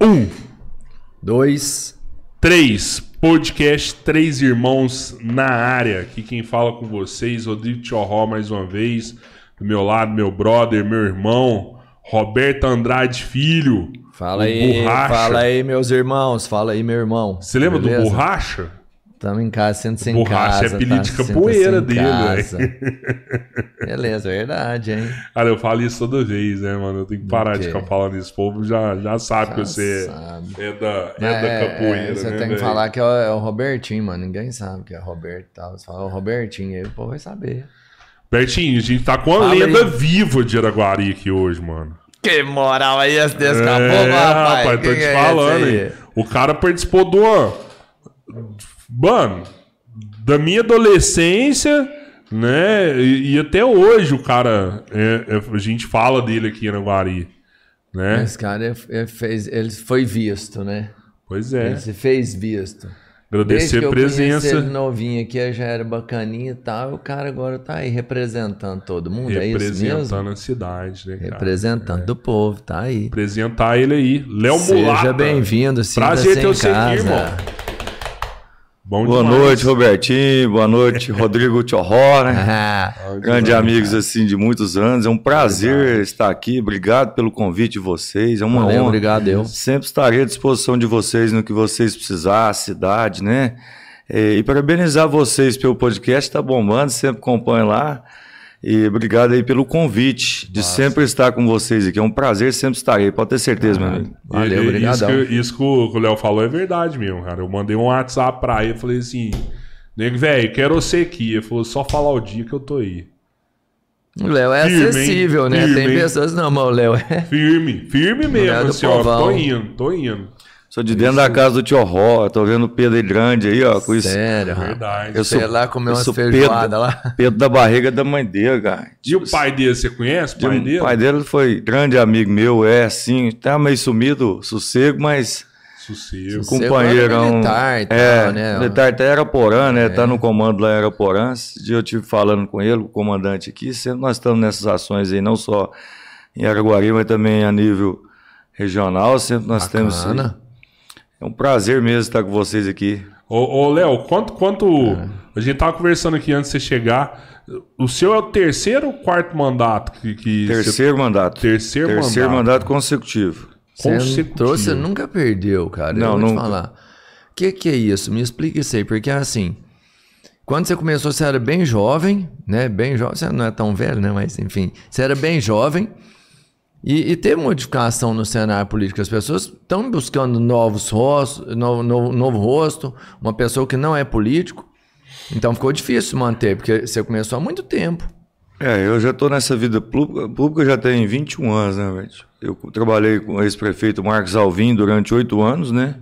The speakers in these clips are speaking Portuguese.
Um, Dois. três. Podcast Três Irmãos na área. Aqui quem fala com vocês, Rodrigo Tchorró, mais uma vez. Do meu lado, meu brother, meu irmão, Roberto Andrade Filho. Fala aí, Borracha. fala aí, meus irmãos. Fala aí, meu irmão. Você lembra Beleza? do Borracha? Tamo em casa, senta-se em Borracha casa. é apelido de senta-se capoeira em dele, casa. Beleza, verdade, hein? Cara, eu falo isso toda vez, né, mano? Eu tenho que parar de ficar falando isso. O povo já, já sabe que Já você sabe. é da, é da capoeira, Você né, tem que velho? falar que é o, é o Robertinho, mano. Ninguém sabe que é Roberto e tal. Você fala o Robertinho, aí o povo vai saber. Bertinho, a gente tá com a Fala lenda aí. viva de Araguari aqui hoje, mano. Que moral aí esse desse é, rapaz. rapaz, tô te é falando, hein? O cara participou uma. Mano, da minha adolescência, né? E, e até hoje o cara. é- é- a gente fala dele aqui em Araguari, né? Esse cara ele, ele fez, ele foi visto, né? Pois é. Ele se fez visto. Agradecer a eu presença. ele novinho aqui, já era bacaninha e tal. O cara agora tá aí representando todo mundo, é? Representando a cidade, né, cara? Representando o povo, tá aí. Representar ele aí. Léo Seja Mulata. bem-vindo, Prazer ter você aqui, casa. irmão. Bom Boa demais. noite, Robertinho. Boa noite, Rodrigo Tchorró, né? Ah, Grande amigos assim de muitos anos. É um prazer estar aqui. Obrigado pelo convite de vocês. É uma valeu, honra. obrigado eu. Sempre estarei à disposição de vocês no que vocês precisar, a cidade, né? É, E parabenizar vocês pelo podcast, tá bombando, sempre acompanho lá. E obrigado aí pelo convite de sempre estar com vocês aqui. É um prazer, sempre estarei, pode ter certeza, meu amigo. Valeu, E- e- obrigadão. Isso, que, isso que o Léo falou é verdade mesmo, cara. Eu mandei um WhatsApp pra ele e falei assim: Nego, velho, quero você aqui. Ele falou: só falar o dia que eu tô aí. O Léo é Firme, hein? acessível, né? Firme, Tem hein? pessoas, não, mas o Léo é. Firme, firme mesmo, assim, ó. Tô indo, tô indo. Sou de dentro da casa do tio Ró, tô vendo o Pedro aí grande aí, ó. Com isso. Sério, É verdade. Eu sou, Sei lá, comer umas sou feijoadas Pedro, lá. Pedro da barriga da mãe dele, cara. E o pai dele, você conhece o pai dele? O pai dele foi grande amigo meu, é assim, tá meio sumido, sossego, mas Sossego. Sossego. companheirão. é militar e tal, é, né? militar até Araporã, né? Tá no comando lá em Araporã. Esse dia eu tive falando com ele, o comandante aqui, sempre nós estamos nessas ações aí, não só em Araguari, mas também a nível regional, sempre nós temos. É um prazer mesmo estar com vocês aqui. Ô, ô Léo, quanto. quanto A gente tava conversando aqui antes de você chegar. O seu é o terceiro ou quarto mandato? Que, que Terceiro mandato. você- terceiro, Terceiro mandato. mandato consecutivo. Você consecutivo. entrou, você nunca perdeu, cara. Não, eu vou te falar. O que, que é isso? Me explica isso aí, porque assim. Quando você começou, você era bem jovem, né? Bem jovem, você não é tão velho, né? Mas enfim, você era bem jovem. E, e teve modificação no cenário político. As pessoas estão buscando novos rostos, novo, novo, novo rosto, uma pessoa que não é político. Então ficou difícil manter, porque você começou há muito tempo. É, eu já estou nessa vida pública, pública já tem 21 anos, né, velho? Eu trabalhei com o ex-prefeito Marcos Alvim durante oito anos, né?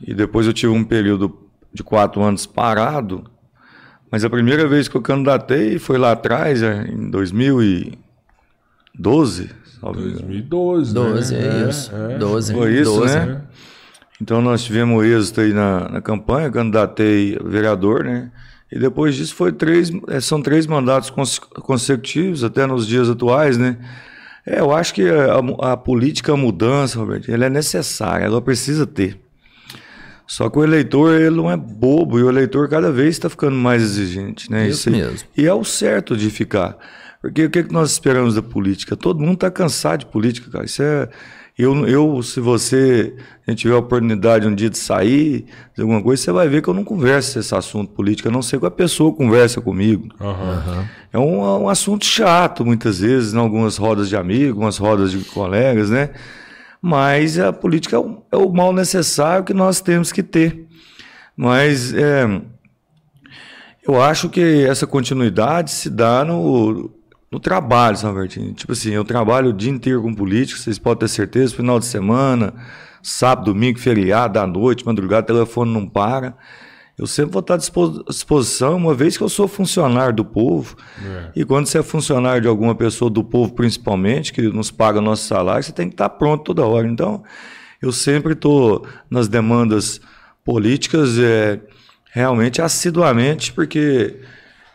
E depois eu tive um período de quatro anos parado. Mas a primeira vez que eu candidatei foi lá atrás, é, em 2012. Salvo engano. 2012. 12, né? é, isso. 12. Foi isso, 12. né? Então nós tivemos êxito aí na, na campanha, candidatei vereador, né? E depois disso foi três, eh, são três mandatos cons- consecutivos até nos dias atuais, né? É, eu acho que a, a política, a mudança, Roberto, ela é necessária, ela precisa ter. Só que o eleitor, ele não é bobo, e o eleitor cada vez está ficando mais exigente, né? Isso aí- mesmo. E é o certo de ficar. Porque o que, que nós esperamos da política? Todo mundo está cansado de política, cara. Isso é. Eu, eu, se você a gente tiver a oportunidade um dia de sair, de alguma coisa, você vai ver que eu não converso esse assunto político, a não ser que a pessoa conversa comigo. Aham. É um, é um assunto chato, muitas vezes, em algumas rodas de amigos, umas rodas de colegas, né? Mas a política é o, é o mal necessário que nós temos que ter. Mas é, eu acho que essa continuidade se dá no, no trabalho, sabe, Bertinho? Tipo assim, eu trabalho o dia inteiro com políticos, vocês podem ter certeza, final de semana, sábado, domingo, feriado, à noite, madrugada, telefone não para. Eu sempre vou estar à dispo- à disposição, uma vez que eu sou funcionário do povo. E quando você é funcionário de alguma pessoa do povo, principalmente, que nos paga nosso salário, você tem que estar pronto toda hora. Então, eu sempre estou nas demandas políticas, é, realmente assiduamente, porque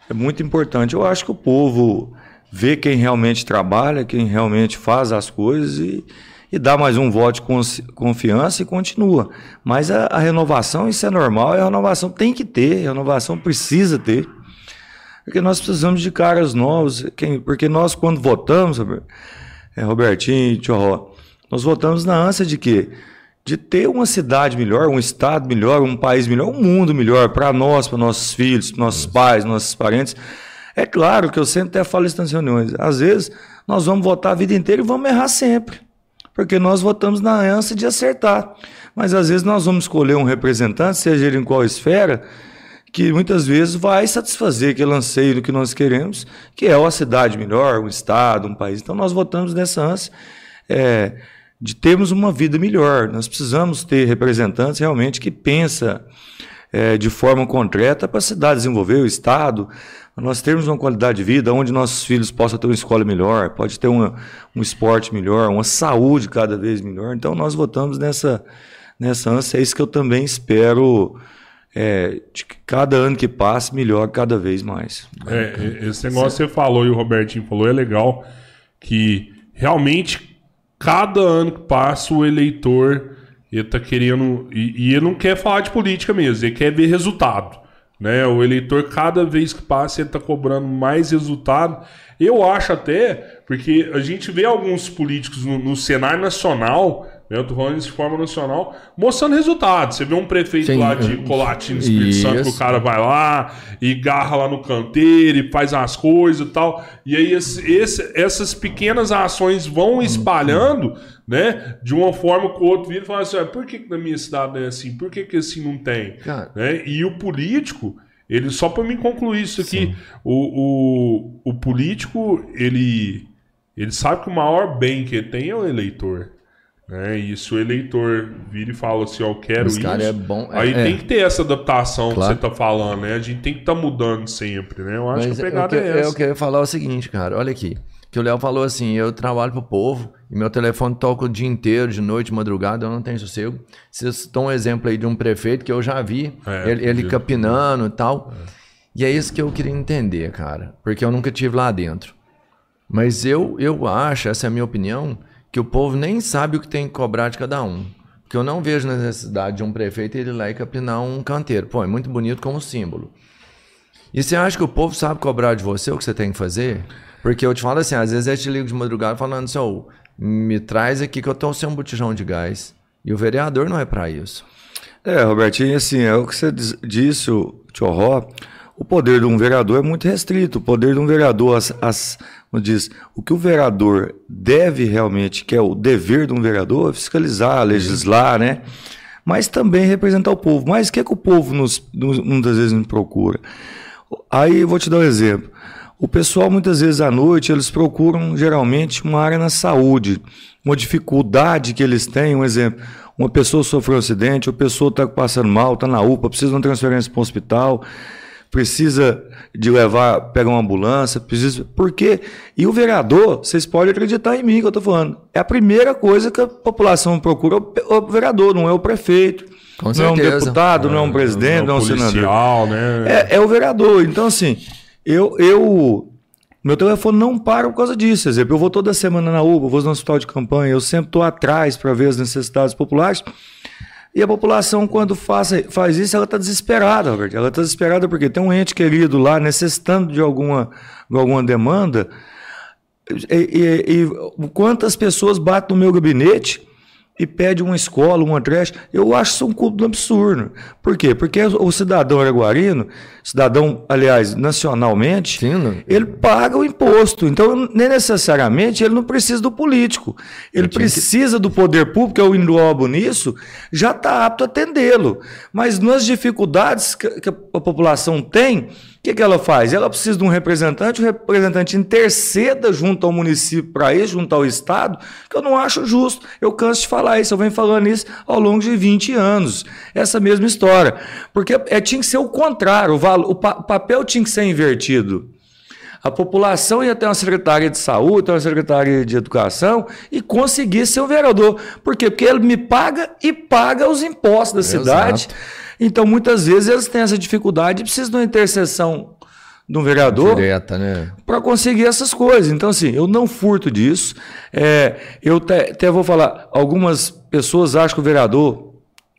é muito importante. Eu acho que o povo vê quem realmente trabalha, quem realmente faz as coisas e, e dá mais um voto de confiança e continua. Mas a, a renovação, isso é normal, a renovação tem que ter, a renovação precisa ter. Porque nós precisamos de caras novos, quem, porque nós quando votamos, é, Robertinho, Tchorró, nós votamos na ânsia de quê? De ter uma cidade melhor, um estado melhor, um país melhor, um mundo melhor para nós, para nossos filhos, nossos pais, nossos parentes. É claro que eu sempre até falo isso nas reuniões. Às vezes, nós vamos votar a vida inteira e vamos errar sempre. Porque nós votamos na ânsia de acertar. Mas às vezes nós vamos escolher um representante, seja ele em qual esfera, que muitas vezes vai satisfazer aquele anseio do que nós queremos, que é uma cidade melhor, um estado, um país. Então nós votamos nessa ânsia é, de termos uma vida melhor. Nós precisamos ter representantes realmente que pensam é, de forma concreta para a cidade desenvolver, o estado, nós termos uma qualidade de vida onde nossos filhos possam ter uma escola melhor, pode ter uma, um esporte melhor, uma saúde cada vez melhor. Então nós votamos nessa, nessa ânsia. É isso que eu também espero é, de que cada ano que passe melhor cada vez mais. É, esse negócio que você falou e o Robertinho falou é legal, que realmente cada ano que passa o eleitor ele tá querendo e, e ele não quer falar de política mesmo, ele quer ver resultado. Né? O eleitor, cada vez que passa, ele está cobrando mais resultado. Eu acho até, porque a gente vê alguns políticos no, no cenário nacional falando isso de forma nacional, mostrando resultados. Você vê um prefeito Sim, lá de Colatina, Espírito isso. Santo, o cara vai lá e garra lá no canteiro e faz as coisas e tal. E aí esse, esse, essas pequenas ações vão espalhando, né? De uma forma que o outro vira e fala assim: ah, por que, que na minha cidade não é assim? Por que, que assim não tem? Né? E o político. Ele, só para me concluir isso aqui, o, o, o político, ele, ele sabe que o maior bem que ele tem é o eleitor. Né? E se o eleitor vira e fala assim, ó, eu quero Esse isso, é bom, aí é, tem que ter essa adaptação claro. que você tá falando, né? A gente tem que estar tá mudando sempre, né? Eu acho Mas que a pegada eu, é essa. Eu queria falar o seguinte, cara, olha aqui. Que o Léo falou assim, eu trabalho pro povo e meu telefone toca o dia inteiro, de noite, de madrugada, eu não tenho sossego. Vocês estão um exemplo aí de um prefeito que eu já vi, é, ele, ele capinando e tal. É. E é isso que eu queria entender, cara, porque eu nunca tive lá dentro. Mas eu, eu acho, essa é a minha opinião, que o povo nem sabe o que tem que cobrar de cada um. Porque eu não vejo necessidade de um prefeito ir lá e capinar um canteiro. Pô, é muito bonito como símbolo. E você acha que o povo sabe cobrar de você o que você tem que fazer? Porque eu te falo assim, às vezes eu te ligo de madrugada falando assim, oh, me traz aqui que eu tô sem um botijão de gás. E o vereador não é para isso. É, Robertinho, assim, é o que você disse, o Tchorró, o poder de um vereador é muito restrito. O poder de um vereador, as, as, como diz, o que o vereador deve realmente, que é o dever de um vereador, é fiscalizar, legislar, né? Mas também representar o povo. Mas o que, é que o povo nos, nos, muitas vezes nos procura? Aí eu vou te dar um exemplo. O pessoal, muitas vezes à noite, eles procuram geralmente uma área na saúde, uma dificuldade que eles têm. Um exemplo: uma pessoa sofreu um acidente, a pessoa está passando mal, está na UPA, precisa de uma transferência para o hospital precisa de levar, pegar uma ambulância, precisa. Porque. E o vereador, vocês podem acreditar em mim que eu estou falando. É a primeira coisa que a população procura o vereador, não é o prefeito. Com não é um deputado, é, não é um presidente, não é um senador. Né? É, é o vereador. Então, assim, eu, eu meu telefone não para por causa disso. Exemplo, eu vou toda semana na UBA, vou no hospital de campanha, eu sempre estou atrás para ver as necessidades populares. E a população, quando faz, faz isso, ela está desesperada, Robert. Ela está desesperada porque tem um ente querido lá necessitando de alguma, de alguma demanda. E, e, e quantas pessoas batem no meu gabinete e pede uma escola, uma creche. Eu acho isso um culto absurdo. Por quê? Porque o cidadão araguarino, cidadão, aliás, nacionalmente, Sim, ele paga o imposto. Então, nem necessariamente ele não precisa do político. Ele precisa que... do poder público, eu englobo nisso, já está apto a atendê-lo. Mas nas dificuldades que a população tem, que, que ela faz? Ela precisa de um representante, o representante interceda junto ao município para isso, junto ao Estado, que eu não acho justo. Eu canso de falar isso, eu venho falando isso ao longo de 20 anos. Essa mesma história. Porque é, tinha que ser o contrário, o, o, pa, o papel tinha que ser invertido. A população ia ter uma secretaria de saúde, uma secretaria de educação e conseguir ser o vereador. Por quê? Porque ele me paga e paga os impostos da cidade. Então, muitas vezes, eles têm essa dificuldade e precisam de uma interseção de um vereador Direta, né? para conseguir essas coisas. Então, assim, eu não furto disso. É, eu até vou falar, algumas pessoas acham que o vereador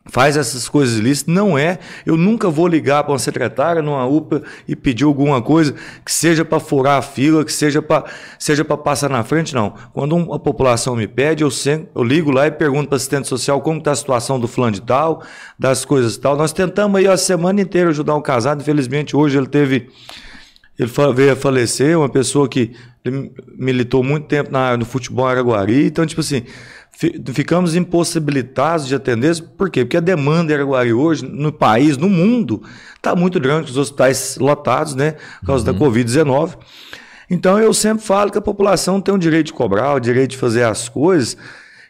faz essas coisas ilícitas. Não é. Eu nunca vou ligar para uma secretária numa UPA e pedir alguma coisa que seja para furar a fila, que seja para seja passar na frente, não. Quando um- a população me pede, eu, sempre, eu ligo lá e pergunto para assistente social como está a situação do fulano de tal, das coisas e tal. Nós tentamos aí a semana inteira ajudar um casado. Infelizmente, hoje ele teve ele veio a falecer, uma pessoa que militou muito tempo na, no futebol Araguari. Então, tipo assim, ficamos impossibilitados de atender. isso. Por quê? Porque a demanda em Araguari hoje, no país, no mundo, está muito grande, os hospitais lotados, né? Por causa da Covid-19. Então, eu sempre falo que a população tem o direito de cobrar, o direito de fazer as coisas.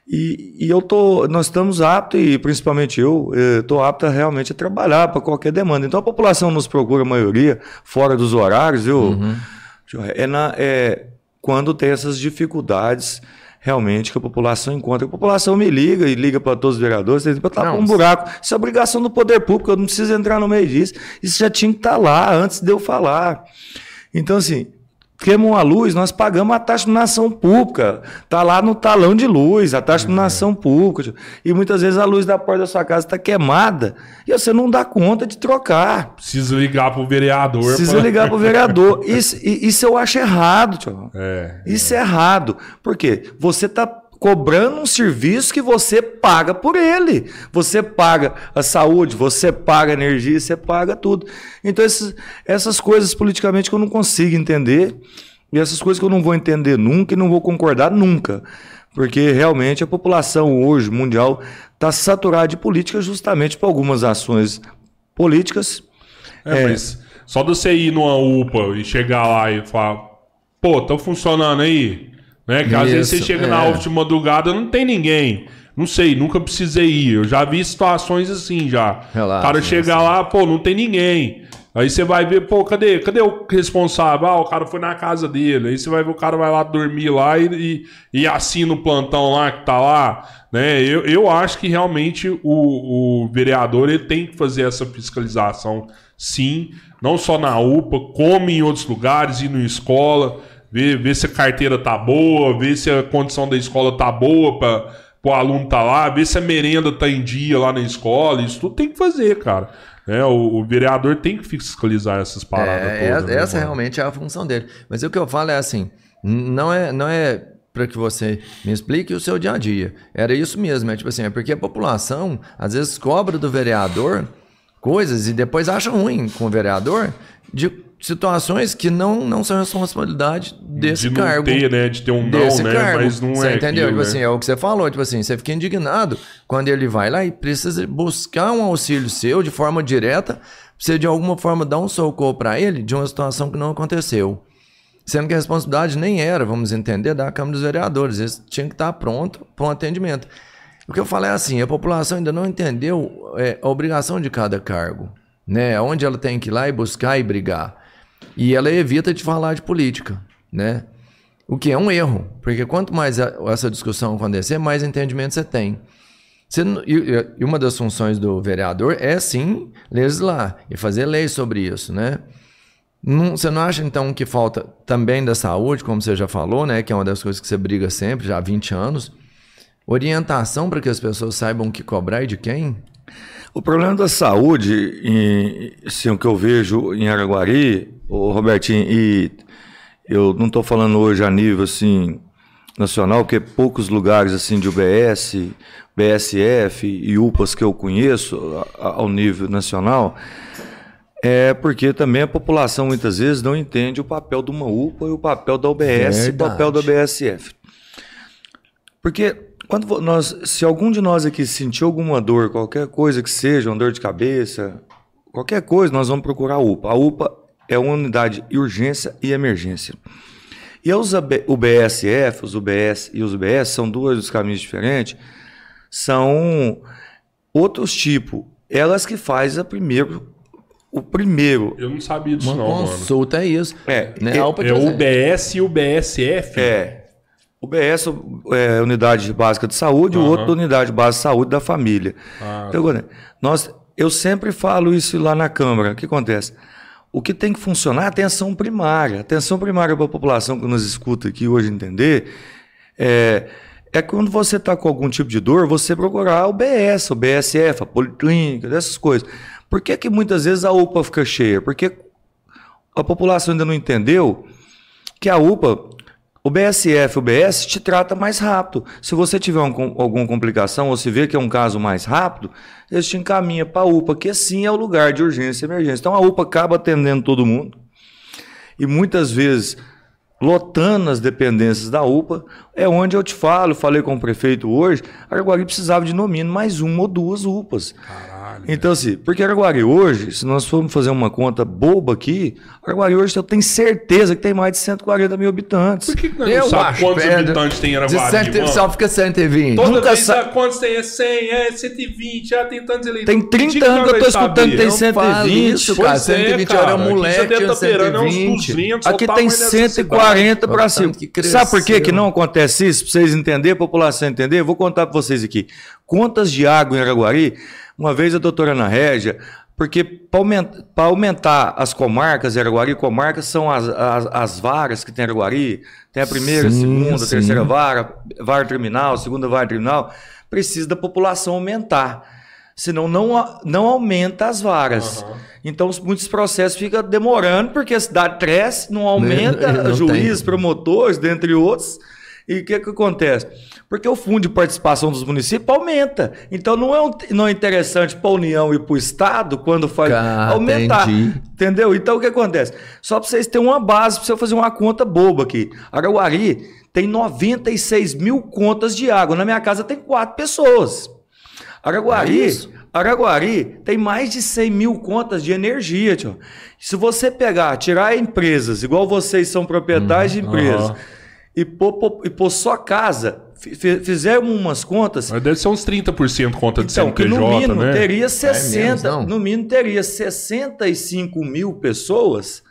E, e eu tô, nós estamos aptos, e principalmente eu, estou apto a realmente a trabalhar para qualquer demanda. Então a população nos procura, a maioria, fora dos horários, viu? É, na, é quando tem essas dificuldades realmente que a população encontra. A população me liga e liga para todos os vereadores, para tapar Não, um buraco. Isso é obrigação do poder público, eu não preciso entrar no meio disso. Isso já tinha que estar lá antes de eu falar. Então, assim, queima uma luz, nós pagamos a taxa de nação pública. Está lá no talão de luz, a taxa de nação pública. E muitas vezes a luz da porta da sua casa está queimada e você não dá conta de trocar. Precisa ligar pro vereador. Precisa pra- ligar para o vereador. Isso, isso eu acho errado, tio. É. Isso é errado. Por quê? Você está cobrando um serviço que você paga por ele. Você paga a saúde, você paga a energia, você paga tudo. Então, esses- essas coisas politicamente que eu não consigo entender, e essas coisas que eu não vou entender nunca e não vou concordar nunca. Porque realmente a população hoje, mundial, está saturada de política justamente por algumas ações políticas. É, mas só de você ir numa UPA e chegar lá e falar, pô, tá funcionando aí? Né? Que às vezes você chega na é. UFT de madrugada não tem ninguém. Não sei, nunca precisei ir. Eu já vi situações assim já. Relaxa, o cara né, chega lá, pô, não tem ninguém. Aí você vai ver, pô, cadê, cadê o responsável? Ah, o cara foi na casa dele. Aí você vai ver o cara vai lá dormir lá e, e, e assina o plantão lá que tá lá. Né? Eu, eu acho que realmente o, o vereador ele tem que fazer essa fiscalização, sim. Não só na UPA, como em outros lugares, ir na escola, ver, ver se a carteira tá boa, ver se a condição da escola tá boa para o aluno tá lá, ver se a merenda tá em dia lá na escola. Isso tudo tem que fazer, cara. É, o, o vereador tem que fiscalizar essas paradas É, todas. né, essa mano? realmente é a função dele. Mas o que eu falo é assim, não é, não é para que você me explique o seu dia a dia. Era isso mesmo, é tipo assim, é porque a população às vezes cobra do vereador coisas e depois acha ruim com o vereador de situações que não, não são responsabilidade desse de cargo. ter, né? De ter um não, né? cargo. Mas não você é entendeu? aquilo, tipo né? assim, é o que você falou, tipo assim, você fica indignado quando ele vai lá e precisa buscar um auxílio seu de forma direta, você de alguma forma dar um socorro para ele de uma situação que não aconteceu. Sendo que a responsabilidade nem era, vamos entender, da Câmara dos Vereadores. Eles tinham que estar pronto para um atendimento. O que eu falo é assim, a população ainda não entendeu é, a obrigação de cada cargo, né? Onde ela tem que ir lá e buscar e brigar. E ela evita de falar de política, né? O que é um erro, porque quanto mais essa discussão acontecer, mais entendimento você tem. Você e, e uma das funções do vereador é sim legislar e fazer lei sobre isso, né? Não- você não acha então que falta também da saúde, como você já falou, né? Que é uma das coisas que você briga sempre, já há 20 anos. Orientação para que as pessoas saibam o que cobrar e de quem? O problema da saúde, em, assim, o que eu vejo em Araguari, o Robertinho, e eu não estou falando hoje a nível assim nacional, porque poucos lugares assim de UBS, BSF e UPAs que eu conheço a- ao nível nacional, é porque também a população muitas vezes não entende o papel de uma UPA e o papel da UBS e o Verdade. papel da BSF. Porque quando nós, se algum de nós aqui sentir alguma dor, qualquer coisa que seja, uma dor de cabeça, qualquer coisa, nós vamos procurar a UPA. A UPA é uma unidade de urgência e emergência. E os UBSF, os UBS e os UBS são dois caminhos diferentes, são outros tipos. Elas que fazem a primeiro, o primeiro Eu não sabia disso, Uma não, mano. consulta é isso. É, né? é- É o UBS e o BSF? É. O BS é Unidade Básica de Saúde, o Aham. outro Unidade Básica de Saúde da Família. Ah, Então, agora, nós, eu sempre falo isso lá na Câmara. O que acontece? o que tem que funcionar é a atenção primária. A atenção primária para a população que nos escuta aqui hoje entender é, é quando você está com algum tipo de dor, você procurar o BS, o BSF, a policlínica, dessas coisas. Por que, que muitas vezes a UPA fica cheia? Porque a população ainda não entendeu que a UPA, o BSF, o BS, te trata mais rápido. Se você tiver um, alguma complicação ou se vê que é um caso mais rápido, eles te encaminham para a UPA, que sim é o lugar de urgência e emergência. Então a UPA acaba atendendo todo mundo. E muitas vezes lotando as dependências da UPA, é onde eu te falo, falei com o prefeito hoje, Araguari precisava de no mínimo mais uma ou duas UPAs. Caralho. Então, assim, porque Araguari hoje, se nós formos fazer uma conta boba aqui, Araguari hoje eu tenho certeza que tem mais de 140 mil habitantes. Por que, que não eu sabe quantos habitantes tem Araguari? De só fica 120. Toda Nunca vez sabe quantos tem? É 100, é 120, já tem tantos eleitores. Tem 30 anos que eu tô escutando que tem 120. Isso, cara, 120 é, era moleque, aqui tá beirando, 120. 200, aqui tem 140 para cima. Sabe por que, que não acontece isso? Para vocês entenderem, a população entender, eu vou contar para vocês aqui. Contas de água em Araguari uma vez a doutora Ana Régia, porque para aumentar, aumentar, as comarcas, Araguari comarcas são as, as, as, varas que tem Araguari, tem a primeira, sim, segunda, sim. terceira vara, vara terminal, segunda vara terminal, precisa da população aumentar. Senão não, não aumenta as varas. Uhum. Então muitos processos ficam demorando, porque a cidade cresce, não aumenta não juízes, promotores, dentre outros. E o que, que acontece? Porque o fundo de participação dos municípios aumenta. Então não é, um, não é interessante para a União e para o Estado, quando faz ah, aumentar. Entendi. Entendeu? Então o que acontece? Só para vocês terem uma base, para você fazer uma conta boba aqui. Araguari tem 96 mil contas de água. Na minha casa tem quatro pessoas. Araguari. É Araguari tem mais de 100 mil contas de energia, tio. Se você pegar, tirar empresas, igual vocês são proprietários hum, de empresas, e pôr, e pôr só casa, fizemos umas contas. Mas deve ser uns 30% conta de então, CNPJ, no mínimo né? teria 60, é mesmo, no mínimo teria 65 mil pessoas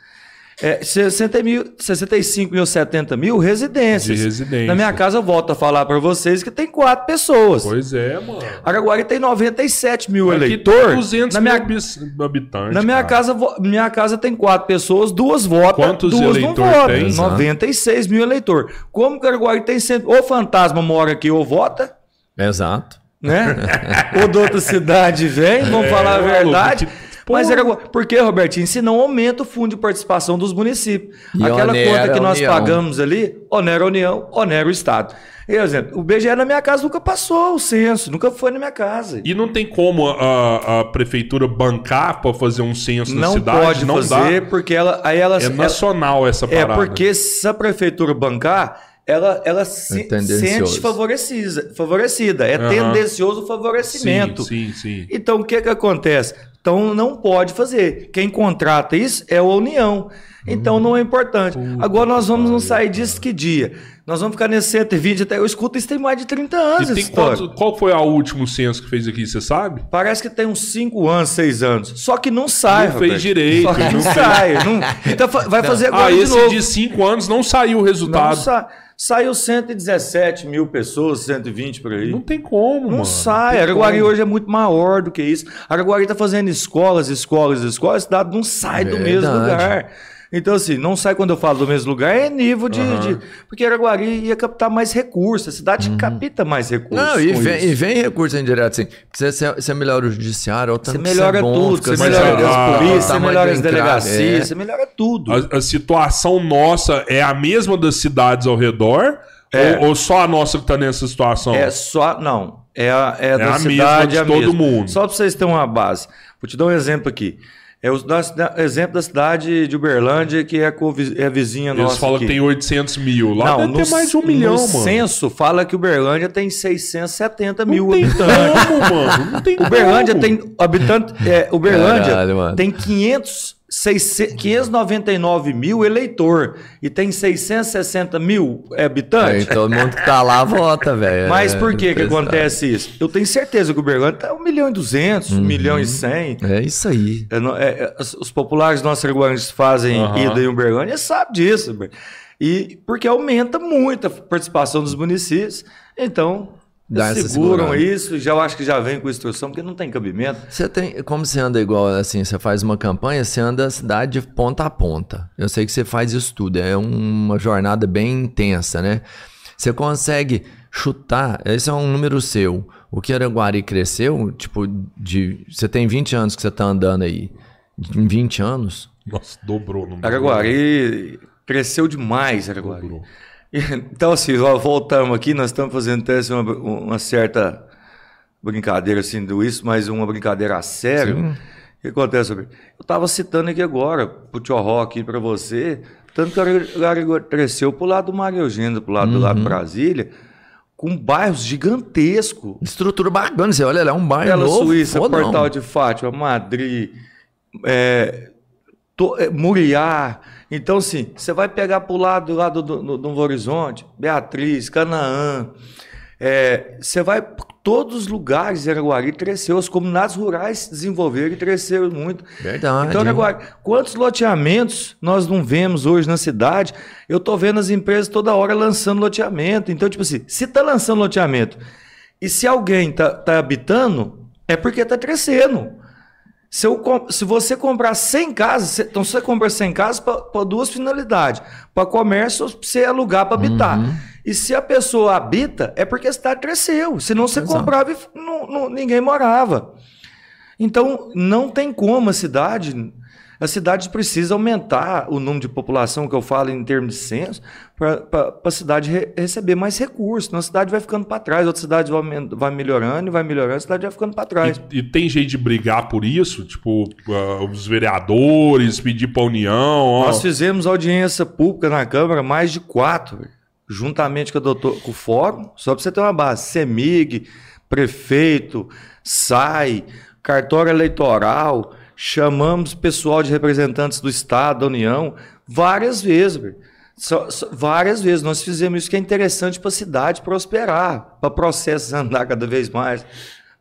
é, 60 mil, 65 mil, 70 mil residências. De residência. Na minha casa, eu volto a falar para vocês que tem quatro pessoas. Pois é, mano. Araguari tem 97 mil eleitores. 200 na minha, mil habitantes. Na minha casa, minha casa tem quatro pessoas, duas votam, Quantos duas não votam. Tem? 96 mil eleitores. Como que Araguari tem cento... Ou fantasma mora aqui ou vota. Exato. Né? ou de outra cidade vem, vamos é, falar a verdade. Maluco, mas era. Por que, Robertinho? Se não aumenta o fundo de participação dos municípios. E Aquela conta que nós União. pagamos ali, onera a União, onera o Estado. Exemplo, o BGE na minha casa nunca passou o censo, nunca foi na minha casa. E não tem como a, a prefeitura bancar para fazer um censo não na cidade? Pode não fazer, dá. porque ela, aí ela é nacional ela, essa parada. É porque se a prefeitura bancar, ela, ela é se sente favorecida, favorecida. É uhum. tendencioso o favorecimento. Sim, sim, sim. Então, o que, que acontece? Então não pode fazer. Quem contrata isso é a União. Então não é importante. Agora nós vamos não sair disso que dia? Nós vamos ficar nesse 120 até. Eu escuto isso tem mais de 30 anos. E tem quanto, qual foi o último censo que fez aqui, você sabe? Parece que tem uns 5 anos, 6 anos. Só que não sai. Não fez direito. Só que não, não sai. Não... Então vai fazer agora. Ah, esse de 5 anos não saiu o resultado. Não sai. Saiu 117 mil pessoas, 120 por aí. Não tem como, Não mano. sai. Araguari hoje é muito maior do que isso. Araguari está fazendo escolas, escolas, escolas. Esse dado não sai Verdade. do mesmo lugar. Então, assim, não sai quando eu falo do mesmo lugar, é nível de. Uhum. de porque Araguari ia captar mais recursos, a cidade uhum. capta mais recursos. Não, e vem, e vem recurso indireto, assim. Você, você melhora o judiciário, o tanto você melhora você é bom, tudo, você melhora as polícias, você melhora as delegacias, é. você melhora tudo. A, a, situação nossa é a mesma das cidades ao redor? É. Ou, ou, só a nossa que está nessa situação? É só. Não. É a, é, é da a cidade, mesma de todo mesma. mundo. Só para vocês terem uma base. Vou te dar um exemplo aqui. É o da, exemplo da cidade de Uberlândia, que é a, é a vizinha Eles nossa. Eles falam aqui. que tem 800 mil. Lá Não, deve ter mais de um milhão, no mano. O censo fala que Uberlândia tem 670 não mil tem habitantes. Como, mano? Não tem Uberlândia como. tem habitante. É, Uberlândia Caralho, tem 500 599 mil eleitor e tem 660 mil habitantes. É, todo mundo que tá lá vota, velho. Mas é, por que que acontece isso? Eu tenho certeza que o Uberlândia tá 1 milhão e 200, uhum. 1 milhão e 100. É isso aí. É, é, os populares nossos regulares fazem uhum. ida em Uberlândia sabe disso. E porque aumenta muito a participação dos municípios. Então, dar essa Seguram segurada. isso, já eu acho que já vem com instrução, porque não tem cabimento. Você tem, como você anda igual assim, você faz uma campanha, você anda a cidade de ponta a ponta. Eu sei que você faz isso tudo, é uma jornada bem intensa, né? Você consegue chutar, esse é um número seu. O que Araguari cresceu, tipo, de. Você tem 20 anos que você tá andando aí. Em 20 anos? Nossa, dobrou. Dobrou. Araguari cresceu demais, Araguari. Dobrou. Então, assim, voltamos aqui, nós estamos fazendo até uma, uma certa brincadeira assim do isso, mas uma brincadeira a sério. Sim. O que acontece? Eu estava citando aqui agora, pro Tio Rock aqui para você, tanto que o Araguari cresceu pro lado do Maria Eugênia, pro lado do lado de Brasília, com bairros gigantescos. Estrutura bacana, você olha lá, é um bairro Bela novo. Suíça. Portal de Fátima, Madrid, é, to- é, Muriá. Então, assim, você vai pegar para o lado, do lado do, do, do Novo Horizonte, Beatriz, Canaã. é, você vai por todos os lugares, Araguari cresceu, as comunidades rurais se desenvolveram e cresceram muito. Verdade. Então, Araguari, quantos loteamentos nós não vemos hoje na cidade? Eu tô vendo as empresas toda hora lançando loteamento. Então, tipo assim, se tá lançando loteamento e se alguém tá, tá habitando, é porque tá crescendo. Se, eu se você comprar 100 casas, então você compra 100 casas para duas finalidades: para comércio ou para você alugar para habitar. E se a pessoa habita, é porque a cidade cresceu. Senão você Exato. comprava e não- não- ninguém morava. Então, não tem como a cidade. A cidade precisa aumentar o número de população que eu falo em termos de censo para a cidade re- receber mais recursos. Senão a cidade vai ficando para trás, outra cidade vai, vai melhorando e vai melhorando, a cidade vai ficando para trás. E, e tem jeito de brigar por isso? Tipo, ah, os vereadores pedir pra União. ó. Nós fizemos audiência pública na Câmara, mais de quatro, juntamente com, a doutor, com o Fórum, só para você ter uma base. CEMIG, prefeito, SAI, cartório eleitoral, chamamos pessoal de representantes do Estado, da União, várias vezes. Só- só- várias vezes nós fizemos isso que é interessante para a cidade prosperar, para processos andar cada vez mais,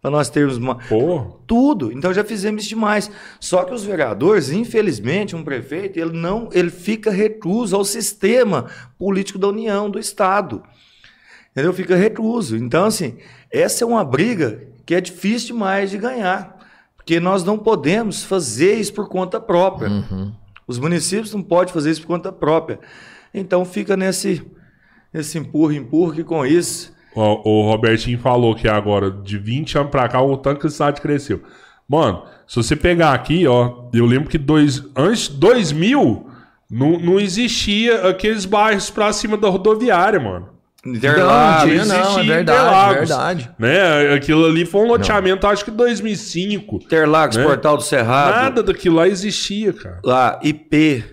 para nós termos uma, Pô, tudo. Então já fizemos isso demais. Só que os vereadores, infelizmente, um prefeito, ele não, ele fica recluso ao sistema político da União, do Estado. Entendeu? Fica recluso. Então, assim, essa é uma briga que é difícil demais de ganhar. Porque nós não podemos fazer isso por conta própria. Os municípios não podem fazer isso por conta própria. Então fica nesse, nesse empurra, empurra, que com isso ó, o Robertinho falou que agora, de 20 anos pra cá, o tanto que a cidade cresceu. Mano, se você pegar aqui, ó, eu lembro que dois, antes de 2000, não, não existia aqueles bairros pra cima da rodoviária, mano. Interlagos, tinha, não, é existia verdade, Interlagos, verdade. Né? Aquilo ali foi um loteamento, acho que 2005. Interlagos, Né? Portal do Cerrado. Nada daquilo lá existia, cara. lá, IP.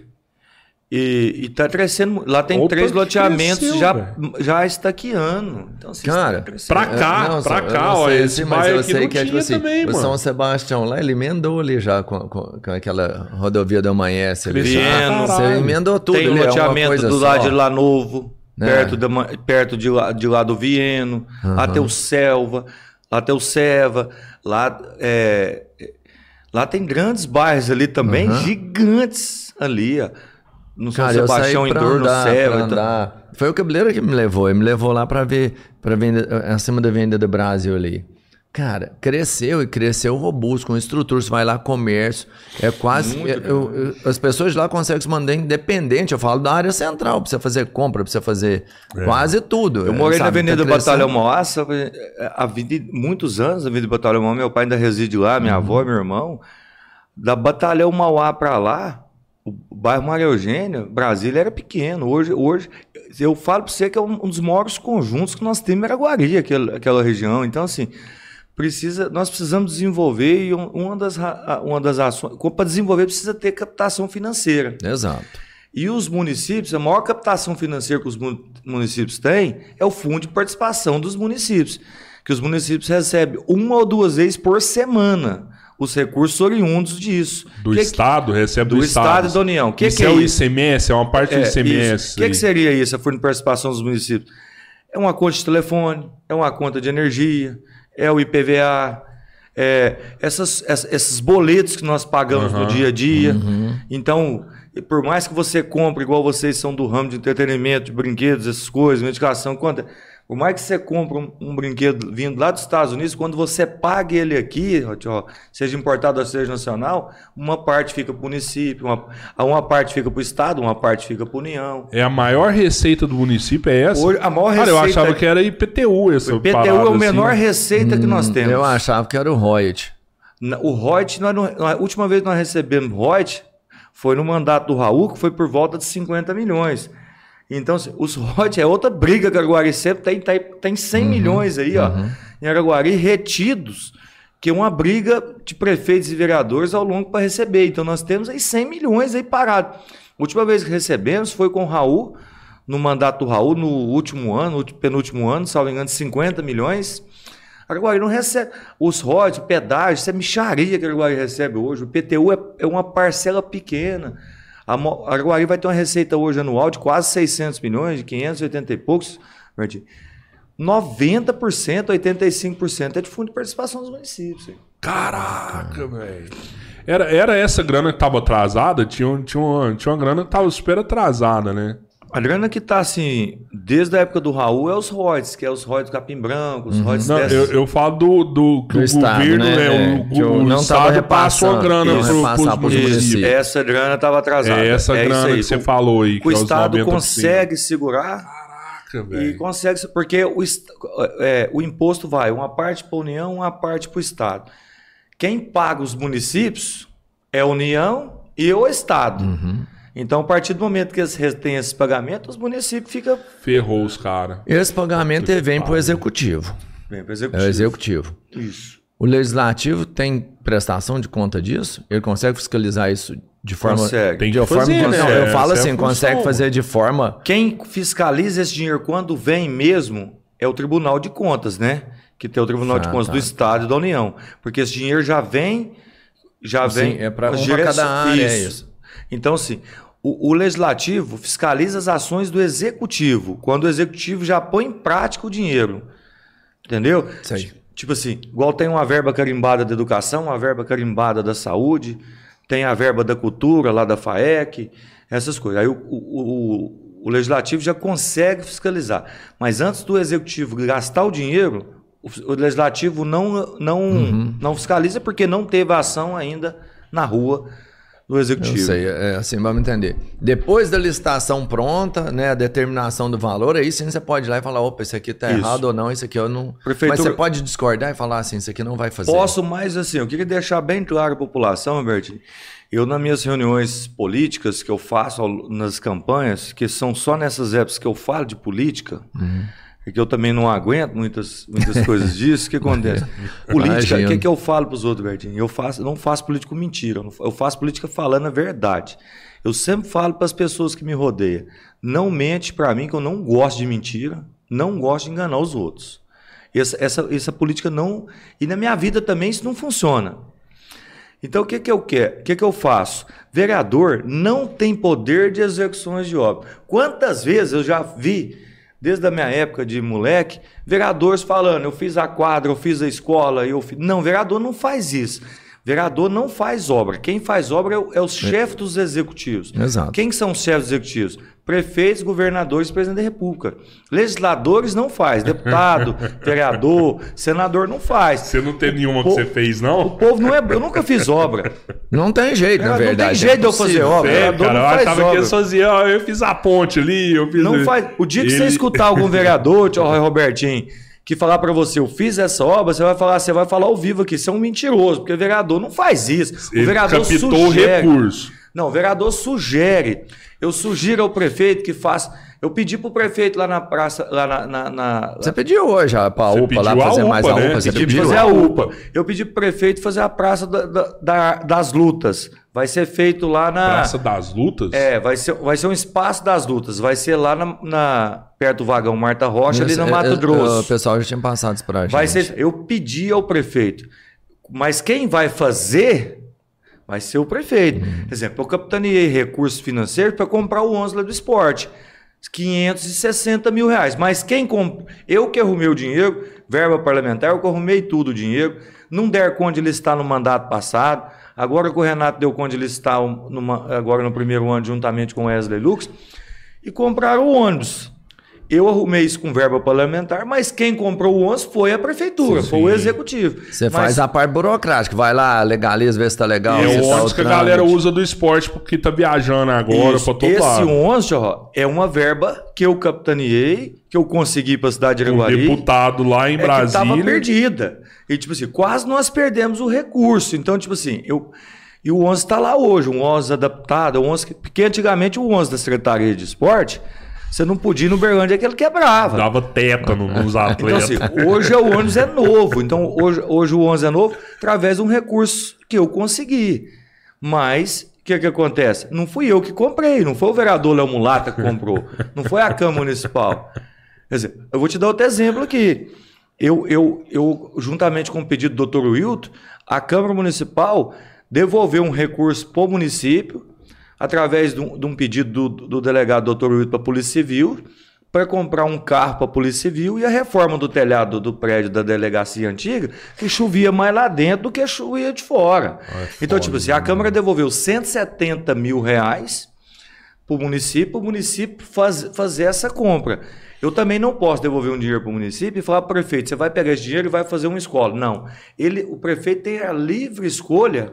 E, e tá crescendo. Lá tem Opa, três loteamentos cresceu, já, velho. já estaqueando. Então, assim, Cara, está crescendo. Pra cá, É, não, pra cá, não ó, sei, esse mas eu sei não que é tipo tinha assim, também, o mano. São Sebastião lá, ele emendou ali já com, com, com aquela rodovia do Amanhece ali. já. Vieno. Você emendou tudo tem ali, é loteamento do lado de lá novo, É. perto, da, perto de, lá, de lá do Vieno. Lá tem o Selva, lá tem o Seva, lá, é, lá tem grandes bairros ali também, Aham. gigantes ali, ó. No São Cara, Sebastião, em pra Dor, no andar, Seva. pra então-. Foi o cabeleiro que me levou. Ele me levou lá pra ver, pra vender, acima da venda do Brasil ali. Cara, cresceu e cresceu robusto, com estrutura. Você vai lá, comércio. É quase. Muito eu- eu- as pessoas de lá conseguem se mandar independente. Eu falo da área central, você fazer compra, pra você fazer quase tudo. Eu morei na sabe? Avenida Tá. Batalhão Mauá, sabe, a vida, muitos anos na Avenida Batalhão Mauá, meu pai ainda reside lá, minha avó, meu irmão. Da Batalhão Mauá para lá, o bairro Maria Eugênia, Brasília era pequeno. Hoje, hoje eu falo para você que é um um dos maiores conjuntos que nós temos em Araguari, aquela, aquela região. Então, assim, precisa, nós precisamos desenvolver e um- uma das, uma das ações, para desenvolver precisa ter captação financeira. Exato. E os municípios, a maior captação financeira que os mu- municípios têm é o fundo de participação dos municípios, que os municípios recebem uma ou duas vezes por semana os recursos oriundos disso. Do Que que- Estado, recebe do, do Estado e da União. Que isso que é, é o? ICMS, é uma parte do É, ICMS. O que, que seria isso, a fundo de participação dos municípios? É uma conta de telefone, é uma conta de energia, é o IPVA, é essas, ess- esses boletos que nós pagamos no dia a dia. Então, e por mais que você compre, igual vocês são do ramo de entretenimento, de brinquedos, essas coisas, medicação, conta, Por mais que você compre um, um brinquedo vindo lá dos Estados Unidos, quando você paga ele aqui, ó, seja importado ou seja nacional, uma parte fica para o município, uma, uma parte fica para o Estado, uma parte fica para a União. É a maior receita do município, é essa? Hoje, a maior Cara, receita... eu achava que era IPTU essa IPTU é a menor assim. receita que nós temos. Eu achava que era o Royalty. O nós não- a última vez que nós recebemos Reut foi no mandato do Raul, que foi por volta de 50 milhões. Então, os Reut é outra briga que Araguari sempre tem, tem, tem 100 milhões aí, ó, em Araguari retidos, que é uma briga de prefeitos e vereadores ao longo para receber. Então, nós temos aí 100 milhões aí parados. A última vez que recebemos foi com o Raul, no mandato do Raul, no último ano, no penúltimo ano, salvo engano, 50 milhões. Araguari não recebe. Os royalties, pedágio, isso é micharia que Araguari recebe hoje. O PTU é, é uma parcela pequena. A Araguari vai ter uma receita hoje anual de quase 600 milhões, de 580 e poucos. Bertinho. 90%, 85% é de fundo de participação dos municípios. hein? Caraca, velho. Era, era essa grana que tava atrasada? Tinha, tinha, uma, tinha uma grana que tava super atrasada, né? A grana que tá assim, desde a época do Raul, é os royalties, que é os royalties do Capim Branco, os royalties Não, dessas- eu, eu falo do, do, Do o Estado, governo, né? né? É, o, o, não Estado passou a grana não pro, pros municípios. Essa grana estava atrasada. É essa isso grana aí. que você O- falou aí, que O é os Estado 90%. consegue segurar Caraca, E velho. consegue, porque o, é, o imposto vai uma parte para a União, uma parte para o Estado. Quem paga os municípios é a União e o Estado. Uhum. Então, a partir do momento que eles têm esse pagamento, os municípios ficam Ferrou os caras. Esse pagamento vem para o executivo. bem para É o executivo. executivo. Isso. O legislativo tem prestação de conta disso? Ele consegue fiscalizar isso de forma. Consegue. Tem De forma fazer, né? Não, eu falo é assim, função. consegue fazer de forma. Quem fiscaliza esse dinheiro quando vem mesmo é o Tribunal de Contas, né? Que tem o Tribunal de Ah, Contas tá. do Estado e da União. Porque esse dinheiro já vem. Já Sim, vem. é pra- as um direções- cada área, é isso. Então, assim, o, o legislativo fiscaliza as ações do executivo, quando o executivo já põe em prática o dinheiro. Entendeu? Sei. Tipo assim, igual tem uma verba carimbada da educação, uma verba carimbada da saúde, tem a verba da cultura lá da FAEC, essas coisas. Aí o, o- o- o legislativo já consegue fiscalizar. Mas antes do executivo gastar o dinheiro, o, o legislativo não, não, Uhum. não fiscaliza porque não teve ação ainda na rua do Eu executivo. sei, é assim, vamos entender. Depois da licitação pronta, né, a determinação do valor, aí sim você pode ir lá e falar, opa, isso aqui tá Isso. errado ou não, isso aqui eu não. Prefeitura- Mas você pode discordar e falar assim, isso aqui não vai fazer. Posso, mas assim, eu queria deixar bem claro à população, Albertinho. Eu, nas minhas reuniões políticas que eu faço nas campanhas, que são só nessas épocas que eu falo de política, porque eu também não aguento muitas, muitas coisas disso, o que acontece? Política, o que, que eu falo para os outros, Bertinho? Eu faço, não faço política com mentira, eu faço política falando a verdade. Eu sempre falo para as pessoas que me rodeiam, não mente para mim que eu não gosto de mentira, não gosto de enganar os outros. Essa, essa, essa política não. E na minha vida também isso não funciona. Então o que, que eu quero? O que, que eu faço? Vereador não tem poder de execuções de obra. Quantas vezes eu já vi, desde a minha época de moleque, vereadores falando, eu fiz a quadra, eu fiz a escola, eu fiz. Não, vereador não faz isso. Vereador não faz obra. Quem faz obra é, o- é os chefes dos executivos. Exato. Quem que são os chefes executivos? Prefeitos, governadores e presidente da República. Legisladores não faz. Deputado, vereador, senador não faz. Você não tem nenhuma que Pô, você fez, O não? povo não é. Eu nunca fiz obra. Não tem jeito, na Não tem verdade. jeito é de eu fazer impossível. obra. É, vereador cara, não eu faz achava que obra. faziam, ó, eu fiz a ponte ali, eu fiz... Não faz. O dia que você Ele- escutar algum vereador, tio Roy Robertinho, que falar pra você, eu fiz essa obra, você vai falar, você vai falar ao vivo aqui, você é um mentiroso, porque o vereador não faz isso. Ele o vereador captou o sugere. recurso. Não, o vereador sugere. Eu sugiro ao prefeito que faça. Eu pedi pro prefeito lá na praça, lá na. na- na- Você pediu hoje a, pra Você UPA lá fazer mais UPA, a né? UPA, você Pedi Pedi pediu? fazer a UPA. Eu pedi pro prefeito fazer a praça da- da- da- das lutas. Vai ser feito lá na. Praça das Lutas? É, vai ser, vai ser um espaço das lutas. Vai ser lá na, na- perto do vagão Marta Rocha, ali Isso, no é, Mato Grosso. O pessoal já tinha passado isso pra gente. Vai ser, eu pedi ao prefeito, mas quem vai fazer vai ser o prefeito. Uhum. Por exemplo, eu capitaneei recursos financeiros para comprar o 11 lá do esporte. 560 mil reais. Mas quem comp... Eu que arrumei o dinheiro, verba parlamentar, eu que arrumei tudo o dinheiro. Não der conta de listar no mandato passado. Agora que o Renato deu conta de listar um- numa- agora no primeiro ano, juntamente com o Wesley Lux. E compraram o ônibus. Eu arrumei isso com verba parlamentar, mas quem comprou o 11 foi a prefeitura, Sim, foi o executivo. Você Mas faz a parte burocrática, vai lá, legaliza, vê se tá legal. é se o tá ônibus que a galera usa do esporte porque tá viajando agora pra todo Esse lado. 11, ó, é uma verba que eu capitaneei, que eu consegui para a cidade de Um Araguari. deputado lá em é que estava Brasília. perdida. E, tipo assim, quase nós perdemos o recurso. Então, tipo assim, eu. E o 11 está lá hoje, um 11 adaptado, um 11 que, porque antigamente o 11 da Secretaria de Esporte, você não podia ir no Berlândia que ele quebrava. Dava tétano nos Então, atletas. assim, hoje o ônibus é novo. Então, hoje, hoje o 11 é novo através de um recurso que eu consegui. Mas, o que, que acontece? Não fui eu que comprei, não foi o vereador Léo Mulata que comprou, não foi a Câmara Municipal. Quer dizer, eu vou te dar outro exemplo aqui. Eu, eu, eu juntamente com o pedido do Dr. Wilton, a Câmara Municipal devolveu um recurso para o município, através de um, de um pedido do, do delegado Dr. Wilton para a Polícia Civil, para comprar um carro para a Polícia Civil e a reforma do telhado do prédio da delegacia antiga, que chovia mais lá dentro do que chovia de fora. então, tipo assim, a Câmara devolveu 170 mil reais para o município, o município faz, fazer essa compra. Eu também não posso devolver um dinheiro para o município e falar para o prefeito, você vai pegar esse dinheiro e vai fazer uma escola. Não. Ele, o prefeito tem a livre escolha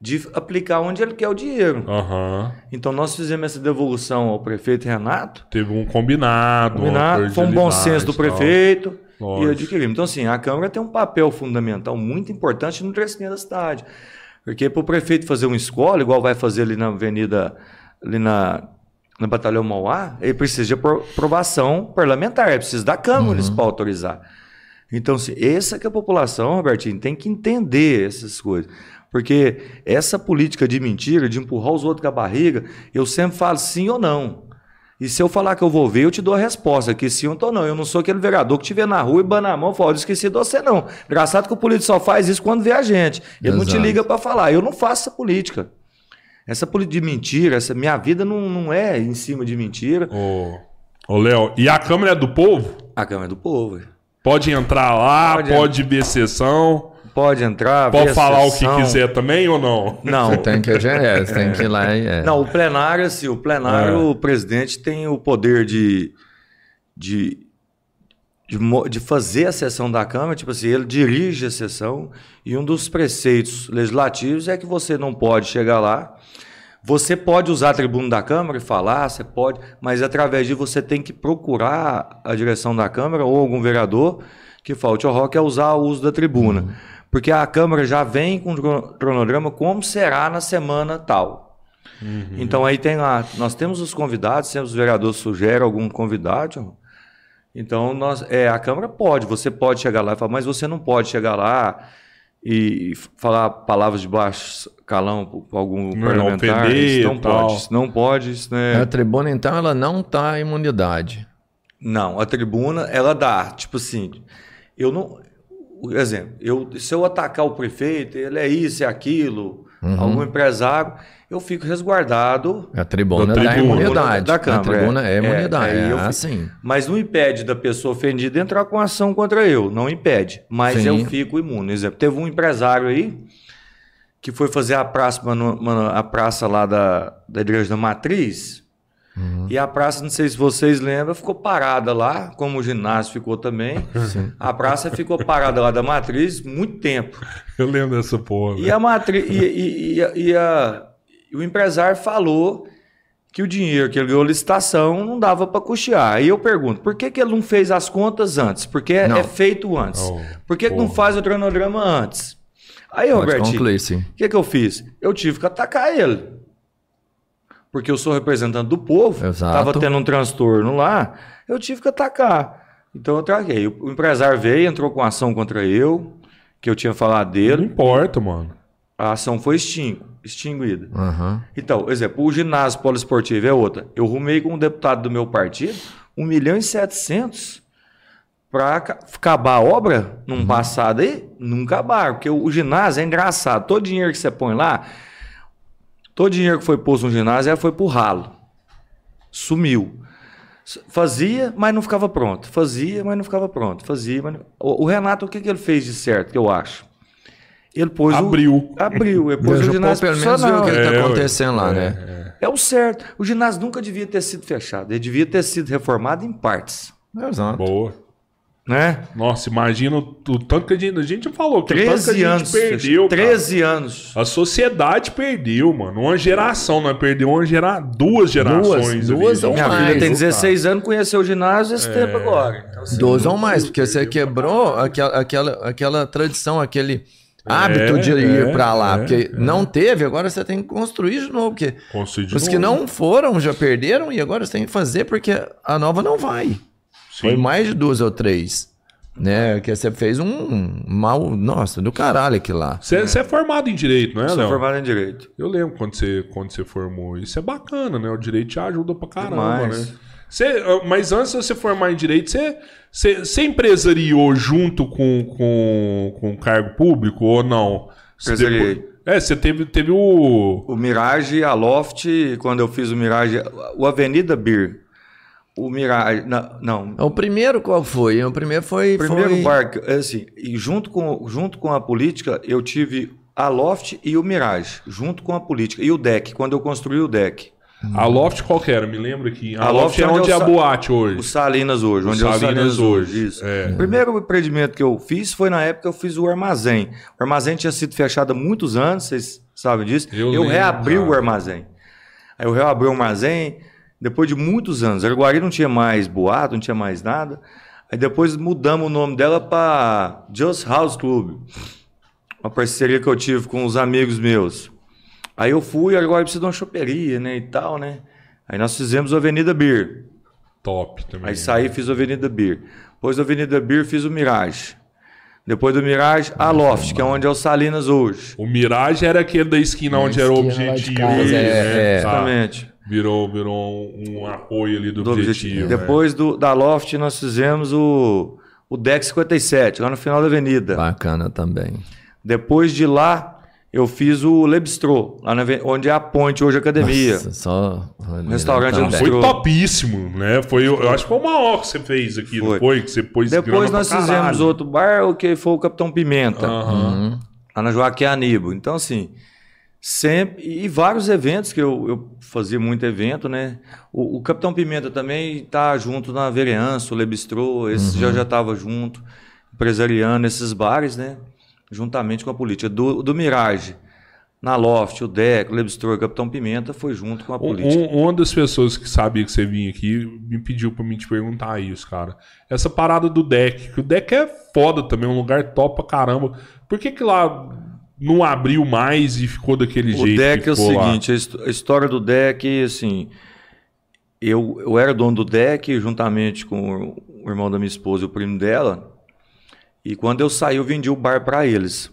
de aplicar onde ele quer o dinheiro. Aham. Então nós fizemos essa devolução ao prefeito Renato. Teve um combinado. Combinado, foi um bom senso do prefeito e adquirimos. Então, assim, a Câmara tem um papel fundamental muito importante no crescimento da cidade. Porque para o prefeito fazer uma escola, igual vai fazer ali na avenida, ali na, na Batalhão Mauá, ele precisa de apro- aprovação parlamentar, ele precisa da Câmara Municipal autorizar. Então, assim, essa que a população, Robertinho, tem que entender essas coisas. Porque essa política de mentira, de empurrar os outros com a barriga, eu sempre falo sim ou não. E se eu falar que eu vou ver, eu te dou a resposta, que sim ou não. Eu não sou aquele vereador que estiver na rua e bana a mão e fala, eu esqueci de você não. Engraçado que o político só faz isso quando vê a gente. Ele não te Exato. liga para falar. Eu não faço essa política. Essa política de mentira, essa minha vida não, não é em cima de mentira. Ô, ô Léo, e a Câmara é do povo? A Câmara é do Povo. Pode entrar lá, Pode pode, ver sessão, Pode entrar, pode falar o que quiser também ou não? Não, Você tem que, é, você tem que ir lá e. É. Não, o plenário, assim, o plenário, É. o presidente tem o poder de, de, de, de fazer a sessão da Câmara, tipo assim, ele dirige a sessão e um dos preceitos legislativos é que você não pode chegar lá. Você pode usar a tribuna da Câmara e falar, você pode, mas através disso você tem que procurar a direção da Câmara ou algum vereador que fale, o Roque é usar o uso da tribuna. Porque a Câmara já vem com o cronograma como será na semana tal. Então aí tem lá, nós temos os convidados, sempre os vereadores sugerem algum convidado. Então nós, é, a Câmara pode, você pode chegar lá e falar, mas você não pode chegar lá e falar palavras de baixo calão para algum Não, parlamentar. ofender Isso não tal. pode, isso não pode, isso não é- A tribuna, então, ela não tá imunidade. Não, a tribuna, ela dá, tipo assim, eu não. Por Exemplo, eu, se eu atacar o prefeito, ele é isso, é aquilo, Uhum. algum empresário, eu fico resguardado, A tribuna Da tribuna. imunidade. Da Câmara, a tribuna é, é. imunidade. É, É, fico- mas não impede da pessoa ofendida entrar com ação contra eu, não impede. Mas Sim. eu fico imune. Exemplo, teve um empresário aí que foi fazer a praça, mano- mano, a praça lá da, da Igreja da Matriz. Uhum. E a praça, não sei se vocês lembram, ficou parada lá, como o ginásio ficou também. A praça ficou parada lá da Matriz muito tempo. Eu lembro dessa porra. E a matriz e, e- e a- e a- o empresário falou que o dinheiro que ele ganhou licitação não dava para custear. Aí eu pergunto, por que, que ele não fez as contas antes? Porque é, Não. é feito antes. Oh, por que, que não faz o cronograma antes? Aí, Robertinho, sim. o que, que eu fiz? Eu tive que atacar ele. Porque eu sou representante do povo, Exato. estava tendo um transtorno lá, eu tive que atacar. Então eu traguei. O empresário veio, entrou com ação contra eu, que eu tinha falado Não dele. importa, mano. A ação foi extingu- extinguida. Aham. Então, exemplo, o ginásio poliesportivo é outra. Eu rumei com um deputado do meu partido 1 milhão e 700 para acabar a obra num passado aí, não acabaram. Porque o, o ginásio é engraçado. Todo dinheiro que você põe lá, todo dinheiro que foi posto no ginásio foi pro ralo. Sumiu. Fazia, mas não ficava pronto. Fazia, mas não ficava pronto. Fazia, mas não... o, o Renato, o que, que ele fez de certo, que eu acho? Ele pôs Abriu. o... Abriu. Ele pôs Veja, o pô, ginásio pelo menos ver o que está É, acontecendo lá, É, né? É o certo. O ginásio nunca devia ter sido fechado. Ele devia ter sido reformado em partes. Exato. Boa. Né? Nossa, imagina o, o tanto que a gente, a gente falou, que o tanto que a 13 gente anos. perdeu. cara. 13 anos. A sociedade perdeu, mano. Uma geração, nós perdeu uma gera... duas gerações. ali, duas ou. Minha mais, filha tem viu, 16 anos, conheceu o ginásio esse tempo agora. Então, assim, 12 ou mais, porque você quebrou aquela, aquela, aquela tradição, aquele hábito de ir é, pra lá. é, porque não teve, agora você tem que construir de novo. Porque de os que novo. não foram já perderam e agora você tem que fazer porque a nova não vai. Sim. Foi mais de duas ou três. Né? Que você fez um mal, nossa, do caralho aquilo lá. Você você é formado em direito, não é, Sou Léo? formado em Direito. Eu lembro quando você, quando você formou. Isso é bacana, né? O direito te ajuda pra caramba, Demais. né? Você, mas antes de você formar em direito, você, você, você empresariou junto com, com, com o cargo público ou não? Você Empresariei. depois- É, você teve, teve o. O Mirage, a Loft, quando eu fiz o Mirage, o Avenida Beer. O Mirage. na- Não. O primeiro qual foi? O primeiro foi. O primeiro foi... bar, que- assim, e junto com, junto com a política, eu tive a Loft e o Mirage, junto com a política. E o deck, quando eu construí o deck. A Loft qual que era? Me lembra que. A, A Loft, Loft é é onde é eu a boate O hoje. Salinas hoje, O onde é o Salinas Salinas hoje, hoje. Isso. é. O primeiro empreendimento que eu fiz foi na época que eu fiz o armazém. O armazém tinha sido fechado há muitos anos, vocês sabem disso. Eu Eu, lembro, reabri cara. o armazém. Aí eu reabri o armazém depois de muitos anos. Araguari não tinha mais boato, não tinha mais nada. Aí depois mudamos o nome dela para Just House Club. Uma parceria que eu tive com os amigos meus. Aí eu fui, agora precisa de uma choperia, né, e tal, né? Aí nós fizemos o Avenida Beer. Top também. Aí saí fiz o Avenida Beer. Depois da Avenida Beer fiz o Mirage. Depois do Mirage, a Loft, que é onde é o Salinas hoje. O Mirage era aquele da esquina onde era o objetivo. casa, né? é, é. Tá. Virou, virou um, um apoio ali do, Do objetivo. objetivo. né? Depois do, da Loft, nós fizemos o, o Deck 57, lá no final da avenida. Bacana também. Depois de lá, eu fiz o Le Bistrô, lá na, onde é a ponte, hoje a academia. Nossa, só. restaurante também. onde Foi topíssimo, né? Foi, eu acho que foi o maior que você fez aqui, não Foi. foi? Que você pôs Depois nós fizemos outro bar, o que foi o Capitão Pimenta. Aham. lá na Joaquim Aníbal. Então, assim, sempre. E vários eventos que eu, eu fazia muito evento, né? O, o Capitão Pimenta também tá junto na Vereança, o Lebistrô, esse já já estava junto, empresariando esses bares, né? Juntamente com a política. Do, do Mirage, na Loft, o Deco, o Lebistrô o Capitão Pimenta foi junto com a política. um- uma das pessoas que sabia que você vinha aqui me pediu pra mim te perguntar isso, cara. Essa parada do deck, que o deck é foda também, um lugar top pra caramba. Por que que lá não abriu mais e ficou daquele O jeito deck que é o lá? seguinte, a his- a história do deck, assim, eu, eu era dono do deck juntamente com o irmão da minha esposa e o primo dela. E quando eu saí, eu vendi o bar para eles.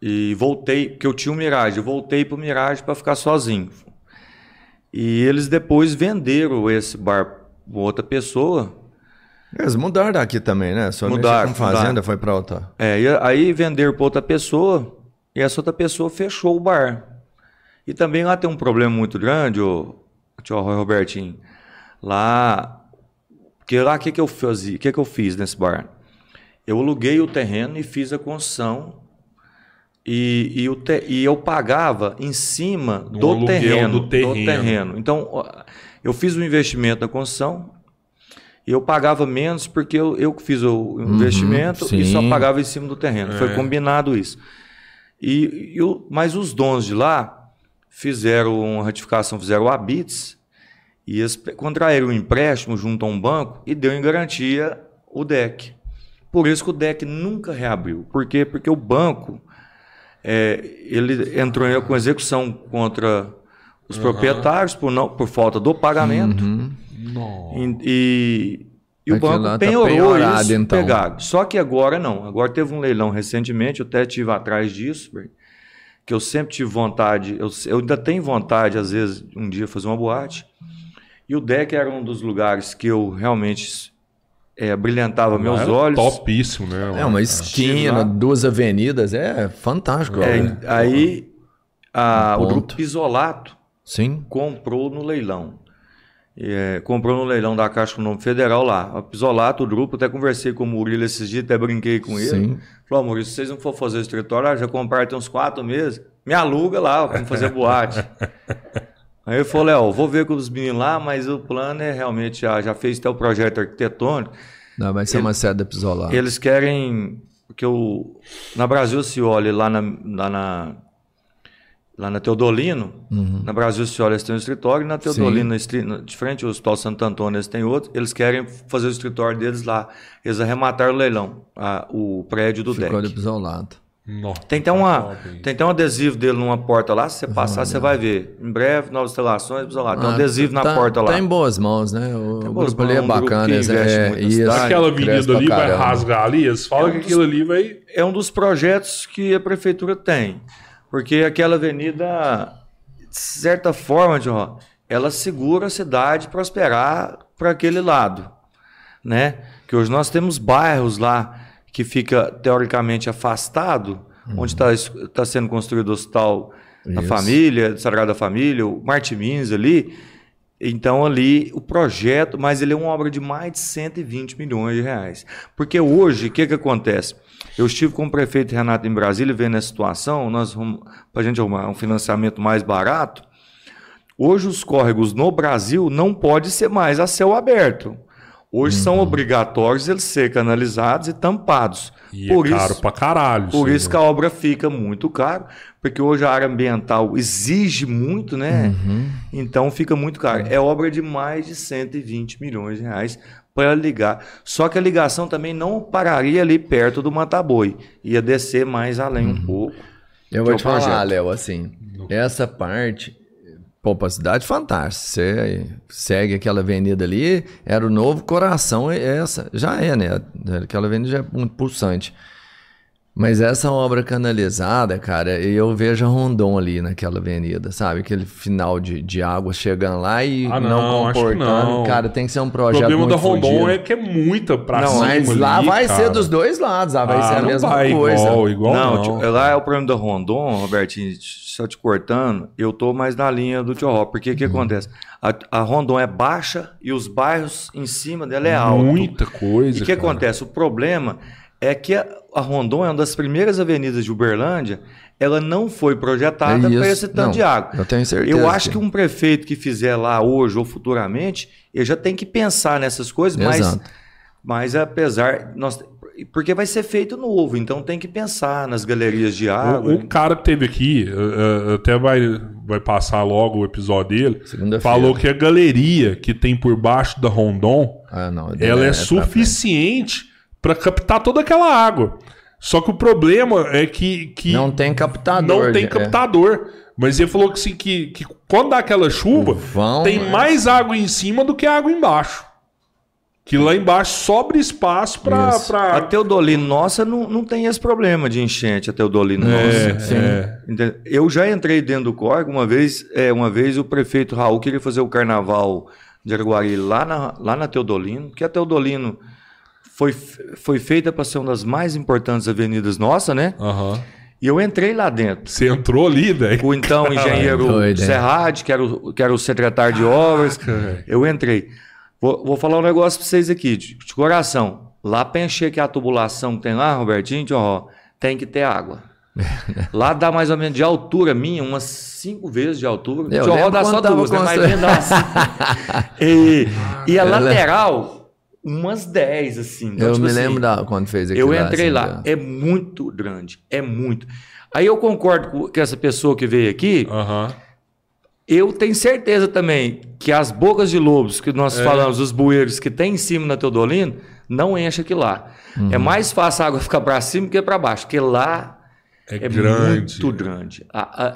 E voltei, porque eu tinha um Mirage, eu voltei pro Mirage para ficar sozinho. E eles depois venderam esse bar para outra pessoa. Eles mudaram daqui também, né? Só Mudaram, com fazenda, mudaram. foi pra outra. É, e aí venderam para outra pessoa e essa outra pessoa fechou o bar. E também lá tem um problema muito grande, o tio Roy Robertinho. Lá, porque lá o que, que eu fazia? O que, que eu fiz nesse bar? Eu aluguei o terreno e fiz a construção. E, e, o te- e eu pagava em cima Do do, aluguel terreno, do terreno. Então, eu fiz o investimento na construção e eu pagava menos porque eu, eu que fiz o investimento e só pagava em cima do terreno. Foi combinado isso. E, e o- mas os donos de lá fizeram uma ratificação, fizeram o habits e eles contraíram um empréstimo junto a um banco e deu em garantia o DEC. Por isso que o DEC nunca reabriu. Por quê? Porque o banco é, ele entrou com execução contra os proprietários por, não, por falta do pagamento. E, e- e o Aquilo banco tá penhorou penhorado, isso, então. pegaram. Só que agora não. Agora teve um leilão recentemente, eu até estive atrás disso, que eu sempre tive vontade, eu, eu ainda tenho vontade, às vezes, um dia fazer uma boate. E o deck era um dos lugares que eu realmente é, brilhantava meus Era olhos. Topíssimo, né? É uma lá. esquina, duas avenidas, é fantástico. É, né? aí a- Um o grupo Pisolato Sim. comprou no leilão. É, comprou no leilão da Caixa Econômica Federal lá. A Pisolato, o grupo, até conversei com o Murilo esses dias, até brinquei com ele. Sim. Falou, Murilo, se vocês não for fazer o escritório, ah, já compraram tem uns quatro meses, me aluga lá, vamos fazer boate. Aí ele falou, Léo, vou ver com os meninos lá, mas o plano é realmente, já, já fez até o projeto arquitetônico. Não, vai ser uma sede pisolada. Eles querem, porque o, na Brasil se olha lá na, lá na, lá na Teodolino, na Brasil se olha eles têm um escritório, e na Teodolino, na- de frente ao Hospital Santo Antônio, eles têm outro, eles querem fazer o escritório deles lá. Eles arremataram o leilão, a- o prédio do Ficou deck. de pisolado. Nossa, Tem até, uma, top, hein? tem até um adesivo dele numa porta lá, se você passar, você vai ver. Em breve, novas instalações, lá. Tem um adesivo na tá, porta lá. Tá em boas mãos, né? O, o boas grupo ali é mãos, um grupo bacana. investe é, isso. Aquela avenida ali vai rasgar ali, eles falam É um que dos- aquilo ali vai. é um dos projetos que a prefeitura tem. Porque aquela avenida, de certa forma, João, ela segura a cidade prosperar para aquele lado, né? Que hoje nós temos bairros lá que fica teoricamente afastado, onde está sendo construído o hospital da família, Sagrada Família, o Martimins ali. Então ali o projeto, mas ele é uma obra de mais de 120 milhões de reais. Porque hoje, o que, que acontece? Eu estive com o prefeito Renato em Brasília vendo a situação, nós para a gente arrumar um financiamento mais barato. Hoje os córregos no Brasil não pode ser mais a céu aberto. Hoje são obrigatórios eles ser canalizados e tampados. E por é caro isso, pra caralho. por isso né? que a obra fica muito caro, porque hoje a área ambiental exige muito, né? Então fica muito caro. É obra de mais de 120 milhões de reais para ligar. Só que a ligação também não pararia ali perto do Mataboi, ia descer mais além um pouco. Eu vou te falar, projeto. Léo, assim, essa parte, pô, pra cidade fantástica. Você segue aquela avenida ali, era o novo coração, é essa. Já é, né? Aquela avenida já é muito pulsante. Mas essa obra canalizada, cara, eu vejo a Rondon ali naquela avenida, sabe? Aquele final de, de água chegando lá e Ah, não, não, acho que comportando. não. Cara, tem que ser um O projeto problema muito da Rondon é que é muita pra Não, cima. Mas lá ali, vai cara. ser dos dois lados, lá vai Ah, ser a não mesma vai coisa. Igual, igual não, não. tio, lá é o problema da Rondon, Robertinho, só te cortando, eu tô mais na linha do Tio Ró, porque o que acontece? A, a Rondon é baixa e os bairros em cima dela é alto. Muita coisa. E o que cara. acontece? O problema é que a, a Rondon é uma das primeiras avenidas de Uberlândia, ela não foi projetada É para esse tanto Não, de água. eu tenho certeza Eu acho que- que um prefeito que fizer lá hoje ou futuramente, ele já tem que pensar nessas coisas, mas, Exato. mas apesar. Nós, porque vai ser feito novo, então tem que pensar nas galerias de água. O, o cara que teve aqui, até vai, vai passar logo o episódio dele, falou que a galeria que tem por baixo da Rondon, Ah, não, ela é, pra suficiente para captar toda aquela água. Só que o problema é que, que Não tem captador. não tem é. captador. Mas ele falou que, assim, que, que quando dá aquela chuva, vão, tem é. mais água em cima do que água embaixo. Que lá embaixo sobra espaço para. Isso. A Teodolino nossa não, não tem esse problema de enchente, a Teodolino É, nossa. é. Eu já entrei dentro do córrego uma vez, é, uma vez o prefeito Raul queria fazer o carnaval de Araguari lá na, lá na Teodolino, que a Teodolino foi, foi feita para ser uma das mais importantes avenidas nossa, né? Aham. E eu entrei lá dentro. Você entrou ali, velho. O então engenheiro doido? Serrade, que era, o, que era o secretário de obras, eu entrei. Vou, vou falar um negócio para vocês aqui, de, de coração. Lá para encher que a tubulação que tem lá, Robertinho, tem que ter água. Lá dá mais ou menos de altura minha, umas cinco vezes de altura. Eu lembro dá só duas, né? Mas assim. e, e a Ela- lateral, umas dez, assim. Então, Eu tipo me assim, lembro da, quando fez aquilo eu entrei assim, lá, é muito grande, é muito. Aí eu concordo com com essa pessoa que veio aqui, Aham. eu tenho certeza também que as bocas de lobos que nós falamos, os bueiros que tem em cima na Teodolino, não enche aqui lá. É mais fácil a água ficar para cima que para baixo, porque lá É, é grande. muito grande.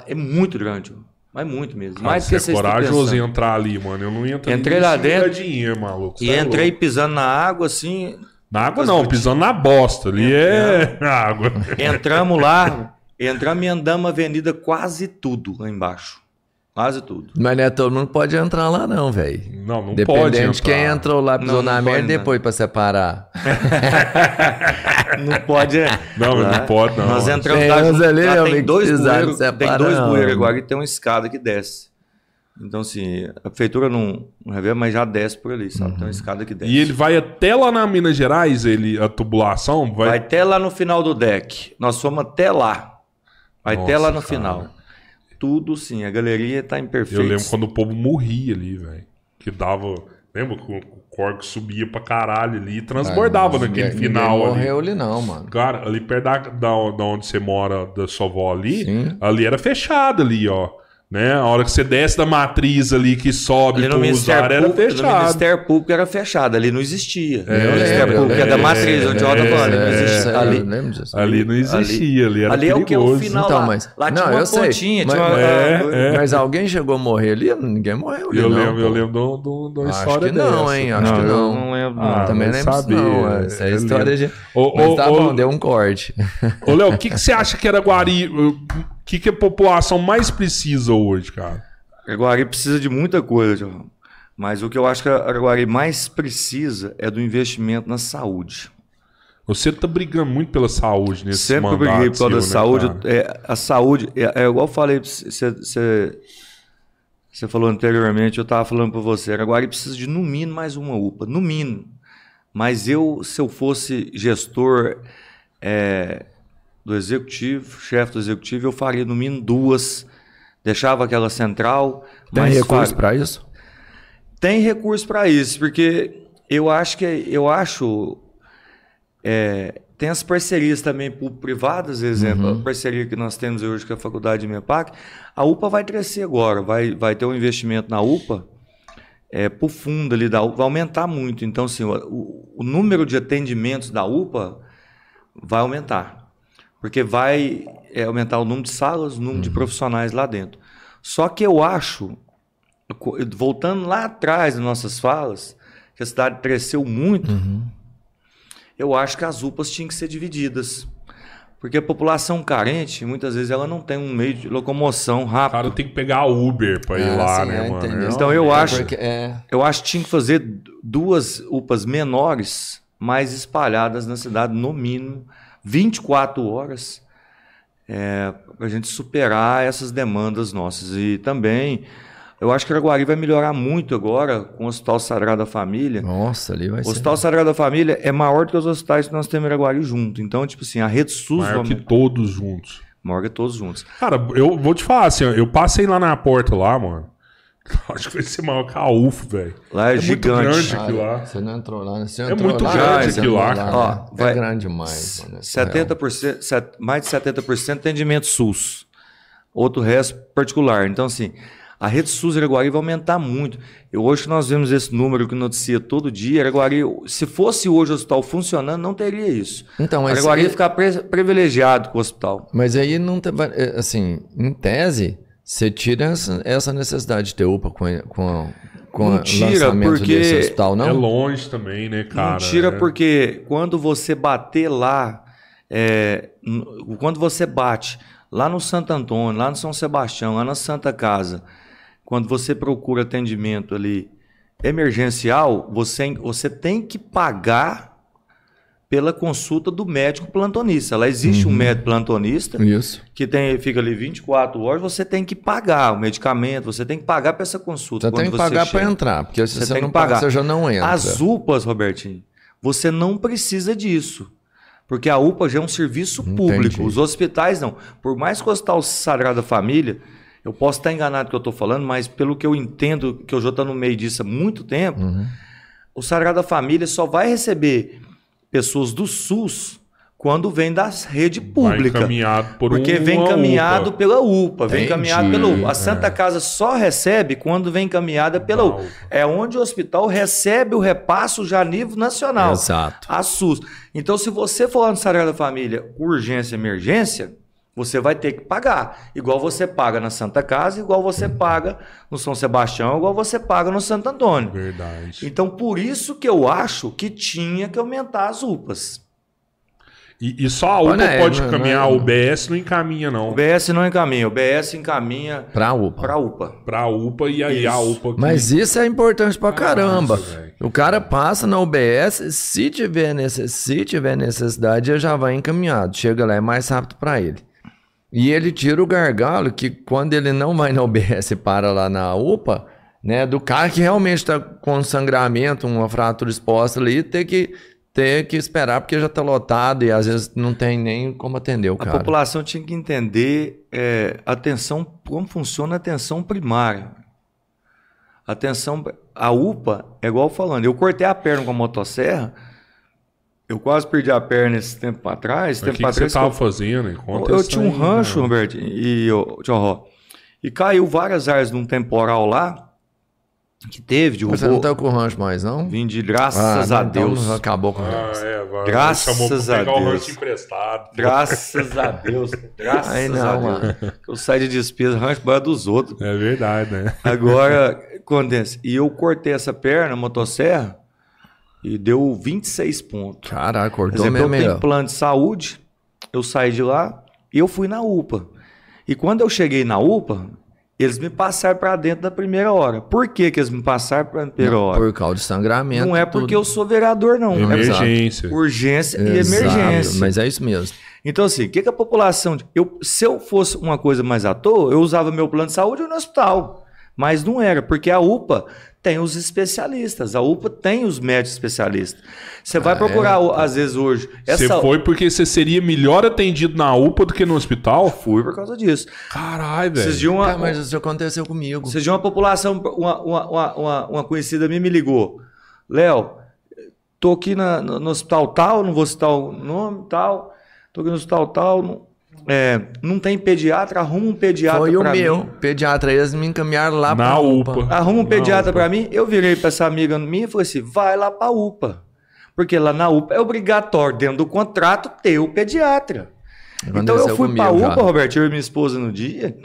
É muito grande, mas muito mesmo. Cara, mais do você que é corajoso em entrar ali, mano. Eu não ia entrar Entrei lá dentro dinheiro, maluco. E é entrei louco. pisando na água assim, Na água não, pisando na bosta. Ali é água. entramos lá, entramos e andamos a avenida quase tudo lá embaixo. Quase tudo. Mas não é todo mundo pode entrar lá, não, velho. Não, não pode Dependente de quem entrou lá, pisou Não, na não merda pode, não. depois pra separar. Não pode. Não, lá. não pode, não. Nós entramos Tem lá, ali, lá tem dois bueiros, tem dois não. bueiros agora e tem uma escada que desce. Então, assim, a prefeitura não, não revela, mas já desce por ali, sabe? Tem uma escada que desce. E ele vai até lá na Minas Gerais, ele, a tubulação, vai. Vai até lá no final do deck. Nós fomos até lá. Vai até Nossa, lá no cara. final. Tudo sim. A galeria tá em perfeito. Eu lembro quando o povo morria ali, velho. Que dava. Lembra que o corpo subia pra caralho ali e transbordava Ai, naquele ninguém- final ninguém ali. morreu ali não, mano. Cara, ali perto da, da, da onde você mora, da sua avó ali, Sim. ali era fechado ali, ó. Né? A hora que você desce da matriz ali, que sobe Ali no pro Ministério, usar, era Público, no fechado. Ministério Público era fechado, ali não existia. Eu o Ministério eu Público é da lembro. matriz, onde roda é, a ali não é, existe. é, ali. Ali não existia, ali, era ali é o que é o perigoso. final Então, lá. mas- lá não, tinha uma eu sei, pontinha, mas- tinha uma... É, é. Mas alguém chegou a morrer ali? Ninguém morreu ali, Eu não, lembro, eu lembro de um- um- uma Acho história que não, hein? Acho que não. não lembro. Ah, não. Também lembro não. é, Essa é a história de... Mas tá bom, deu um corte. Ô, Léo, o que, você acha que Araguari. O que, que a população mais precisa hoje, cara? Araguari precisa de muita coisa, João. Mas o que eu acho que a Araguari mais precisa é do investimento na saúde. Você tá brigando muito pela saúde nesse Sempre mandato briguei causa da seu, né, saúde. é, a saúde, é, é igual eu falei, você, você falou anteriormente, eu estava falando para você, Araguari precisa de no mínimo mais uma UPA, no mínimo. Mas eu, se eu fosse gestor é, do executivo, chefe do executivo, eu faria no mínimo duas, deixava aquela central. Tem recurso pra isso? tem recurso para isso, porque eu acho que eu acho é, tem as parcerias também público-privadas, exemplo, a parceria que nós temos hoje com a Faculdade de MEPAC, a UPA vai crescer agora, vai, vai ter um investimento na UPA é, para o fundo ali da UPA, vai aumentar muito. Então, assim, o- o número de atendimentos da UPA vai aumentar, porque vai é, aumentar o número de salas, o número de profissionais lá dentro. Só que eu acho voltando lá atrás das nossas falas, que a cidade cresceu muito, eu acho que as UPAs tinham que ser divididas. Porque a população carente, muitas vezes, ela não tem um meio de locomoção O rápido. cara tem que pegar Uber pra ir Ah, lá, sim, né, é, mano? entendeu? Então, eu É acho- porque- é, Eu acho que tinha que fazer duas UPAs menores, mais espalhadas na cidade, no mínimo, 24 horas, para a gente superar essas demandas nossas. E também, eu acho que Araguari vai melhorar muito agora com o Hospital Sagrada Família. Nossa, ali vai O ser... Hospital Sagrada Família é maior do que os hospitais que nós temos em Araguari junto. Então, tipo assim, a rede SUS Maior vai que todos juntos. maior que todos juntos. Cara, eu vou te falar assim, eu passei lá na porta lá, mano. Acho que vai ser maior que a UFO, velho. Lá é, muito gigante. grande. Cara, aquilo lá. Você não entrou lá, né? Você É entrou muito lá, grande aquilo lá, entrou cara. Ó, né? vai- É grande demais, mano. esse real. 70%, set- mais de 70% atendimento SUS. Outro resto particular. Então, assim, a rede SUS Araguari vai aumentar muito. E hoje que nós vemos esse número que noticia todo dia, Araguari, se fosse hoje o hospital funcionando, não teria isso. Então, mas, Araguari ia ficar pre- privilegiado com o hospital. mas aí não tem... é, Assim, em tese, você tira essa, essa necessidade de ter UPA com, com, com Não tira, lançamento porque desse hospital, não? É longe também, né, cara? não tira É. porque quando você bater lá, é, quando você bate lá no Santo Antônio, lá no São Sebastião, lá na Santa Casa, quando você procura atendimento ali emergencial, você, você tem que pagar pela consulta do médico plantonista. Lá existe Uhum. um médico plantonista Isso. que tem, fica ali 24 horas, você tem que pagar o medicamento, você tem que pagar para essa consulta. Você tem que pagar chega. para entrar, porque se Você você, tem não que pagar. pagar, você já não entra. As UPAs, Robertinho, você não precisa disso. Porque a UPA já é um serviço público. Entendi. Os hospitais não. Por mais que o Hospital Sagrada Família, eu posso estar enganado que eu estou falando, mas pelo que eu entendo, que eu já estou no meio disso há muito tempo, Uhum. o Sagrada Família só vai receber pessoas do SUS quando vem da rede Vai pública. encaminhado por Porque vem encaminhado UPA. pela UPA, vem Entendi, encaminhado pela UPA. A é. Santa Casa só recebe quando vem encaminhada pela Da UPA. UPA. É onde o hospital recebe o repasso já a nível nacional. Exato. A SUS. Então, se você for lá no Sagrada Família urgência emergência, você vai ter que pagar. Igual você paga na Santa Casa, igual você paga no São Sebastião, igual você paga no Santo Antônio. Verdade. Então, por isso que eu acho que tinha que aumentar as UPAs. E, e só a UPA Olha, é, pode não- encaminhar, não- o BS não encaminha, não. O BS não encaminha, o BS encaminha Pra UPA. para a UPA. Pra UPA e aí a Isso. UPA. que- Mas isso é importante pra caramba. velho. O cara passa na UBS, se tiver, necess... se tiver necessidade, ele já vai encaminhado. Chega lá, é mais rápido pra ele. E ele tira o gargalo que quando ele não vai na UBS e para lá na UPA, né, do cara que realmente está com sangramento, uma fratura exposta ali, ter que ter que esperar porque já está lotado e às vezes não tem nem como atender o A cara. população tinha que entender é, atenção, como funciona a atenção primária. Atenção, a UPA é igual falando. Eu cortei a perna com a motosserra. Eu quase perdi a perna esse tempo atrás. O Tempo que, que você atrás tava eu- fazendo? Conta eu isso tinha um aí, rancho, né? Roberto, e eu, tio Ró, e caiu várias árvores num temporal lá que teve, Mas Você não tá com o rancho mais, não? Vim de graças Ah, a então Deus. acabou com o Ah, rancho. é, agora Graças a pegar o Deus. rancho emprestado. Graças a Deus. Graças Aí a não, Deus. Eu saio de despesa, rancho banho dos outros. É verdade, né? Agora, acontece. E eu cortei essa perna, motosserra, e deu 26 pontos. Exemplo, eu mesmo aí, tenho ó. plano de saúde, eu saí de lá e eu fui na UPA. E quando eu cheguei na UPA, eles me passaram para dentro da primeira hora. Por que, que eles me passaram para a primeira hora? Por causa de sangramento. Não é tudo. porque eu sou vereador, não. É Emergência. por urgência e Exato, emergência. Mas é isso mesmo. Então, assim, o que, que a população. Eu, se eu fosse uma coisa mais à toa, eu usava meu plano de saúde no hospital. Mas não era, porque a UPA tem os especialistas, a UPA tem os médicos especialistas. Você vai Ah, procurar, o- às vezes, hoje. Você Essa... foi porque você seria melhor atendido na UPA do que no hospital? Fui por causa disso. Caralho, velho. uma, Cara, mas isso aconteceu comigo. vocês de uma população, uma, uma, uma, uma, uma conhecida minha me ligou. Léo, tô aqui na- no, no hospital tal, não vou citar o nome tal, tô aqui no hospital tal, não, é, não tem pediatra, arruma um pediatra Foi o pra meu. mim. Pediatra, eles me encaminharam lá Na pra UPA. Arruma um Na pediatra UPA. pra mim. Eu virei pra essa amiga minha e falei assim: vai lá pra UPA. Porque lá na UPA é obrigatório, dentro do contrato, ter o pediatra. Então eu fui pra UPA, já. Roberto, eu e minha esposa no dia,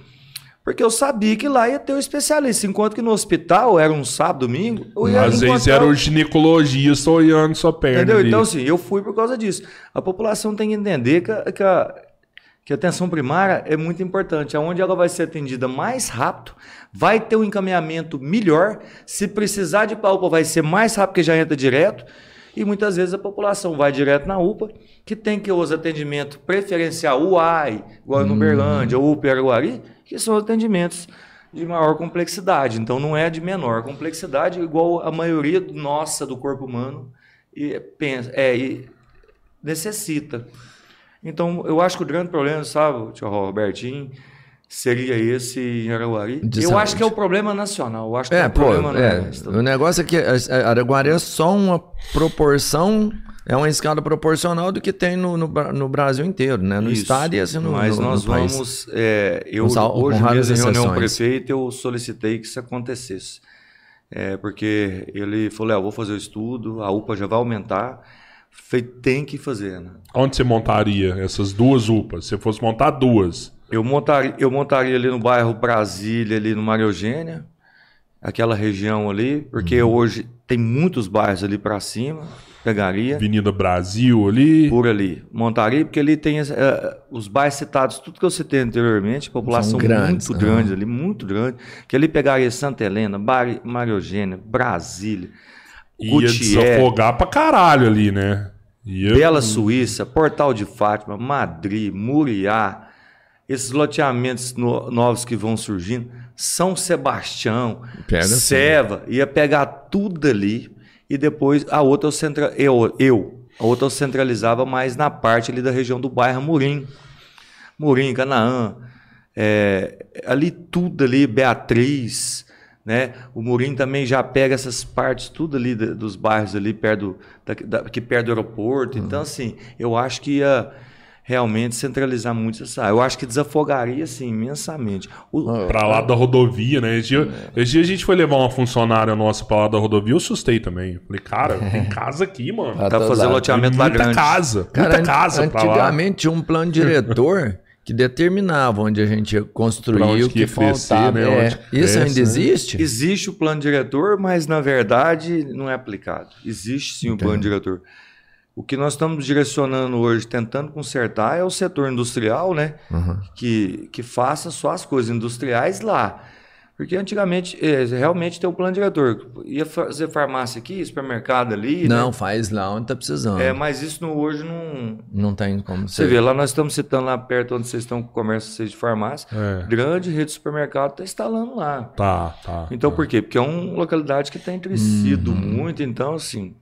porque eu sabia que lá ia ter o especialista. Enquanto que no hospital era um sábado, domingo, eu ia Às vezes era o- o ginecologista olhando sua perna. Entendeu? ali. Então, assim, eu fui por causa disso. A população tem que entender que a, que a, que a atenção primária é muito importante. Onde ela vai ser atendida mais rápido, vai ter um encaminhamento melhor. Se precisar de UPA, vai ser mais rápido, porque já entra direto. E muitas vezes a população vai direto na UPA, que tem que os atendimentos preferencial UAI, igual no Berlândia, UPA Araguari, que são atendimentos de maior complexidade. Então não é de menor complexidade, igual a maioria nossa do corpo humano e pensa, é, e necessita. Então, eu acho que o grande problema, sabe, tio Robertinho, seria esse em Araguari. De eu saúde. acho que é o problema nacional. Eu acho que É, o pô, problema é, é o negócio é que Araguari é só uma proporção, é uma escala proporcional do que tem no, no, no Brasil inteiro, né? No Isso. estado e assim no, Mas no- nós no vamos. é, eu, Com hoje mesmo, em reunião prefeito, eu solicitei que isso acontecesse. É, porque ele falou: Léo, vou fazer o estudo, a UPA já vai aumentar. Tem que fazer, né? Onde você montaria essas duas UPAs? Se você fosse montar duas. Eu montaria, eu montaria ali no bairro Brasília, ali no Maria Eugênia, aquela região ali, porque Uhum. hoje tem muitos bairros ali para cima, pegaria Avenida Brasil ali. por ali. Montaria, porque ali tem eh, os bairros citados, tudo que eu citei anteriormente, população grandes, muito grande ali, muito grande, que ali pegaria Santa Helena, Bar- Maria Eugênia, Brasília, Ia desafogar pra caralho ali, né? Ia... Bela Suíça, Portal de Fátima, Madrid, Muriá, esses loteamentos no- novos que vão surgindo, São Sebastião, Pega assim. Seva, ia pegar tudo ali e depois a outra eu, centra, eu, eu a outra eu centralizava mais na parte ali da região do bairro Murim. Murim, Canaã, é, ali tudo ali, Beatriz, né? O Murim também já pega essas partes tudo ali da- dos bairros ali perto do, da, da- aqui perto do aeroporto. Então assim, eu acho que ia realmente centralizar muito essa. área. Eu acho que desafogaria assim imensamente. O- Pra lá da rodovia, né? Esse dia, esse dia a gente foi levar uma funcionária nossa pra lá da rodovia, eu assustei também. Falei, cara, tem casa aqui, mano. Tá fazendo loteamento lá muita grande. casa, Cara, muita casa pra lá. antigamente tinha um plano diretor que determinava onde a gente ia construir onde o que que, ia crescer, faltava. né? É, Isso cresce, ainda né? existe? Existe o plano diretor, mas na verdade não é aplicado. Existe sim o plano diretor. O que nós estamos direcionando hoje, tentando consertar, é o setor industrial, né? Uhum. Que, que faça só as coisas industriais lá. Porque antigamente, eh, realmente tem o plano diretor. Ia fazer farmácia aqui, supermercado ali. Não, né? faz lá onde tá precisando. É, mas isso no, hoje não. Não tem como Você ser. vê, lá nós estamos citando lá perto onde vocês estão com o comércio vocês de farmácia. É. Grande rede de supermercado está instalando lá. Tá, tá. Então, tá. por quê? Porque é uma localidade que tem crescido Uhum. muito. Então, assim,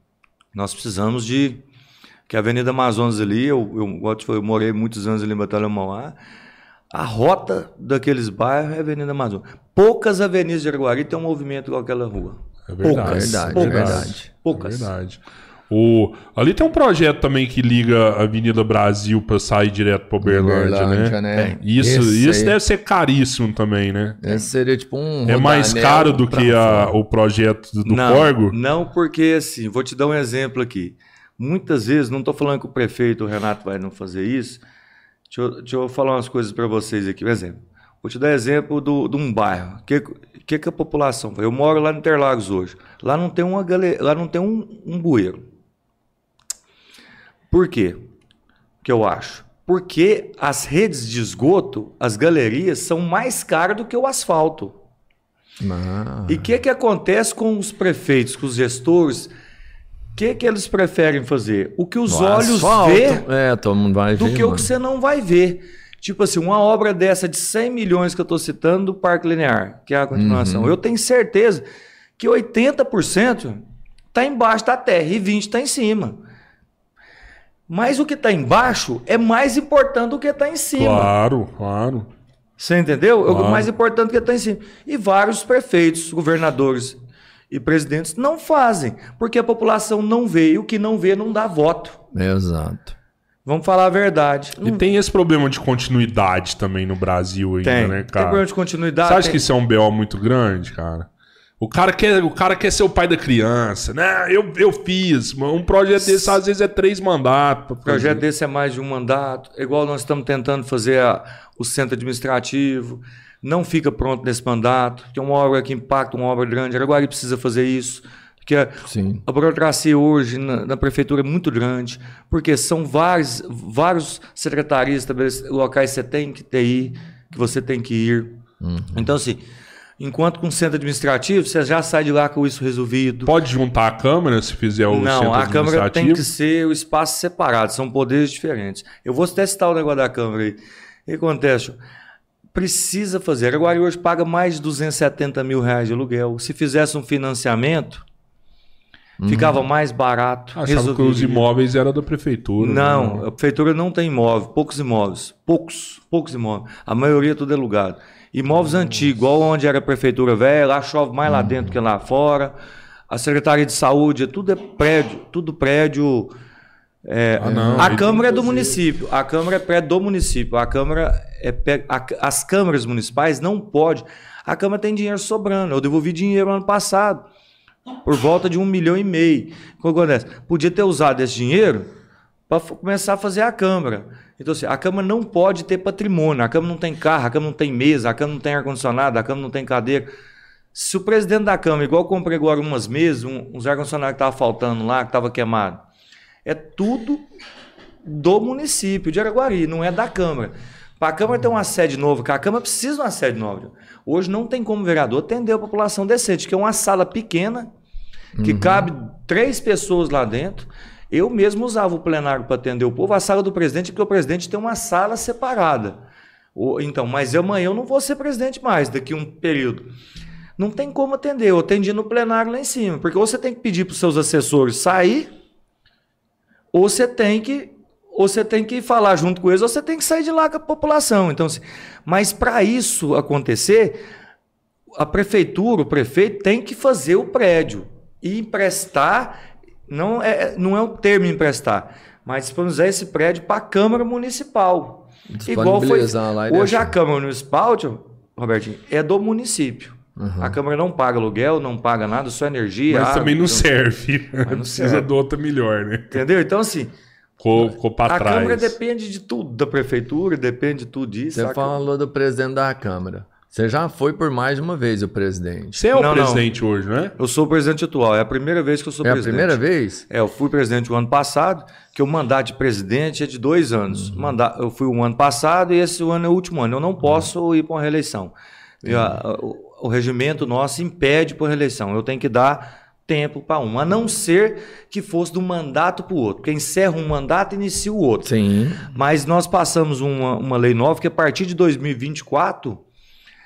nós precisamos de, Que a Avenida Amazonas ali, eu, eu, eu morei muitos anos ali em Batalha Mauá, a rota daqueles bairros é a Avenida Amazonas. Poucas avenidas de Araguari tem um movimento com aquela rua. É verdade. Poucas. Verdade, poucas. verdade. Poucas. É verdade. O, ali tem um projeto também que liga a Avenida Brasil para sair direto para Uberlândia, Uberlândia, né? né? Isso, Esse isso aí- deve ser caríssimo também, né? Esse seria tipo um. É mais caro do que a- o projeto do não, Corgo? Não, porque assim, vou te dar um exemplo aqui. Muitas vezes, não estou falando que o prefeito, o Renato, vai não fazer isso. Deixa eu, deixa eu falar umas coisas para vocês aqui. Um exemplo. Vou te dar exemplo do- de um bairro. O que, que, que a população faz? Eu moro lá no Interlagos hoje. Lá não tem, uma gale... lá não tem um, um bueiro. Por quê? Que eu acho. Porque as redes de esgoto, as galerias, são mais caras do que o asfalto. Ah, E o que, que acontece com os prefeitos, com os gestores? O que, que eles preferem fazer? O que os no olhos vê É, todo mundo vai do ver. que o mano. que você não vai ver. Tipo assim, uma obra dessa de 100 milhões que eu estou citando do Parque Linear, que é a continuação. Uhum. Eu tenho certeza que 80% está embaixo da terra e 20% está em cima. Mas o que está embaixo é mais importante do que está em cima. Claro, claro. Você entendeu? É o Claro. mais importante que está em cima. E vários prefeitos, governadores e presidentes não fazem, porque a população não vê, e o que não vê não dá voto. Exato. Vamos falar a verdade. E tem esse problema de continuidade também no Brasil ainda, Tem. né, Tem cara? problema de continuidade. Você acha tem- que isso é um BO muito grande, cara? O cara quer, o cara quer ser o pai da criança, né? Eu, eu fiz. Um projeto desse às vezes é três mandatos. projeto desse é mais de um mandato, igual nós estamos tentando fazer a- o centro administrativo. Não fica pronto nesse mandato, que é uma obra que impacta uma obra grande. Araguari precisa fazer isso. Porque a, Sim. a burocracia hoje na, na prefeitura é muito grande, porque são vários, vários secretarias, locais que você tem que ter ir, que você tem que ir. Então, assim, enquanto com o centro administrativo, você já sai de lá com isso resolvido. Pode juntar a Câmara se fizer o Não, centro a Câmara tem administrativo? que ser o espaço separado, são poderes diferentes. Eu vou testar o negócio da Câmara aí. O que acontece? Precisa fazer. Agora hoje paga mais de 270 mil reais de aluguel. Se fizesse um financiamento, ficava mais barato. Achava que os imóveis eram da prefeitura. Não, né? a prefeitura não tem imóvel, poucos imóveis. Poucos, poucos imóveis. A maioria tudo é alugado. Imóveis antigos, igual onde era a prefeitura velha, lá chove mais lá dentro que lá fora. A Secretaria de Saúde, tudo é prédio, tudo prédio. É, Ah, não, a Câmara é tem do município, a Câmara é do município. A Câmara é pé- a- as câmaras municipais não pode. A Câmara tem dinheiro sobrando. Eu devolvi dinheiro ano passado por volta de um milhão e meio. O que acontece? Podia ter usado esse dinheiro para começar a fazer a Câmara. Então, assim, a Câmara não pode ter patrimônio, a Câmara não tem carro, a Câmara não tem mesa, a Câmara não tem ar-condicionado, a Câmara não tem cadeira. Se o presidente da Câmara, igual eu comprei agora umas mesas, um, uns ar-condicionados que estavam faltando lá, que estava queimado, é tudo do município de Araguari, não é da Câmara. Para a Câmara ter uma sede nova, que a Câmara precisa de uma sede nova. Hoje não tem como o vereador atender a população decente, que é uma sala pequena, que cabe três pessoas lá dentro. Eu mesmo usava o plenário para atender o povo, a sala do presidente, porque o presidente tem uma sala separada. Então, mas amanhã eu não vou ser presidente mais, daqui a um período. Não tem como atender, eu atendi no plenário lá em cima, porque ou você tem que pedir para os seus assessores sair, ou você tem que ou você tem que falar junto com eles, ou você tem que sair de lá com a população. Então, assim, mas para isso acontecer, a prefeitura, o prefeito tem que fazer o prédio e emprestar, não é, não é o termo emprestar, mas disponibilizar esse prédio para a Câmara Municipal. Igual foi. Hoje a. Câmara Municipal, tio, Robertinho, é do município. A Câmara não paga aluguel, não paga nada, só energia. Mas água, também não então- serve. não Precisa serve. de outra melhor, né? Entendeu? Então, assim, Ficou, ficou a trás. Câmara depende de tudo, da prefeitura, depende de tudo disso. Você a falou do presidente da Câmara. Você já foi por mais de uma vez o presidente. Você é o Não, não. presidente hoje, né? Eu sou o presidente atual, é a primeira vez que eu sou É a presidente. primeira vez? É, eu fui presidente o ano passado, que o mandato de presidente é de dois anos. Uhum. Eu fui o ano passado e esse ano é o último ano. Eu não posso ir para uma reeleição. E a- o, regimento nosso impede por reeleição. Eu tenho que dar tempo para um, a não ser que fosse de um mandato para o outro. Porque encerra um mandato e inicia o outro. Sim. Mas nós passamos uma, uma lei nova que a partir de 2024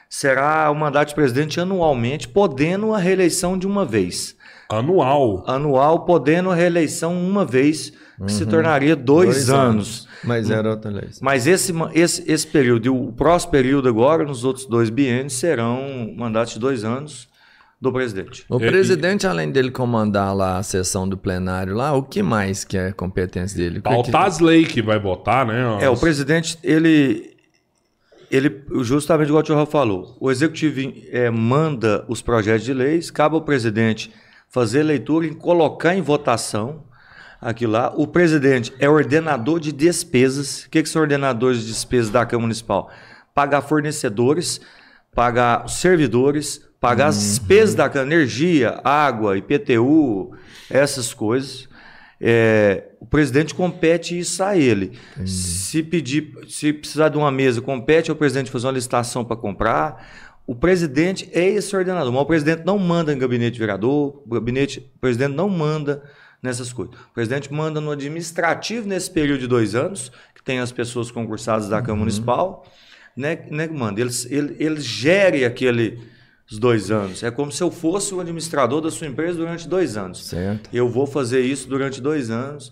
será o mandato de presidente anualmente, podendo a reeleição de uma vez. Anual. Anual, podendo a reeleição uma vez, que se tornaria dois, Dois anos. Mas era outra lei. Mas esse, esse, esse período e o próximo período agora, nos outros dois biênios, serão mandatos de dois anos do presidente. O E- presidente, além dele comandar lá a sessão do plenário lá, o que mais que é competência dele? Pautar as leis que vai votar, né? É, o As- presidente, ele, ele justamente igual o tio falou, o executivo eh, manda os projetos de leis, cabe ao presidente fazer leitura e colocar em votação aquilo lá. O presidente é ordenador de despesas. O que, que são ordenadores de despesas da Câmara Municipal? Pagar fornecedores, pagar servidores, pagar as despesas da Câmara, energia, água, IPTU, essas coisas. É, o presidente compete isso a ele. Se pedir, se precisar de uma mesa, compete ao presidente fazer uma licitação para comprar. O presidente é esse ordenador, mas o presidente não manda em gabinete de vereador, o gabinete, o presidente não manda nessas coisas. O presidente manda no administrativo nesse período de dois anos, que tem as pessoas concursadas da Câmara Municipal, né, né, manda. Ele, ele, ele gere aquele os dois anos. É como se eu fosse o administrador da sua empresa durante dois anos. Certo. Eu vou fazer isso durante dois anos.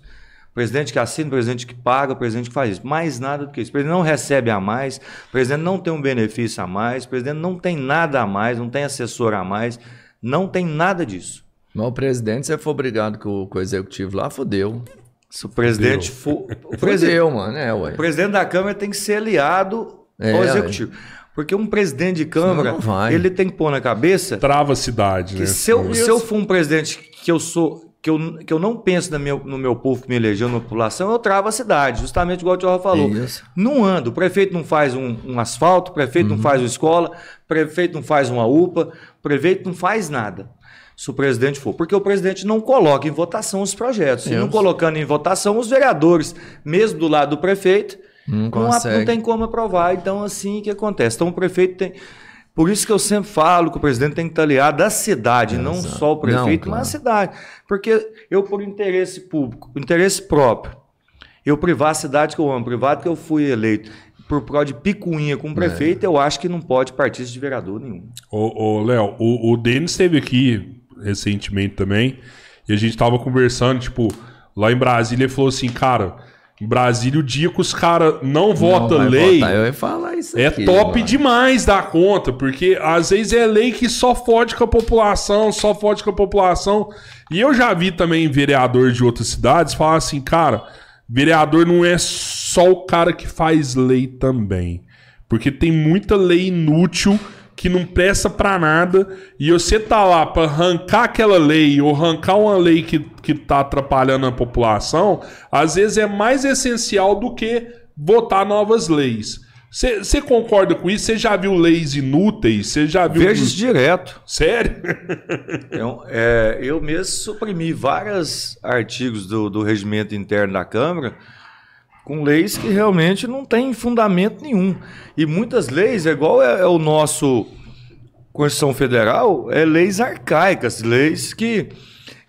O presidente que assina, o presidente que paga, o presidente que faz isso. Mais nada do que isso. O presidente não recebe a mais, o presidente não tem um benefício a mais, o presidente não tem nada a mais, não tem assessor a mais, não tem nada disso. Mas o presidente, se for obrigado com, com o executivo lá, fodeu. Se o presidente for. O presidente, Fodeu, mano, é, ué. o presidente da Câmara tem que ser aliado É, ao executivo. Porque um presidente de Câmara, ele tem que pôr na cabeça Trava a cidade, né? que se eu, se eu for um presidente que eu sou, que eu, que eu não penso na minha- no meu povo que me elegeu, na população, eu travo a cidade, justamente igual o Tio falou. Isso. Não anda, o prefeito não faz um, um asfalto, o prefeito Uhum. não faz uma escola, o prefeito não faz uma UPA, o prefeito não faz nada. Se o presidente for, porque o presidente não coloca em votação os projetos. E não colocando em votação, os vereadores, mesmo do lado do prefeito, Não não, não tem como aprovar. Então, assim que acontece. Então, o prefeito tem. Por isso que eu sempre falo que o presidente tem que estar aliado à cidade, não Exato. só o prefeito, Não, mas à claro. cidade. Porque eu, por interesse público, interesse próprio, eu privar a cidade que eu amo, privado que eu fui eleito, por prol de picuinha com o prefeito, eu acho que não pode partir de vereador nenhum. Ô, ô, Léo, o, o Denis esteve aqui recentemente também, e a gente tava conversando, tipo, lá em Brasília, ele falou assim, cara, em Brasília, o dia que os caras não votam lei, votar, eu ia falar isso é aqui, top mano. demais da conta, porque às vezes é lei que só fode com a população, só fode com a população. E eu já vi também vereador de outras cidades falar assim, cara, vereador não é só o cara que faz lei também. Porque tem muita lei inútil que não presta pra nada e você tá lá pra arrancar aquela lei ou arrancar uma lei que, que tá atrapalhando a população, às vezes é mais essencial do que votar novas leis. Você concorda com isso? Você já viu leis inúteis? Você já viu. Vejo isso direto. Sério? Eu, é, eu mesmo suprimi vários artigos do, do regimento interno da Câmara com leis que realmente não têm fundamento nenhum. E muitas leis, é igual é, é o nosso Constituição Federal, é leis arcaicas, leis que,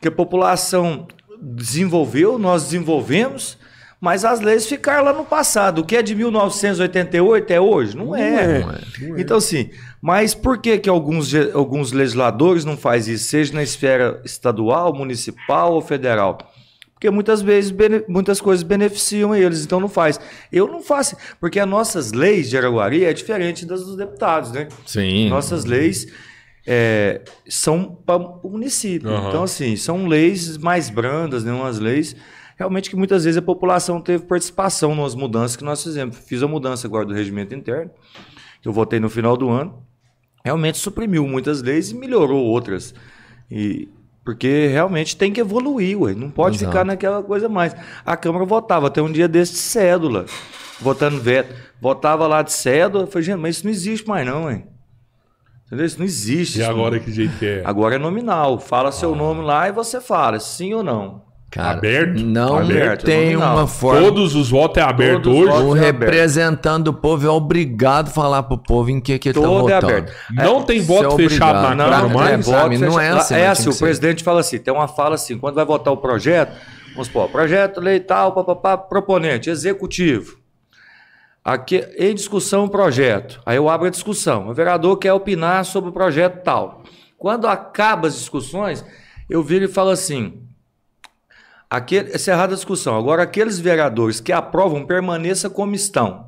que a população desenvolveu, nós desenvolvemos, mas as leis ficaram lá no passado. O que é de 1988 é hoje? Não é. Não é, Então, assim, mas por que, que alguns, alguns legisladores não fazem isso, seja na esfera estadual, municipal ou federal? Porque muitas vezes muitas coisas beneficiam eles, então não faz. Eu não faço, porque as nossas leis de Araguari é diferente das dos deputados, né? Sim. Nossas leis é, são para o município. Aham. Então, assim, são leis mais brandas, né? Umas leis realmente que muitas vezes a população teve participação nas mudanças que nós fizemos. Fiz a mudança agora do regimento interno, que eu votei no final do ano. Realmente suprimiu muitas leis e melhorou outras. E, porque realmente tem que evoluir, ué. não pode Exato. ficar naquela coisa mais. A Câmara votava até um dia desse de cédula, votando veto. Votava lá de cédula, eu falei, gente, mas isso não existe mais não, hein? Entendeu? Isso não existe. E isso agora não- que jeito é? Agora é nominal. Fala seu nome lá e você fala, sim ou não. Cara, Aberto? Não Aberto, tem nominal. uma forma. Todos os votos é aberto Todos os hoje? O é aberto. representante do povo é obrigado a falar pro povo em que que ele tá Todo é votando. aberto. Não tem Isso voto é fechado na. Câmara Não, mais? é voto fecha- não é assim, É assim, o presidente fala assim, tem uma fala assim, quando vai votar o projeto, vamos supor, projeto lei tal, papapá, proponente, executivo. aqui, em discussão o projeto. Aí eu abro a discussão. O vereador quer opinar sobre o projeto tal. Quando acaba as discussões, eu viro e falo assim: aquele, encerrada a discussão. Agora, aqueles vereadores que aprovam, permaneça como estão.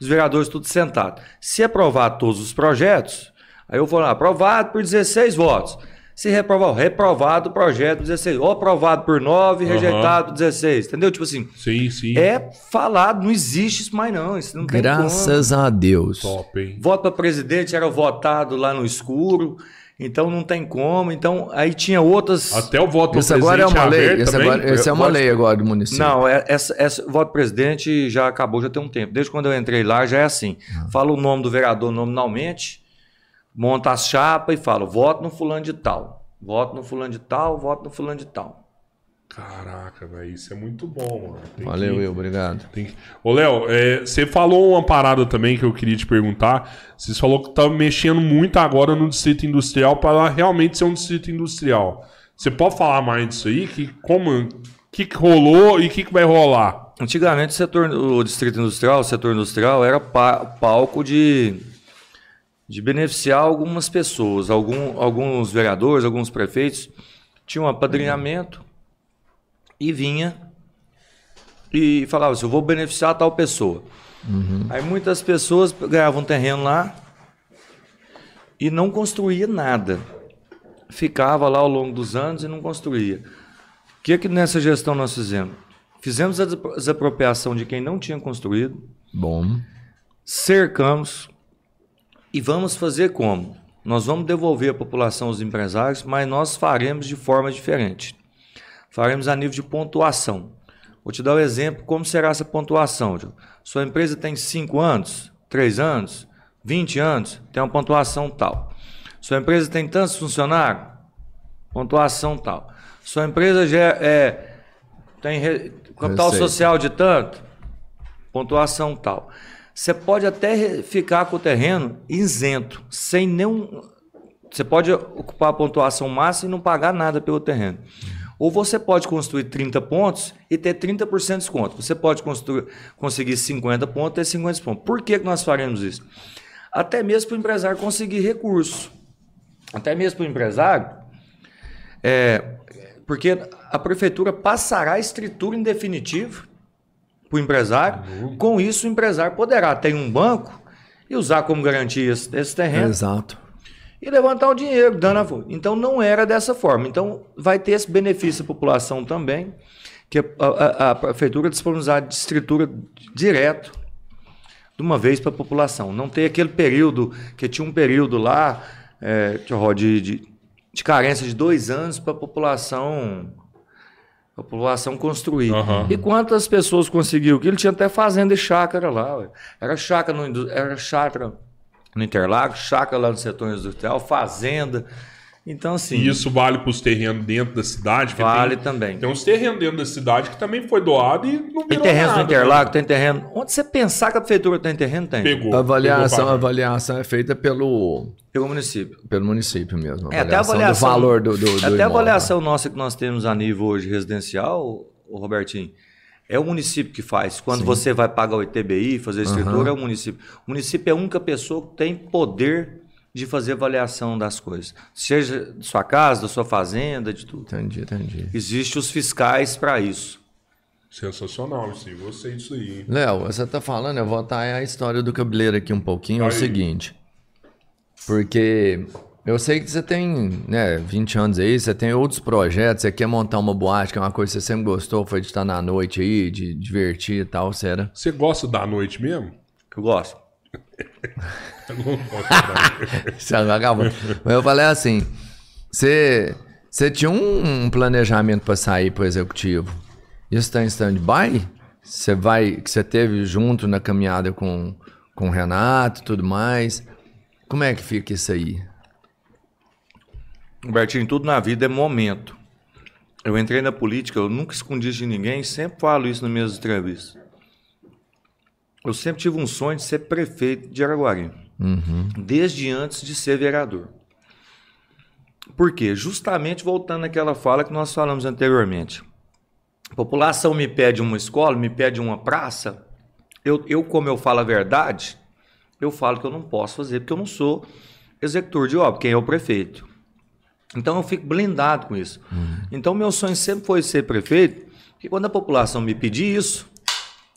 Os vereadores tudo sentados. Se aprovar todos os projetos, aí eu vou lá, aprovado por 16 votos. Se reprovar, reprovado o projeto 16. Ou aprovado por 9, Aham. rejeitado 16. Entendeu? Tipo assim, Sim, sim. é falado, não existe isso mais não. Isso não tem Graças a Deus. Top, hein? Voto para presidente era votado lá no escuro, então não tem como. Então aí tinha outras. Até o voto Isso agora é uma presidente lei. Isso também? agora, essa é uma Voto- lei agora do município. Não, é- essa, essa voto presidente já acabou, já tem um tempo. Desde quando eu entrei lá já é assim. Fala o nome do vereador nominalmente, monta as chapas e fala: voto no fulano de tal. Voto no fulano de tal, voto no fulano de tal. Caraca, velho, isso é muito bom, mano. Tem Valeu, que- eu, obrigado. Tem que- Ô, Léo, é, você falou uma parada também que eu queria te perguntar. Você falou que tá mexendo muito agora no distrito industrial para realmente ser um distrito industrial. Você pode falar mais disso aí? Que como que, que rolou e o que, que vai rolar? Antigamente o setor, o distrito industrial, o setor industrial era pa- palco de, de beneficiar algumas pessoas, algum, alguns vereadores, alguns prefeitos tinham um apadrinhamento e vinha e falava assim, eu vou beneficiar tal pessoa. Aí muitas pessoas ganhavam terreno lá e não construía nada. Ficava lá ao longo dos anos e não construía. O que que nessa gestão nós fizemos? Fizemos a des- desapropriação de quem não tinha construído, Bom. cercamos e vamos fazer como? Nós vamos devolver a população aos empresários, mas nós faremos de forma diferente. Faremos a nível de pontuação. Vou te dar o um exemplo como será essa pontuação. Sua empresa tem 5 anos, 3 anos, 20 anos, tem uma pontuação tal. Sua empresa tem tantos funcionários, pontuação tal. Sua empresa já é, tem re- capital social de tanto, pontuação tal. Você pode até ficar com o terreno isento, sem nenhum. Você pode ocupar a pontuação máxima e não pagar nada pelo terreno. Ou você pode construir 30 pontos e ter 30% de desconto. Você pode construir, conseguir 50 pontos e ter 50 pontos. Por que, que nós faremos isso? Até mesmo para o empresário conseguir recurso. Até mesmo para o empresário, é, porque a prefeitura passará a escritura em definitivo para o empresário. Com isso, o empresário poderá ter um banco e usar como garantia esse, esse terreno Exato. E levantar o dinheiro, dando a... Então não era dessa forma. Então vai ter esse benefício à população também, que a, a- a prefeitura disponibilizar de escritura direto de uma vez para a população. Não ter aquele período, que tinha um período lá, é, de, de, de carência de dois anos para a população. A população construir. Aham. E quantas pessoas conseguiu? Que ele tinha até fazenda e chácara lá. ué. Era chácara no, era chácara no Interlagos, chácara lá no setor industrial, fazenda. Então, assim, E isso vale para os terrenos dentro da cidade? vale tem, também. Tem uns terrenos dentro da cidade que também foi doado e não Tem nada, no Interlagos, tem terreno. Onde você pensar que a prefeitura tem terreno, tem. né? Pegou. A avaliação, pegou a avaliação é feita pelo, Pelo município. pelo município mesmo. É, até a avaliação. do valor do, do, do até a avaliação nossa que nós temos a nível hoje residencial, o Robertinho, é o município que faz. Quando você vai pagar o ITBI, fazer a escritura, é o município. O município é a única pessoa que tem poder de fazer avaliação das coisas. Seja da sua casa, da sua fazenda, de tudo. Entendi, entendi. Existem os fiscais para isso. Sensacional aí. Gostei disso aí. hein? Léo, você tá falando, eu vou botar a história do cabeleiro aqui um pouquinho. É o Aí. seguinte. Porque eu sei que você tem, né, 20 anos aí, você tem outros projetos, você quer montar uma boate, que é uma coisa que você sempre gostou, foi de estar na noite aí, de divertir e tal, será? Você gosta da noite mesmo? Eu gosto. Eu não gosto da noite. Você é. Mas eu falei assim, você, você tinha um, um planejamento para sair pro executivo. Isso tá em stand-by? Você vai, que você teve junto na caminhada com, com o Renato e tudo mais. Como é que fica isso aí? Bertinho, tudo na vida é momento. Eu entrei na política, eu nunca escondi isso de ninguém, sempre falo isso nas minhas entrevistas. Eu sempre tive um sonho de ser prefeito de Araguari, desde antes de ser vereador. Por quê? Justamente voltando àquela fala que nós falamos anteriormente. A população me pede uma escola, me pede uma praça, eu, eu, como eu falo a verdade, eu falo que eu não posso fazer, porque eu não sou executor de obra, quem é o prefeito. Então eu fico blindado com isso. Uhum. Então meu sonho sempre foi ser prefeito, e quando a população me pedir isso,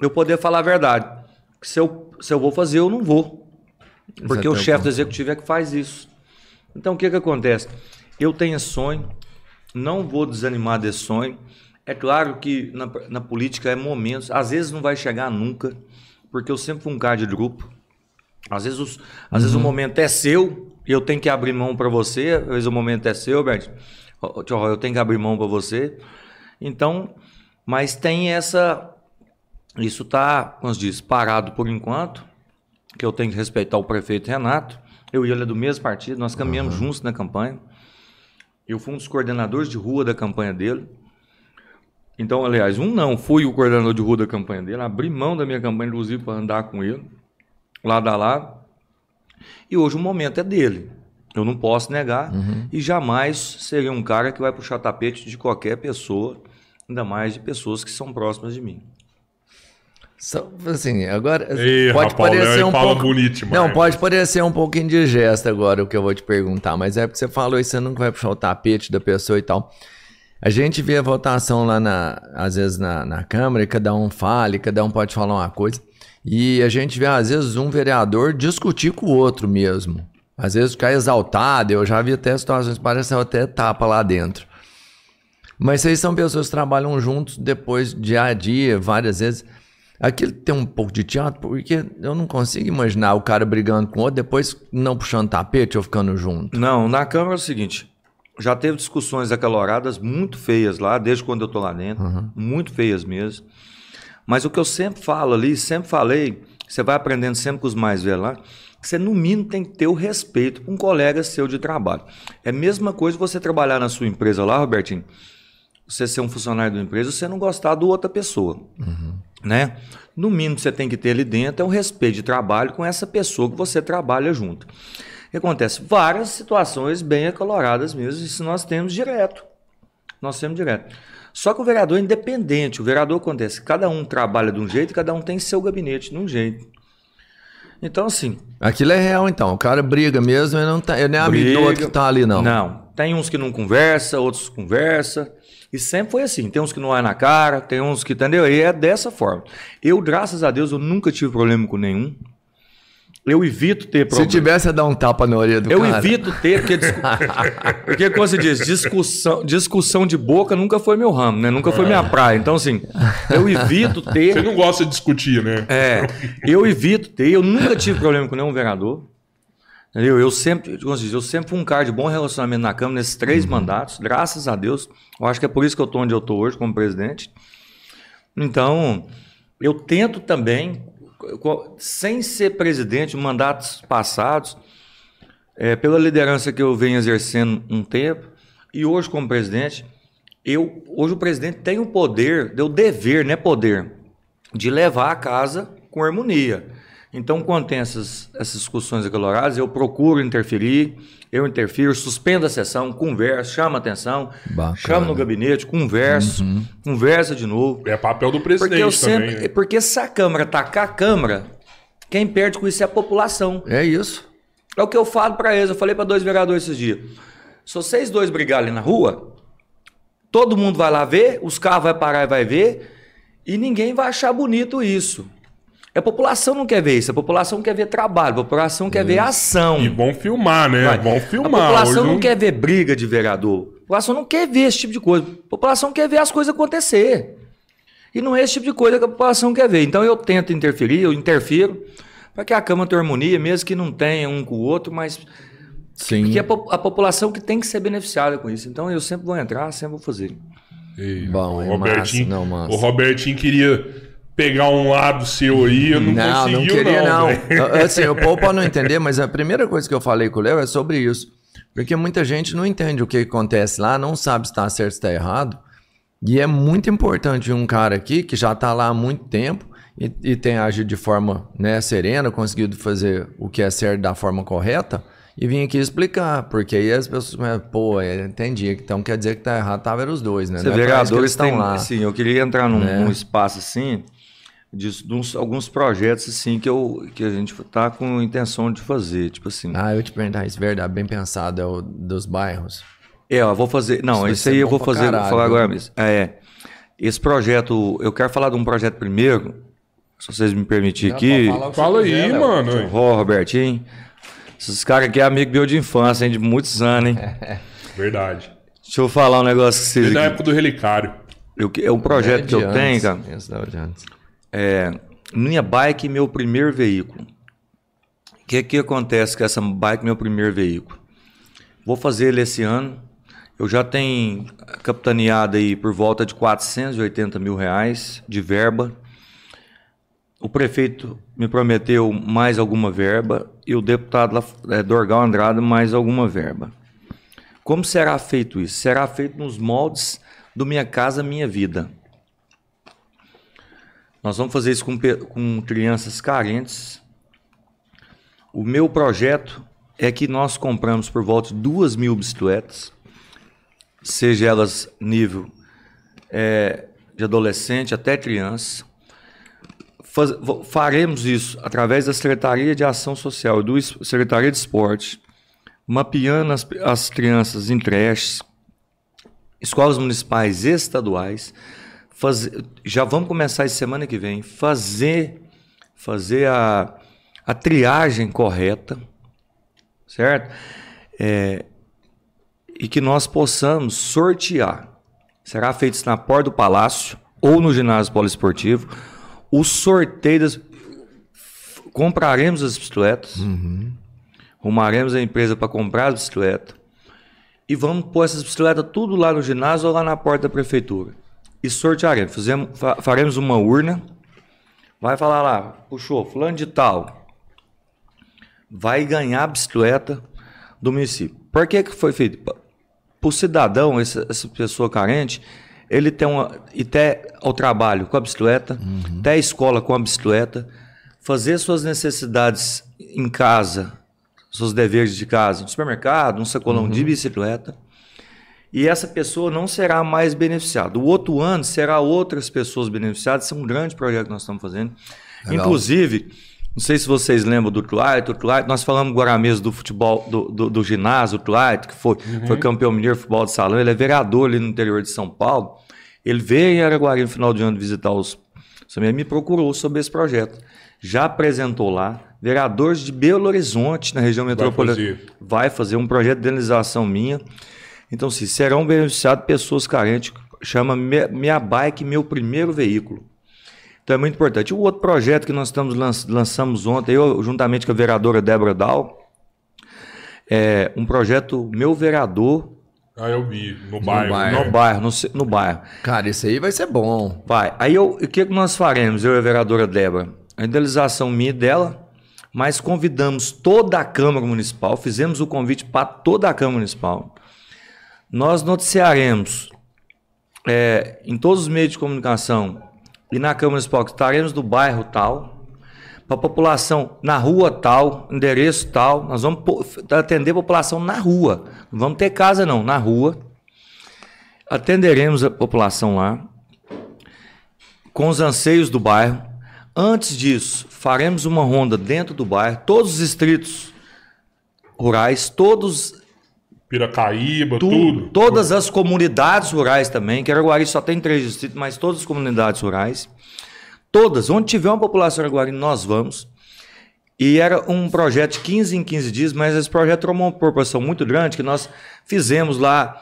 eu poder falar a verdade. Se eu, se eu vou fazer, eu não vou. Porque o chefe do executivo é que faz isso. Então o que, que acontece? Eu tenho sonho, não vou desanimar desse sonho. É claro que na, na política é momentos, às vezes não vai chegar nunca, porque eu sempre fui um cara de grupo. Às vezes, os, às uhum. vezes o uhum. momento é seu eu tenho que abrir mão para você. Às vezes o momento é seu, Bert. Eu tenho que abrir mão para você. Então, mas tem essa. Isso está, como se diz, parado por enquanto, que eu tenho que respeitar o prefeito Renato. Eu e ele é do mesmo partido, nós caminhamos uhum. juntos na campanha. Eu fui um dos coordenadores de rua da campanha dele. Então, aliás, um não, fui o coordenador de rua da campanha dele, abri mão da minha campanha, inclusive, para andar com ele, lado a lado. E hoje o momento é dele. Eu não posso negar. Uhum. E jamais seria um cara que vai puxar tapete de qualquer pessoa, ainda mais de pessoas que são próximas de mim. Só, assim, agora Ei, pode rapaz, parecer um pouco bonito, Não, pode parecer um pouco indigesto agora o que eu vou te perguntar, mas é porque você falou isso, você nunca vai puxar o tapete da pessoa e tal. A gente vê a votação lá na, às vezes na, na Câmara e cada um fala, e cada um pode falar uma coisa. E a gente vê, às vezes, um vereador discutir com o outro mesmo. Às vezes ficar exaltado, eu já vi até situações, parece até tapa lá dentro. Mas vocês são pessoas que trabalham juntos depois, dia a dia, várias vezes. Aquilo tem um pouco de teatro, porque eu não consigo imaginar o cara brigando com o outro, depois não puxando tapete ou ficando junto. Não, na Câmara é o seguinte: já teve discussões acaloradas muito feias lá, desde quando eu tô lá dentro, uhum. muito feias mesmo. Mas o que eu sempre falo ali, sempre falei, você vai aprendendo sempre com os mais velhos lá, que você no mínimo tem que ter o respeito com um colega seu de trabalho. É a mesma coisa você trabalhar na sua empresa lá, Robertinho, você ser um funcionário da empresa, você não gostar do outra pessoa. Uhum né? No mínimo que você tem que ter ali dentro é um respeito de trabalho com essa pessoa que você trabalha junto. O que acontece? Várias situações bem acaloradas mesmo, isso nós temos direto. Nós temos direto. Só que o vereador é independente. O vereador acontece, cada um trabalha de um jeito, cada um tem seu gabinete de um jeito. Então, assim. Aquilo é real, então. O cara briga mesmo, ele não tá, ele nem é amigo do outro que tá ali, não. Não. Tem uns que não conversa, outros conversa. E sempre foi assim. Tem uns que não é na cara, tem uns que, entendeu? E é dessa forma. Eu, graças a Deus, eu nunca tive problema com nenhum. Eu evito ter problema. Se tivesse a dar um tapa na orelha do eu cara. Eu evito ter, porque, porque como você diz, discussão, discussão de boca nunca foi meu ramo, né? Nunca foi minha praia. Então, assim, eu evito ter. Você não gosta de discutir, né? É. Eu evito ter, eu nunca tive problema com nenhum vereador. Entendeu? Eu sempre, eu sempre fui um cara de bom relacionamento na Câmara nesses três uhum. mandatos, graças a Deus. Eu acho que é por isso que eu estou onde eu estou hoje como presidente. Então, eu tento também, sem ser presidente, mandatos passados, é, pela liderança que eu venho exercendo um tempo, e hoje como presidente, eu, hoje o presidente tem o poder, deu dever, não é poder, de levar a casa com harmonia. Então, quando tem essas, essas discussões acaloradas, eu procuro interferir, eu interfiro, suspendo a sessão, converso, chamo a atenção, Bacana. chamo no gabinete, converso, uhum. conversa de novo. É papel do presidente porque sempre, também. Né? Porque se a Câmara tacar a Câmara, quem perde com isso é a população. É isso. É o que eu falo para eles. Eu falei para dois vereadores esses dias. Se vocês dois brigarem na rua, todo mundo vai lá ver, os carros vão parar e vai ver, e ninguém vai achar bonito isso. A população não quer ver isso, a população quer ver trabalho, a população quer ver ação. E vão filmar, né? Vai. Vão filmar. A população Hoje não quer ver briga de vereador. A população não quer ver esse tipo de coisa. A população quer ver as coisas acontecer. E não é esse tipo de coisa que a população quer ver. Então eu tento interferir, eu interfiro, para que a Câmara tenha harmonia, mesmo que não tenha um com o outro, mas Sim. Porque é a população que tem que ser beneficiada com isso. Então eu sempre vou entrar, sempre vou fazer. Ei, Bom, o, é Robertinho, massa, não, massa. o Robertinho queria pegar um lado seu aí, eu não, não conseguiu, não. queria, não. não. assim, o povo pode não entender, mas a primeira coisa que eu falei com o Léo é sobre isso. Porque muita gente não entende o que acontece lá, não sabe se está certo ou está errado. E é muito importante um cara aqui que já está lá há muito tempo e, e tem agido de forma né, serena, conseguido fazer o que é certo da forma correta, e vim aqui explicar, porque aí as pessoas começam, pô, é, entendi, então quer dizer que tá errado, tava os dois, né? Você é vereadores estão lá. Sim, eu queria entrar num, né? num espaço assim, de, de uns, alguns projetos assim que, eu, que a gente tá com intenção de fazer, tipo assim. Ah, eu te perguntar isso, verdade, bem pensado, é o dos bairros. É, eu vou fazer. Não, Isso ser aí eu vou fazer, vou caralho, falar agora viu? mesmo. É. Esse projeto, eu quero falar de um projeto primeiro, se vocês me permitirem aqui. Que Fala aí, quiser, mano. Ó, Robertinho. Esses caras aqui é amigo meu de infância, hein, de muitos anos, hein? Verdade. Deixa eu falar um negócio com vocês Desde a época do relicário. Eu, é um projeto que É de eu tenho, antes, cara. É, minha bike, meu primeiro veículo. O que que acontece com essa bike, meu primeiro veículo? Vou fazer ele esse ano. Eu já tenho capitaneado aí por volta de 480 mil reais de verba. O prefeito me prometeu mais alguma verba e o deputado é, Dorgal Andrade mais alguma verba. Como será feito isso? Será feito nos moldes do Minha Casa Minha Vida. Nós vamos fazer isso com, com crianças carentes. O meu projeto é que nós compramos por volta de duas mil bicicletas, seja elas nível é, de adolescente até criança. Faz- faremos isso através da Secretaria de Ação Social e do Secretaria de Esporte, mapeando as, as crianças em creches, escolas municipais e estaduais, fazer, já vamos começar essa semana que vem, fazer, fazer a, a triagem correta, certo? É, e que nós possamos sortear. Será feito isso na porta do palácio ou no ginásio poliesportivo. O sorteio das. Compraremos as bicicletas, arrumaremos a empresa para comprar as bicicletas e vamos pôr essas bicicletas tudo lá no ginásio ou lá na porta da prefeitura. E sortearemos. Fizemos, fa- faremos uma urna. Vai falar lá, puxou, fulano de tal. Vai ganhar a bicicleta do município. Por que, que foi feito? Para o cidadão, essa, essa pessoa carente, ele tem uma. E até ao trabalho com a bicicleta, até a escola com a bicicleta, fazer suas necessidades em casa, seus deveres de casa, no supermercado, um sacolão de bicicleta. E essa pessoa não será mais beneficiada. O outro ano será outras pessoas beneficiadas. Isso é um grande projeto que nós estamos fazendo. Legal. Inclusive, não sei se vocês lembram do Tlight, o Tlight, nós falamos agora mesmo do futebol, do, do, do ginásio, o Tlight, que foi, foi campeão mineiro de futebol de salão, ele é vereador ali no interior de São Paulo. Ele veio em Araguari no final de ano visitar os. Também me procurou sobre esse projeto. Já apresentou lá, vereadores de Belo Horizonte, na região metropolitana. fazer. Vai fazer um projeto de indenização minha. Então, sim, serão beneficiados pessoas carentes. Chama Minha Bike Meu Primeiro Veículo. Então é muito importante. O outro projeto que nós estamos lan- lançamos ontem, eu juntamente com a vereadora Débora Dal, é um projeto Meu Vereador Ah, eu vi. No bairro. bairro. né? no bairro, no, no bairro. Cara, isso aí vai ser bom. Vai. Aí eu, o que, que nós faremos, eu e a vereadora Débora? A idealização minha e dela, mas convidamos toda a Câmara Municipal, fizemos o convite para toda a Câmara Municipal. Nós noticiaremos é, em todos os meios de comunicação e na Câmara Municipal que estaremos no bairro tal, para a população na rua tal, endereço tal. Nós vamos atender a população na rua. Não vamos ter casa, não, na rua. Atenderemos a população lá com os anseios do bairro. Antes disso, faremos uma ronda dentro do bairro, todos os distritos rurais, todos Piracaíba, tu- tudo. Todas as comunidades rurais também, que Araguari só tem três distritos, mas todas as comunidades rurais. Todas, onde tiver uma população Araguari, nós vamos. E era um projeto de 15 em 15 dias, mas esse projeto tomou uma proporção muito grande, que nós fizemos lá,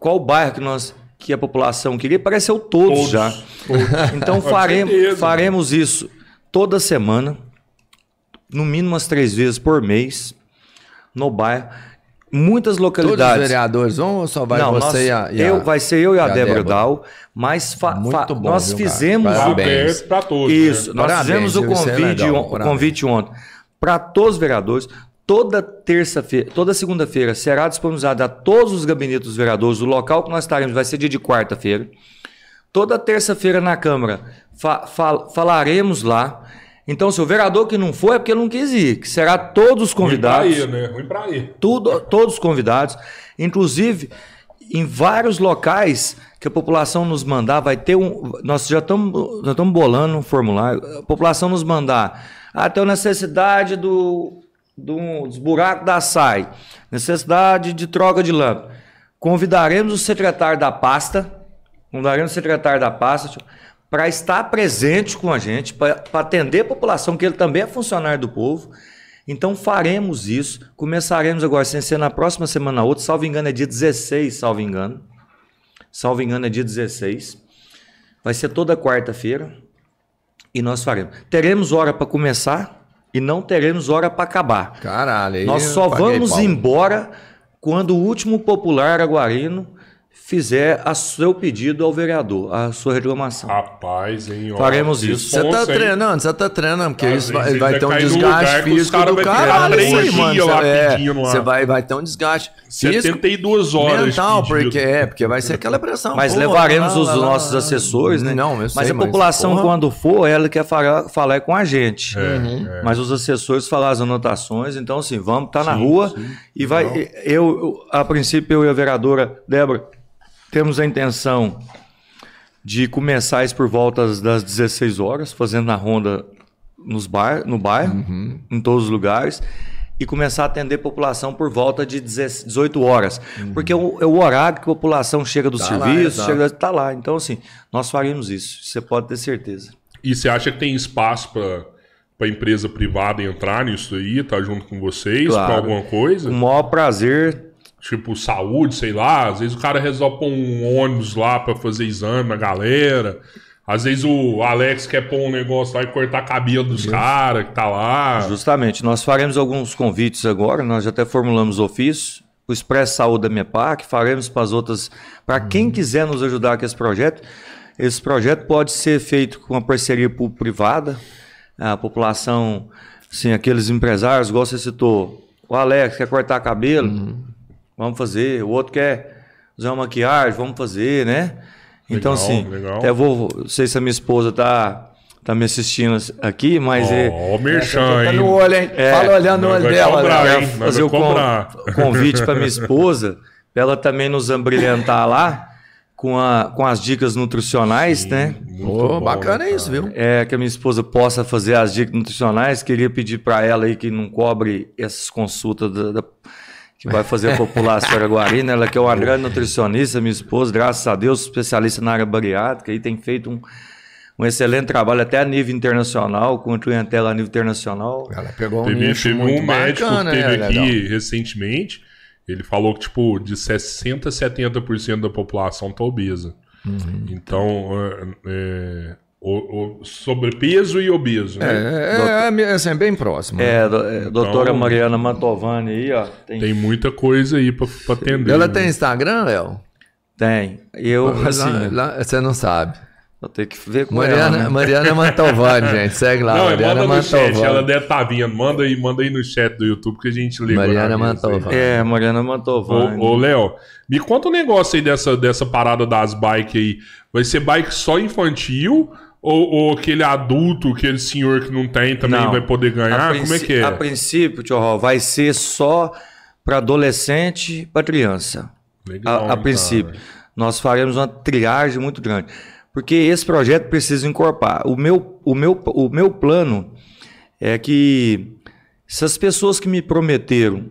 qual bairro que nós que a população queria, apareceu todos, Todos, já. todos. Então faremos, certeza, faremos isso toda semana, no mínimo umas três vezes por mês, no bairro. Muitas Todos os localidades. vereadores vão ou só vai Não, você nós- e a, e a- eu, vai ser eu e a, a Débora, Débora? Dal, mas fa- Muito fa- bom, nós viu, fizemos Parabéns. pra todos. isso, Né? nós Parabéns, fizemos o é convite, legal, o convite ontem para todos os vereadores. Toda terça-feira, toda segunda-feira será disponibilizado a todos os gabinetes dos vereadores. O local que nós estaremos vai ser dia de quarta-feira. Toda terça-feira na Câmara fa- fal- falaremos lá. Então, se o vereador que não foi é porque não quis ir, que será todos os convidados Ruim pra ir, né? Ruim pra ir. tudo, todos os convidados, inclusive em vários locais que a população nos mandar, vai ter um. Nós já estamos já estamos bolando um formulário. A população nos mandar. Ah, tem necessidade do, do, dos buracos da SAI, necessidade de troca de lâmpada. Convidaremos o secretário da pasta, convidaremos o secretário da pasta para estar presente com a gente, para atender a população, que ele também é funcionário do povo. Então faremos isso. Começaremos agora, sem ser na próxima semana outra, salvo engano, é dia 16, salvo engano. Salvo engano, é dia 16. Vai ser toda quarta-feira. E nós faremos. Teremos hora para começar e não teremos hora para acabar. Caralho, aí Nós só paguei vamos embora quando o último popular aguarino fizer a seu pedido ao vereador, a sua reclamação. Rapaz, hein? ó, Faremos isso. Você tá treinando, você tá treinando, porque Às isso vezes vai, vai ter um desgaste físico do caralho. três isso aí, mano. Você- é, vai, vai ter um desgaste físico, 72 horas. mental, pedido. porque é, porque vai ser aquela pressão. Mas pô, levaremos lá, os lá, nossos lá. assessores, né? Não, eu mas sei, a população, porra, quando for, ela quer falar, falar é com a gente. É, Mas os assessores falam as anotações, então assim, vamos estar na Sim, rua sim. e vai. Eu, eu, a princípio, eu e a vereadora Débora temos a intenção de começar isso por volta das 16 horas, fazendo na ronda nos bar, no bairro, Uhum. em todos os lugares, e começar a atender a população por volta de 10 18 horas. Porque é o, é o horário que a população chega do Uhum. Tá lá, serviço, exato. chega, tá lá. Então, assim, nós faremos isso, você pode ter certeza. E você acha que tem espaço para para empresa privada entrar nisso aí, tá junto com vocês, Claro. para alguma coisa? O maior prazer, Tipo, saúde, sei lá. Às vezes o cara resolve pôr um ônibus lá pra fazer exame na galera. Às vezes o Alex quer pôr um negócio lá e cortar cabelo dos caras que tá lá. Justamente, nós faremos alguns convites agora, nós já até formulamos ofício, o Expresso Saúde da MEPAC, faremos para as outras, para quem quiser nos ajudar com esse projeto. Esse projeto pode ser feito com uma parceria público-privada, a população, assim, aqueles empresários, igual você citou, o Alex quer cortar cabelo, vamos fazer, o outro quer usar uma maquiagem, vamos fazer, né? Então, Legal, assim, legal. até vou, não sei se a minha esposa tá, tá me assistindo aqui, mas... é, Ó, o merchan, Tá hein? no olho, hein? É, Fala olhando no olho dela. cobrar, né? hein? fazer o convite para minha esposa, para ela também nos embrilhantar lá com, a, com as dicas nutricionais, né? Muito Pô, bom, bacana né, isso, viu? É, que a minha esposa possa fazer as dicas nutricionais. Queria pedir para ela aí que não cobre essas consultas da- da- que vai fazer a população araguarina. Ela que é uma grande nutricionista, minha esposa, graças a Deus, especialista na área bariátrica e tem feito um, um excelente trabalho até a nível internacional, com a clientela a nível internacional. Ela pegou um Teve, nicho teve muito um médico bacana, que teve né, aqui Leandrão? recentemente. Ele falou que, tipo, de 60% a 70% da população tá obesa. Uhum. Então, é, é, o, o sobrepeso e obeso, né? É, é, é, assim, é bem próximo. É, do- é, doutora Então- Mariana Mantovani aí, ó. Tem, Tem muita coisa aí pra, pra atender. Ela né? tem Instagram, Léo? tem. Eu, assim, Lá- lá- você não sabe. vou ter que ver com Mariana, ela, né? Mariana Mantovani, gente. Segue lá, Não, é, Mariana manda no chat, ela Mantovani. deve estar vindo. Manda aí, manda aí no chat do YouTube que a gente lê. Mariana aí. Mantovani. É, Mariana Mantovani. Ô, ô, Léo, me conta um negócio aí dessa, dessa parada das bikes aí. Vai ser bike só infantil? Ou, ou aquele adulto, aquele senhor que não tem também Não. vai poder ganhar? A Como é que é? A princípio, tio Ró, vai ser só para adolescente e para criança. Legal, a, a princípio. Nós faremos uma triagem muito grande. Porque esse projeto precisa encorpar. O meu, o meu, o meu plano é que se as pessoas que me prometeram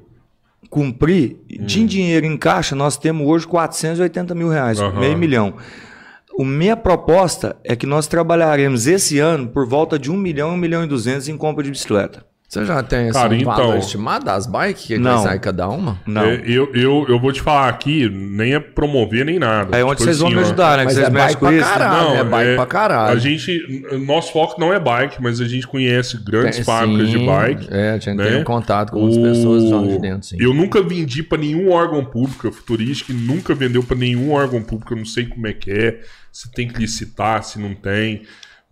cumprir, de Hum. dinheiro em caixa, nós temos hoje 480 mil reais, Aham. meio milhão. A minha proposta é que nós trabalharemos esse ano por volta de 1 milhão, 1 milhão e 200 em compra de bicicleta. Você já tem assim, Cara, um valor então- estimado das bikes que Não. vai sair cada uma? Não. É, eu, eu, eu vou te falar aqui, nem é promover nem nada. É onde Tipo vocês vão assim, me ó, ajudar, né? Que Mas vocês é bike pra isso. caralho. é bike pra caralho. A gente, nosso foco não é bike, mas a gente conhece grandes Tem- fábricas de bike. É, a gente né? tem um contato com as O- pessoas lá de dentro, sim. Eu nunca vendi pra nenhum órgão público, a Futuristic nunca vendeu pra nenhum órgão público, eu não sei como é que é, se tem que licitar, se não tem.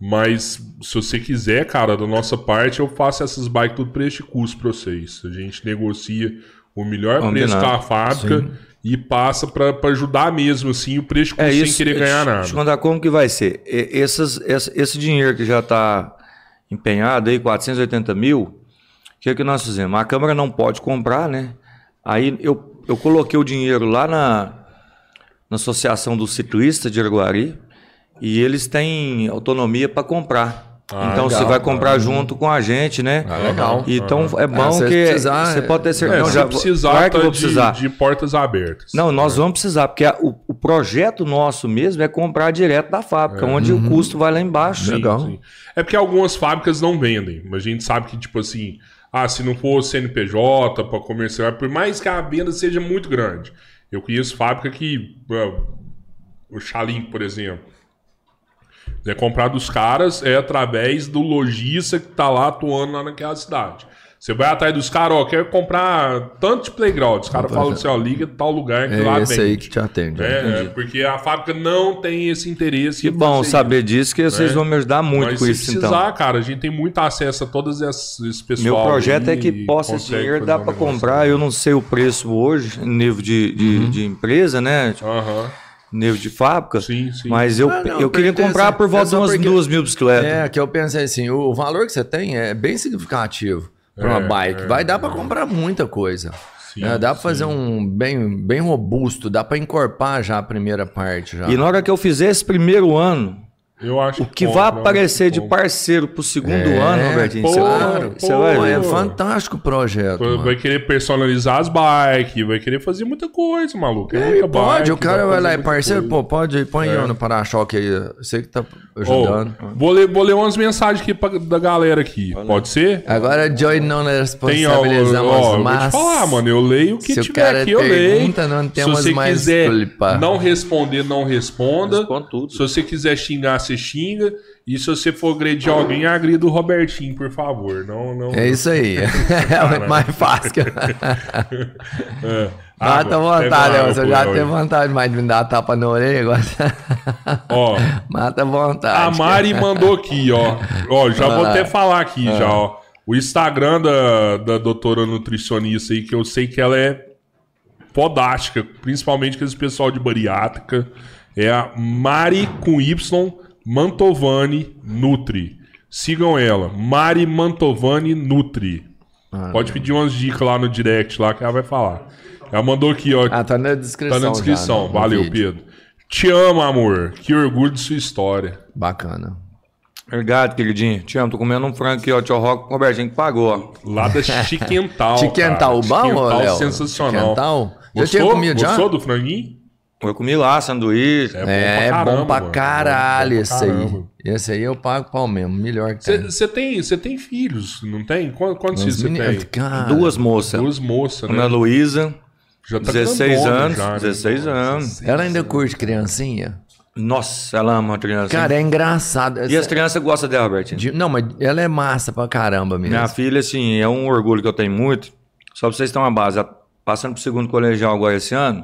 Mas se você quiser, cara, da nossa parte, eu faço essas bikes tudo preço e custo pra vocês. A gente negocia o melhor preço Combinado. com a fábrica e passa pra ajudar mesmo, assim, o preço e custo É sem isso. querer ganhar Deixa nada. eu contar como que vai ser. Essas, esse, esse dinheiro que já está empenhado aí, 480 mil, o que, que nós fizemos? A Câmara não pode comprar, né? Aí eu, eu coloquei o dinheiro lá na, na Associação dos Ciclistas de Araguari e eles têm autonomia para comprar. Ah, então legal. você vai comprar junto com a gente, né? Ah, legal. Então é bom se que precisar, você pode ter É, certeza. Não, se já, precisar, claro que eu tá vou de, precisar. de portas abertas. Não, nós vamos precisar, porque a- o, o projeto nosso mesmo é comprar direto da fábrica, onde o custo vai lá embaixo. Sim, Legal. sim. É porque algumas fábricas não vendem, mas a gente sabe que, tipo assim, ah, se não for CNPJ para comercial, por mais que a venda seja muito grande. Eu conheço fábrica que. ah, o Chalim, por exemplo. É comprar dos caras é através do lojista que tá lá atuando lá naquela cidade. Você vai atrás dos caras, ó, quero comprar tanto de playground. Os caras falam assim, ó, liga tal lugar que lá É esse aí que te atende. É, é, porque a fábrica não tem esse interesse. Que bom saber disso, que vocês É. vão me ajudar muito Mas com isso, precisar, então. cara, a gente tem muito acesso a todos esses esse pessoal. Meu projeto é que possa esse dinheiro dá um para comprar. Eu não sei o preço hoje, nível de, de, de empresa, né? Tipo, Aham, nível de fábrica. sim, sim. Mas eu, Ah, não, eu queria comprar por volta de umas porque- duas mil bicicletas. É, que eu pensei assim, o valor que você tem é bem significativo para uma É, bike. é, Vai dar para comprar muita coisa. Sim, É, dá para fazer um bem, bem robusto, dá para encorpar já a primeira parte já. E na hora que eu fizer esse primeiro ano, Eu acho o que compra, vai aparecer de que compra. parceiro pro segundo É, ano, Robertinho, você claro, vai, você vai ver. é fantástico o projeto. Vai- mano. Vai querer personalizar as bikes, vai querer fazer muita coisa, maluco. É É, muita pode, bike, o cara vai lá e parceiro, coisa. É. pô, pode, põe eu no para-choque aí. Você que tá ajudando. vou, ler, vou ler umas mensagens aqui pra- da galera aqui. Pode ser? Agora, Joy, não Tem, ó, responsabilizamos ó, eu vou mas... te falar, mano. Eu leio o que se o tiver cara aqui, eu leio. não Se temos você mais quiser não responder, não responda. Tudo. Se você quiser xingar, você xinga. E se você for agredir alguém, agrida o Robertinho, por favor. Não, não. É isso aí. é mais fácil. É. Bata Água, vontade, você já teve vontade mais de me dar tapa na orelha agora. Ó, Mata vontade. a Mari mandou aqui, ó. Ó, já vou Ah. até falar aqui, já, ó. O Instagram da, da doutora nutricionista aí, que eu sei que ela é podástica, principalmente com esse pessoal de bariátrica, é a Mari com Y Mantovani Nutri. Sigam ela, Mari Mantovani Nutri. Ah, Pode pedir umas dicas lá no direct lá que ela vai falar. Ela mandou aqui, ó. Ah, tá na descrição. tá na descrição. já, no Valeu. Pedro. Te amo, amor. Que orgulho de sua história. Bacana. Obrigado, queridinho. Te amo, tô comendo um frango aqui, ó. Tio Rock, o Robertinho que pagou, ó. Lá da Chiquental. Chiquental, bom, Chiquental Léo? sensacional. Chiquental? Já Gostou? tinha comido já? Gostou do franguinho? Eu comi lá, sanduíche. É, caramba, bom pra mano. caralho Bom pra esse aí. caramba. Esse aí eu pago pau mesmo, melhor que tem. Você tem, cê tem filhos, não tem? Quantos, filhos você tem? Cara, Duas moças. Duas moças, Ana né? Luísa, Já tá 16 grandona anos, já, né? 16 anos. Ela ainda curte criancinha? Nossa, ela ama a criança. Cara, é engraçado. e as crianças gostam dela, Robertinho. De- Não, mas ela é massa pra caramba mesmo. Minha filha, assim, é um orgulho que eu tenho muito. Só pra vocês terem uma base. Ela Passando pro segundo colegial agora esse ano.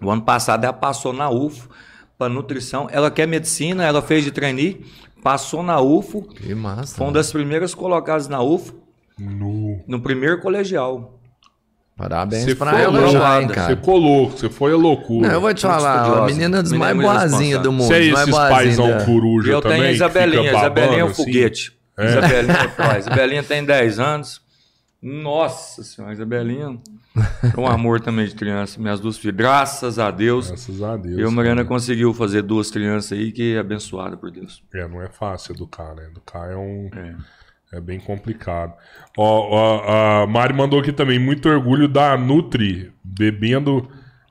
O ano passado ela passou na UFO para nutrição. Ela quer medicina, ela fez de trainee, passou na UFO. Que massa. Foi uma das primeiras colocadas na UFO No... no primeiro colegial. Parabéns Você pra ela louco, já, hein, Você cara. colou, você foi a loucura. Não, eu vou te Muito falar, a menina dos Menina mais muito boazinhas do mundo. Você é dos esses paizão da- coruja eu também? tenho a Isabelinha. Isabelinha é um babando, assim? foguete. Isabelinha, ó, Isabelinha tem 10 anos. Nossa senhora, Isabelinha é um amor também de criança. Minhas duas filhas. Graças a Deus. Graças a Deus. Eu, Mariana, cara. conseguiu fazer duas crianças aí que é abençoada por Deus. É, não é fácil educar, né? Educar é um. É. É bem complicado. Ó, ó, a Mari mandou aqui também muito orgulho da Nutri bebendo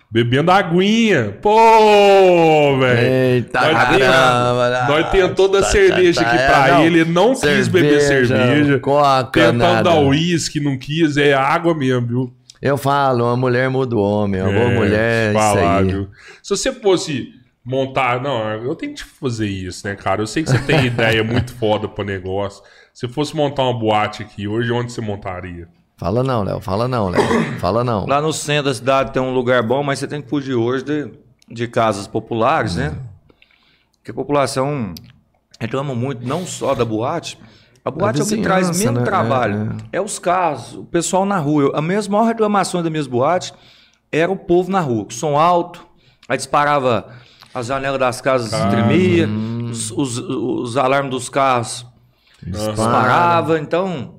bebendo aguinha. Pô, velho. Eita, Nós caramba. Nós Tá, cerveja tá, aqui é, pra não. ele, ele não quis beber cerveja. Coca, Tentando nada. dar uísque, não quis, é água mesmo, viu? Eu falo, uma mulher muda o homem, uma boa É, mulher, aí. viu? Se você fosse montar. Não, eu tenho que fazer isso, né, cara? Eu sei que você tem ideia muito foda pro negócio. Se fosse montar uma boate aqui hoje, onde você montaria? Fala não, Léo, fala não, Léo. Fala não. Lá no centro da cidade tem um lugar bom, mas você tem que fugir hoje de, de casas populares, né? Porque a população reclama muito, não só da boate. A boate é o que traz vizinhança, menos né? trabalho. É, os carros, o pessoal na rua. Eu- a mesma maior reclamação das minhas boates era o povo na rua. Som alto, aí disparava as janelas das casas, tremia, os, os, os alarmes dos carros disparava. Então,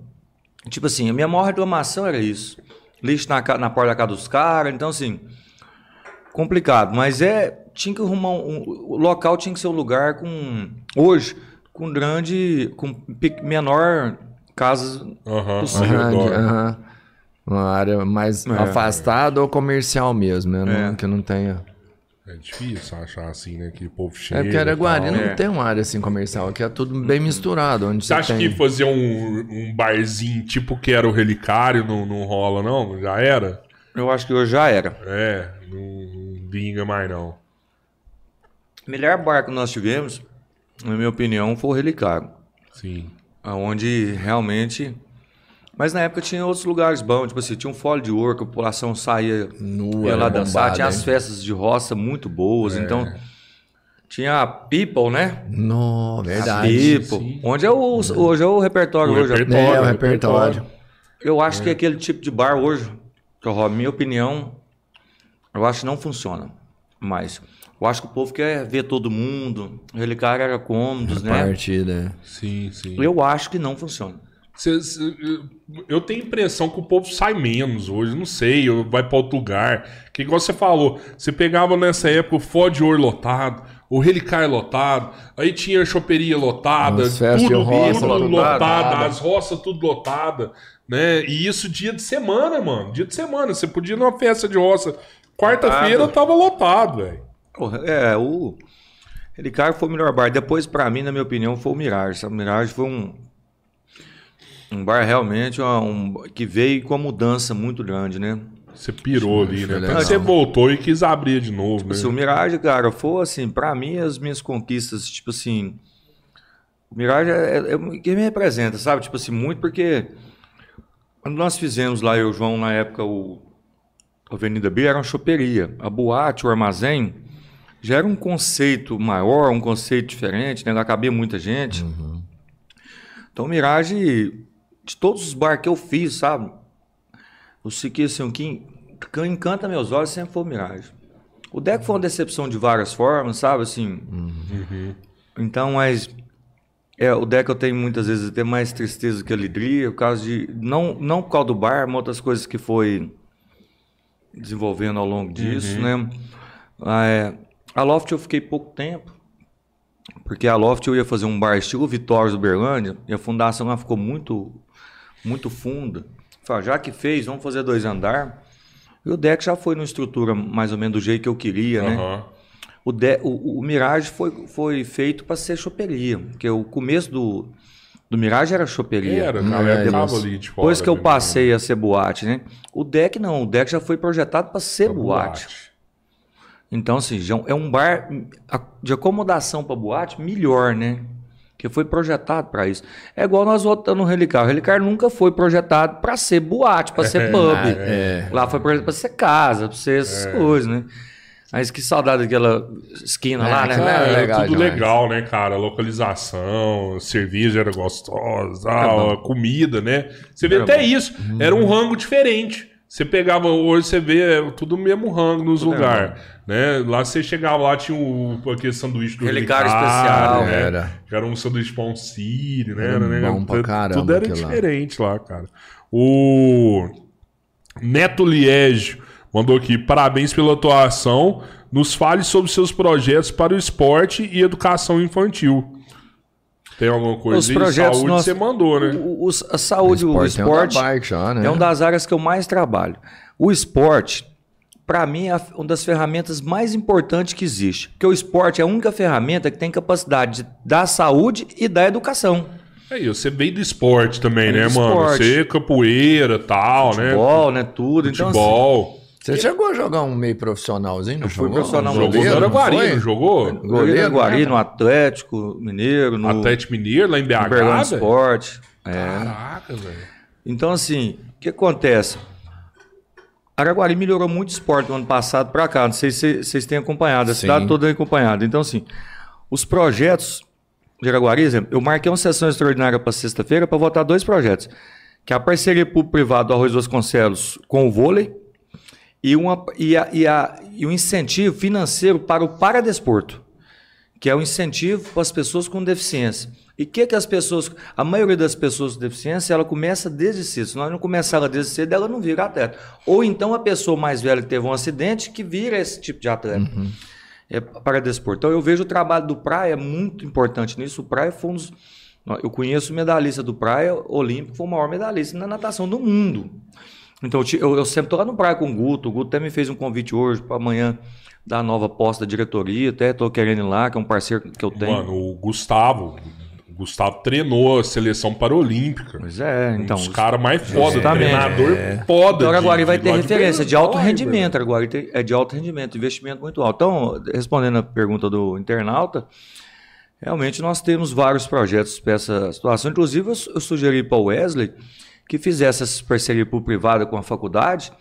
tipo assim, a minha maior reclamação era isso. Lixo na, na porta da casa dos caras. Então, assim, complicado, mas é tinha que arrumar um, o local tinha que ser um lugar com hoje com grande com menor casas Aham, Possível. aham. Uma área mais É. afastada ou comercial mesmo, né? Não- É. que não tenha. É difícil achar assim, né? Que o povo chega. É porque Araguari e não É. tem uma área assim comercial, que é tudo bem misturado. Onde Você você acha tem... que fazer um, um barzinho tipo que era o Relicário não, não rola, não? Já era? eu acho que hoje já era É, não, não vinga mais, não. o melhor bar que nós tivemos na minha opinião foi o Relicário Sim. onde realmente mas na época tinha outros lugares bons, tipo assim, tinha um fole de ouro que a população saía Nua, lá dançar, bombada, tinha as festas de roça muito boas, É. então tinha a People, né? Não, A verdade. People, sim. onde é o, hoje é o repertório O hoje. repertório. É, o repertório. Eu acho que aquele tipo de bar hoje, que minha opinião, eu acho que não funciona mais. Eu acho que o povo quer ver todo mundo, o relicário era cômodos, né? Partida. Sim, sim. Eu acho que não funciona. Cê- cê- eu tenho a impressão que o povo sai menos hoje, não sei, ou vai para outro lugar. Que igual você falou, você pegava nessa época o Fó de Ouro lotado, o Relicário lotado, aí tinha a choperia lotada, As tudo, roça tudo lotada. lotada, as roças tudo lotada, né? E isso dia de semana, mano, dia de semana. Você podia ir numa festa de roça, quarta-feira Lotado. tava lotado, velho. É, o Relicário foi o melhor bar. Depois, pra mim, na minha opinião, foi o Mirage. O Mirage foi um, um bar realmente um, que veio com uma mudança muito grande, né? Você pirou ali, foi né? legal. Você voltou e quis abrir de novo, né? Se o Mirage, cara, for assim, pra mim, as minhas conquistas, tipo assim. O Mirage é, é, é que me representa, sabe? Tipo assim, muito porque. Quando nós fizemos lá, eu e o João, na época, o a Avenida B, era uma choperia. A boate, o armazém, já era um conceito maior, um conceito diferente, né? Lá cabia muita gente. Então, o Mirage, de todos os bar que eu fiz, sabe? Eu fiquei assim, o que encanta meus olhos sempre foi o Mirage. O deck foi uma decepção de várias formas, sabe? Assim. Então, mas. É, o deck eu tenho muitas vezes até mais tristeza que alegria, por causa de. Não, não por causa do bar, mas outras coisas que foi desenvolvendo ao longo disso, né? Ah, é, a Loft eu fiquei pouco tempo. Porque a Loft eu ia fazer um bar estilo Vitórias do Berlândia, e a fundação ela ficou muito, muito funda. Falei, ah, já que fez, vamos fazer dois andar. E o deck já foi numa estrutura mais ou menos do jeito que eu queria, né? Aham. O, de, o, o Mirage foi, foi feito para ser choperia, porque o começo do, do Mirage era choperia. Era, cara, é eu tava isso. ali de fora. Depois que eu né? passei a ser boate, né? O deck não, o deck já foi projetado para ser boate. Então, assim, é um bar de acomodação para boate melhor, né? Que foi projetado para isso. É igual nós voltando no Relicário. O Relicário nunca foi projetado para ser boate, para ser pub. é. Lá foi projetado para ser casa, para ser essas coisas, né? Mas que saudade daquela esquina É, lá, né? Cara, É, era legal tudo demais. legal, né, cara? Localização, cerveja era gostosa, tal, a comida, né? Você vê Era até bom. isso. Era um rango diferente. Você pegava, hoje você vê é tudo mesmo rango nos lugares. Né? Lá você chegava lá, tinha o, aquele sanduíche do Relicário Relicário, especial, né? era. Era um sanduíche pão sírio, né? Era Era, né? bom pra caramba Tudo era aquilo lá. diferente lá, cara. O Neto Liege mandou aqui, parabéns pela atuação. Nos fale sobre seus projetos para o esporte e educação infantil. Tem alguma coisa Os aí? projetos Saúde nós- você mandou, né? O- o- a saúde, o Esporte um esporte, da bike já, né? é uma das áreas que eu mais trabalho. O esporte, para mim, é uma das ferramentas mais importantes que existe. Porque o esporte é a única ferramenta que tem capacidade de dar saúde e dar educação. Aí, você veio do esporte também, Veio né, do mano? esporte. Você capoeira tal, né? Futebol, né? Tudo. Então, assim, Futebol. Você chegou a jogar um meio profissionalzinho? Não fui jogou? profissional jogou vez, no Araguari, não jogou? goleiro Goleiro, no Guari, no Atlético Mineiro, no Atlético Mineiro, lá em BH, Berlândia velho? Esporte. É. Caraca, velho. Então, assim, o que acontece? Araguari melhorou muito o esporte do ano passado para cá. Não sei se vocês têm acompanhado, a Sim. cidade toda tem acompanhado. Então, assim, os projetos de Araguari, exemplo, eu marquei uma sessão extraordinária para sexta-feira para votar dois projetos. Que é a parceria público-privado do Arroz Vasconcelos com o vôlei e, uma, e, a, e, a, e um incentivo financeiro para o paradesporto, que é o incentivo para as pessoas com deficiência. E o que, que as pessoas. A maioria das pessoas com deficiência, ela começa desde cedo. Se nós não começar ela desde cedo, ela não vira atleta. Ou então a pessoa mais velha que teve um acidente que vira esse tipo de atleta. Uhum. É para desporto. Então eu vejo o trabalho do Praia muito importante nisso. O Praia foi um dos. Eu conheço o medalhista do Praia Olímpico, foi o maior medalhista na natação do mundo. Então eu, eu sempre estou lá no Praia com o Guto. O Guto até me fez um convite hoje para amanhã dar a nova posta da diretoria. Até estou querendo ir lá, que é um parceiro que eu tenho. Mano, o Gustavo. O Gustavo treinou a seleção paralímpica. Pois é, então. Um dos caras mais foda, Justamente. treinador foda. Então agora de- ele vai de ter lá de referência de alto rendimento agora. É de alto rendimento, investimento muito alto. Então, respondendo a pergunta do internauta, realmente nós temos vários projetos para essa situação. Inclusive, eu sugeri para o Wesley que fizesse essa parceria por privada com a faculdade,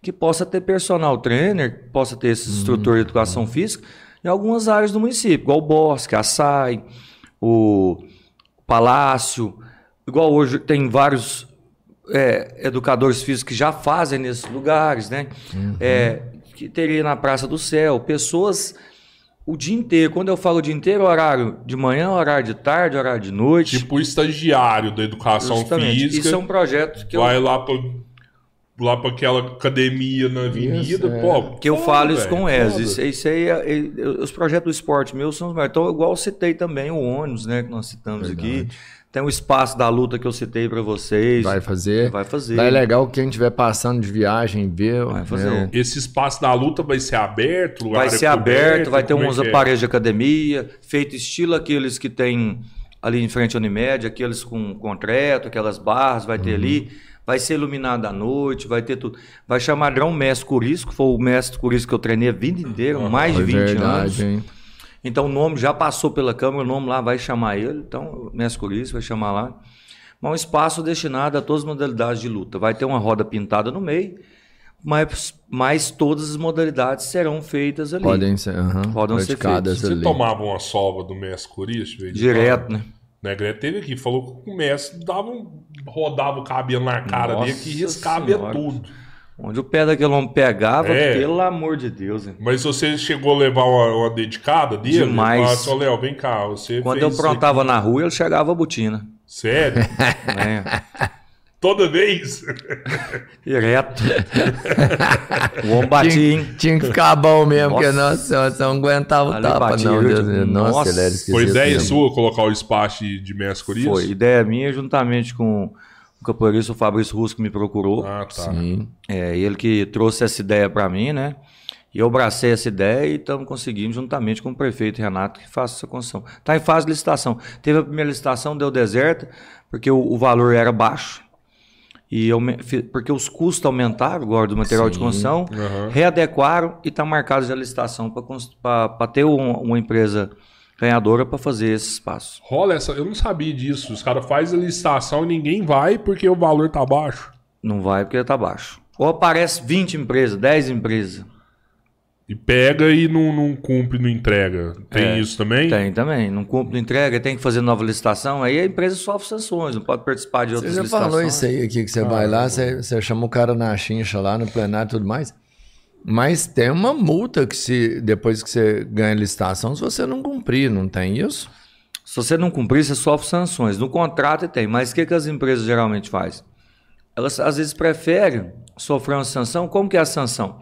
que possa ter personal trainer, possa ter esse instrutor de educação física em algumas áreas do município, igual o Bosque, a SAI, o Palácio, igual hoje tem vários é, educadores físicos que já fazem nesses lugares, né? É, que teria na Praça do Céu, pessoas o dia inteiro. Quando eu falo o dia inteiro, horário de manhã, horário de tarde, horário de noite. Tipo o estagiário da educação Justamente. física. Isso é um projeto que eu, vai lá pra, lá pra aquela academia na avenida, Isso, é. pô. que eu foda, falo isso velho, com o foda. Isso, isso aí, é- é- os projetos do esporte meus são os melhores. Então, igual eu citei também o ônibus, né, que nós citamos aqui. Tem o espaço da luta que eu citei para vocês. Vai fazer. Vai fazer. É legal quem estiver passando de viagem ver. Vai fazer. né? Esse espaço da luta vai ser aberto? lugar Vai é ser coberto? aberto, vai ter é uns é? aparelhos de academia, feito estilo aqueles que tem ali em frente à Unimed, aqueles com concreto, aquelas barras, vai Uhum. ter ali. Vai ser iluminado à noite, vai ter tudo. Vai chamar Drão Mestre Curisco, foi o mestre Curisco que eu treinei a vida inteira, mais de Foi 20 anos. verdade, hein? Então o nome já passou pela Câmara, o nome lá vai chamar ele. Então o mestre Curisco vai chamar lá. Mas um espaço destinado a todas as modalidades de luta. Vai ter uma roda pintada no meio, mas, mas todas as modalidades serão feitas ali. Podem ser, aham, Podem ser praticadas Você ali. tomava uma sova do mestre em Direto, quando? né? Negré teve aqui, falou que o mestre dava um, rodava o cabelo na cara Nossa dele que riscava tudo. Onde o pé daquele homem pegava, É. pelo amor de Deus. hein? Mas você chegou a levar uma, uma dedicada dele? Demais. Assim, "Ô, Léo, vem cá, você Quando eu isso aprontava na rua, ele chegava a botina. aqui." Sério? né? Toda vez? Direto. o homem batia, hein? Tinha, tinha que ficar bom mesmo, porque Nossa. você não aguentava o tapa, batia, não. eu- Deus, nossa, Nossa. ele era esquisito. Foi ideia mesmo. sua colocar o espaço de, mestre? Foi. Ideia minha, juntamente com o capoeirista o Fabrício Russo, me procurou. Ah, tá. Sim. É, ele que trouxe essa ideia para mim, né? E eu abracei essa ideia e estamos conseguindo, juntamente com o prefeito Renato, que faça essa construção. Está em fase de licitação. Teve a primeira licitação, deu deserta, porque o, o valor era baixo. E eu, porque os custos aumentaram agora do material de Sim. construção, Aham. readequaram e está marcado já a licitação para ter um- uma empresa ganhadora para fazer esse espaço. Rola essa. Eu não sabia disso. Os caras fazem a licitação e ninguém vai porque o valor tá baixo. Não vai porque está baixo. Ou aparece 20 empresas, 10 empresas. E pega e não, não cumpre, não entrega. Tem É, isso também? Tem também. Não cumpre, não entrega, tem que fazer nova licitação. Aí a empresa sofre sanções, não pode participar de Você outras já licitações. falou isso aí aqui, que você vai lá, você, você chama o cara na chincha lá no plenário e tudo mais. Mas tem uma multa que se depois que você ganha licitação, se você não cumprir, não tem isso? Se você não cumprir, você sofre sanções. No contrato tem, mas o que, que as empresas geralmente fazem? Elas às vezes preferem sofrer uma sanção. Como que é a sanção?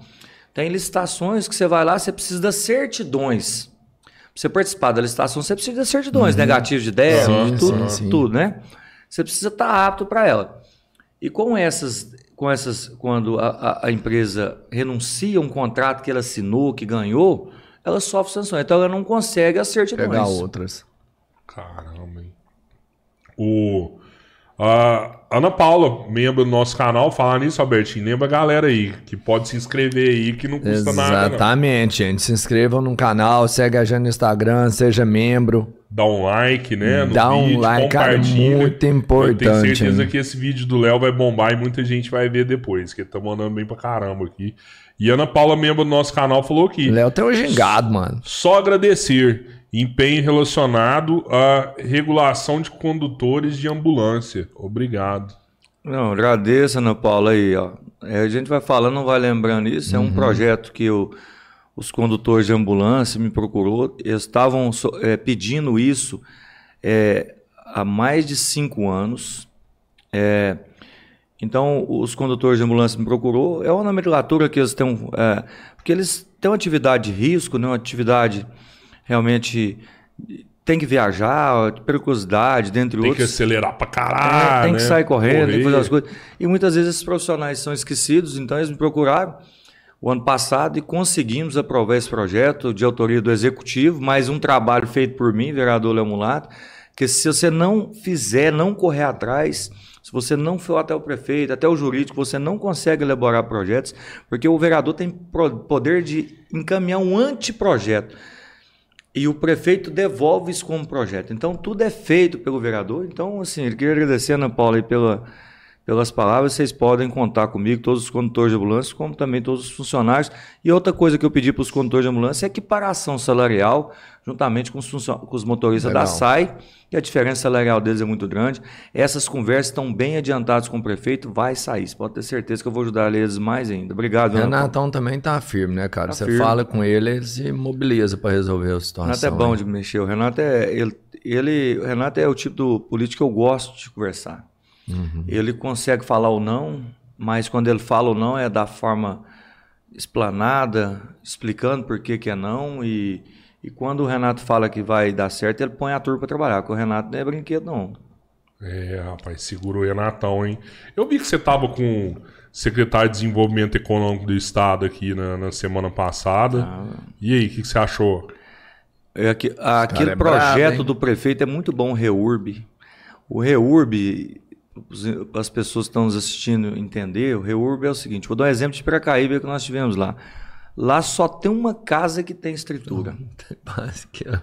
Tem licitações que você vai lá, você precisa das certidões. Pra você participar da licitação, você precisa das certidões, negativos de débito, tudo, sim, sim. tudo, né? Você precisa estar apto para ela. E com essas, com essas, quando a, a- a empresa renuncia a um contrato que ela assinou, que ganhou, ela sofre sanções. Então ela não consegue as certidões. Pegar outras. Caramba, hein? O. A Ana Paula, membro do nosso canal, falar nisso, Albertinho, lembra a galera aí que pode se inscrever aí, que não custa nada. Não. Exatamente, gente. Se inscrevam no canal, segue a gente no Instagram, seja membro. Dá um like, né? Dá um vídeo, like, cara, compartilha. muito Eu tenho importante, certeza hein? que esse vídeo do Léo vai bombar e muita gente vai ver depois, que tá mandando bem pra caramba aqui. E Ana Paula, membro do nosso canal, falou que Léo tem um gingado, mano. só agradecer. Empenho relacionado à regulação de condutores de ambulância. Obrigado. Não, agradeço, Ana Paula, aí, ó. É, a gente vai falando, não vai lembrando isso. É um projeto que eu- os condutores de ambulância me procurou. Eles estavam é, pedindo isso. É, há mais de cinco anos. É, então, os condutores de ambulância me procurou. É uma nomenclatura que eles têm, é, porque eles têm uma atividade de risco, né, uma atividade realmente tem que viajar, periculosidade, dentre Tem outros. que acelerar pra caralho. É, tem que né? sair correndo, tem que fazer Correr. as coisas. E muitas vezes esses profissionais são esquecidos, então eles me procuraram o ano passado e conseguimos aprovar esse projeto de autoria do executivo, mais um trabalho feito por mim, vereador Léo Mulato, que se você não fizer, não correr atrás, se você não for até o prefeito, até o jurídico, você não consegue elaborar projetos, porque o vereador tem poder de encaminhar um anteprojeto. E o prefeito devolve isso como projeto. Então, tudo é feito pelo vereador. Então, assim, eu queria agradecer, Ana Paula, pela, pelas palavras. Vocês podem contar comigo, todos os condutores de ambulância, como também todos os funcionários. E outra coisa que eu pedi para os condutores de ambulância é equiparação salarial, juntamente com os, com os motoristas da Legal. SAI, que a diferença salarial deles é muito grande. Essas conversas estão bem adiantadas com o prefeito, vai sair. Você pode ter certeza que eu vou ajudar eles mais ainda. Obrigado. Renatão também tá firme, né, cara? Tá Você firme. fala com ele, ele se mobiliza pra resolver a O situação. Renato é bom né? de mexer. O Renato é. Ele, ele- o Renato é o tipo do político que eu gosto de conversar. Uhum. Ele consegue falar ou não, mas quando ele fala ou não é da forma explanada, explicando por que, que é não. E, e quando o Renato fala que vai dar certo, ele põe a turma para trabalhar. Porque o Renato não é brinquedo, não. É, rapaz, segurou o Renatão, hein? Eu vi que você tava com o secretário de Desenvolvimento Econômico do Estado aqui na, na semana passada. Ah. E aí, o que, que você achou? É que- aquele é projeto hein? do prefeito é muito bom, o REURB. O REURB, para as pessoas que estão nos assistindo entender, o REURB é o seguinte, vou dar um exemplo de Piracaíba que nós tivemos lá. Lá só tem uma casa que tem escritura. Básica.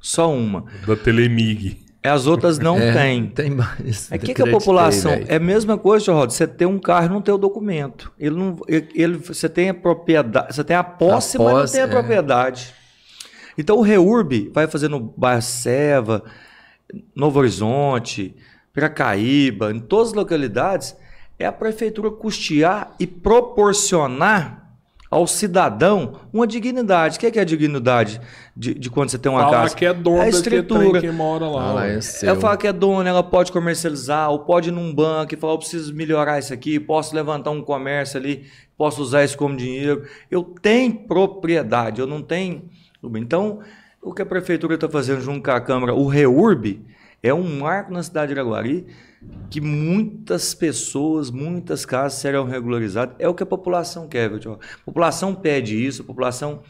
Só uma. Da Telemig. As outras não É, têm. Tem mais. É que, que a população. É a mesma coisa, Rodo. Você tem um carro e não tem o documento. Ele não, ele, ele- você tem a propriedade. Você tem a posse, A mas não posse, tem a é. propriedade. Então o REURB vai fazer no bairro Seva, Novo Horizonte, Piracaíba, em todas as localidades, é a prefeitura custear e proporcionar ao cidadão uma dignidade. O que é, que é a dignidade de, de quando você tem uma Falar casa? que é dono É a daquele trem estrutura. que mora lá. Ah, é seu. Ela fala que é dona, ela pode comercializar, ou pode ir num banco e falar, eu preciso melhorar isso aqui, posso levantar um comércio ali, posso usar isso como dinheiro. Eu tenho propriedade, eu não tenho. Então, o que a prefeitura está fazendo junto com a Câmara, o REURB, é um marco na cidade de Araguari que muitas pessoas, muitas casas serão regularizadas. É o que a população quer, viu? A população pede isso, a população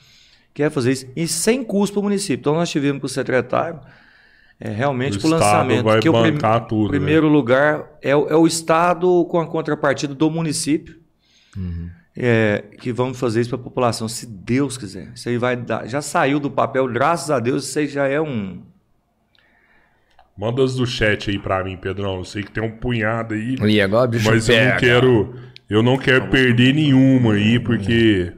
quer fazer isso, e sem custo para o município. Então, nós tivemos com o secretário, é, realmente, para o lançamento. vai que o prim- tudo, né? primeiro lugar é, o- é o Estado com a contrapartida do município. É, que vamos fazer isso para a população, se Deus quiser. Isso aí vai dar. Já saiu do papel, graças a Deus, isso aí já é um. Manda as do chat aí pra mim, Pedrão. Eu sei que tem um punhado aí. E agora, bicho, Mas eu não quero. Eu não quero perder nenhuma aí, porque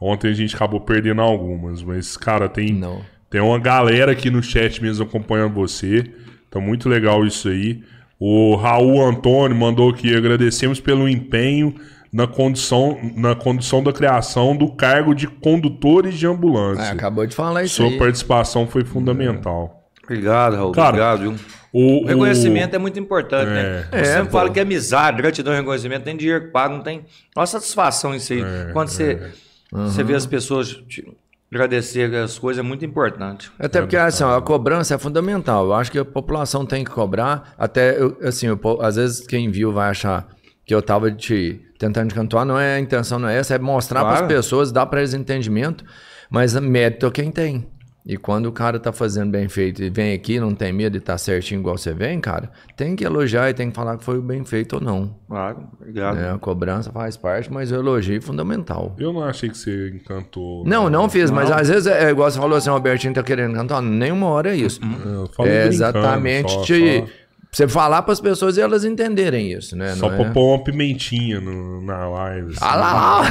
ontem a gente acabou perdendo algumas. Mas, cara, tem, Não. tem uma galera aqui no chat mesmo acompanhando você. Tá muito legal isso aí. O Raul Antônio mandou aqui, agradecemos pelo empenho na condição, na condição da criação do cargo de condutores de Ah, ambulância. acabou de falar isso Sua aí. participação foi fundamental. Obrigado, Raul. Cara, obrigado, viu? O, O reconhecimento é muito importante, É. né? Eu É, sempre pô. falo que é amizade, gratidão e reconhecimento, tem dinheiro que paga, não tem. Olha a satisfação isso aí. É, Quando você, você vê as pessoas te agradecer as coisas, é muito importante. Até porque assim, a cobrança é fundamental. Eu acho que a população tem que cobrar. Até, eu- assim, eu às vezes quem viu vai achar que eu tava te tentando te cantar. Não é a intenção, não é essa. É mostrar para Claro. as pessoas, dar para eles entendimento. Mas mérito é quem tem. E quando o cara tá fazendo bem feito e vem aqui, não tem medo de estar certinho igual você vem, cara, tem que elogiar e tem que falar que foi bem feito ou não. Claro, obrigado. né? A cobrança faz parte, mas o elogio é fundamental. Eu não achei que você encantou. Não, não fiz, mas às vezes é igual você falou assim, o Albertinho tá querendo cantar. Nenhuma hora é isso. Eu falei É brincando, exatamente só- te, só- você falar para as pessoas e elas entenderem isso, né? Só é? pôr uma pimentinha no- na live. assim. Ah lá!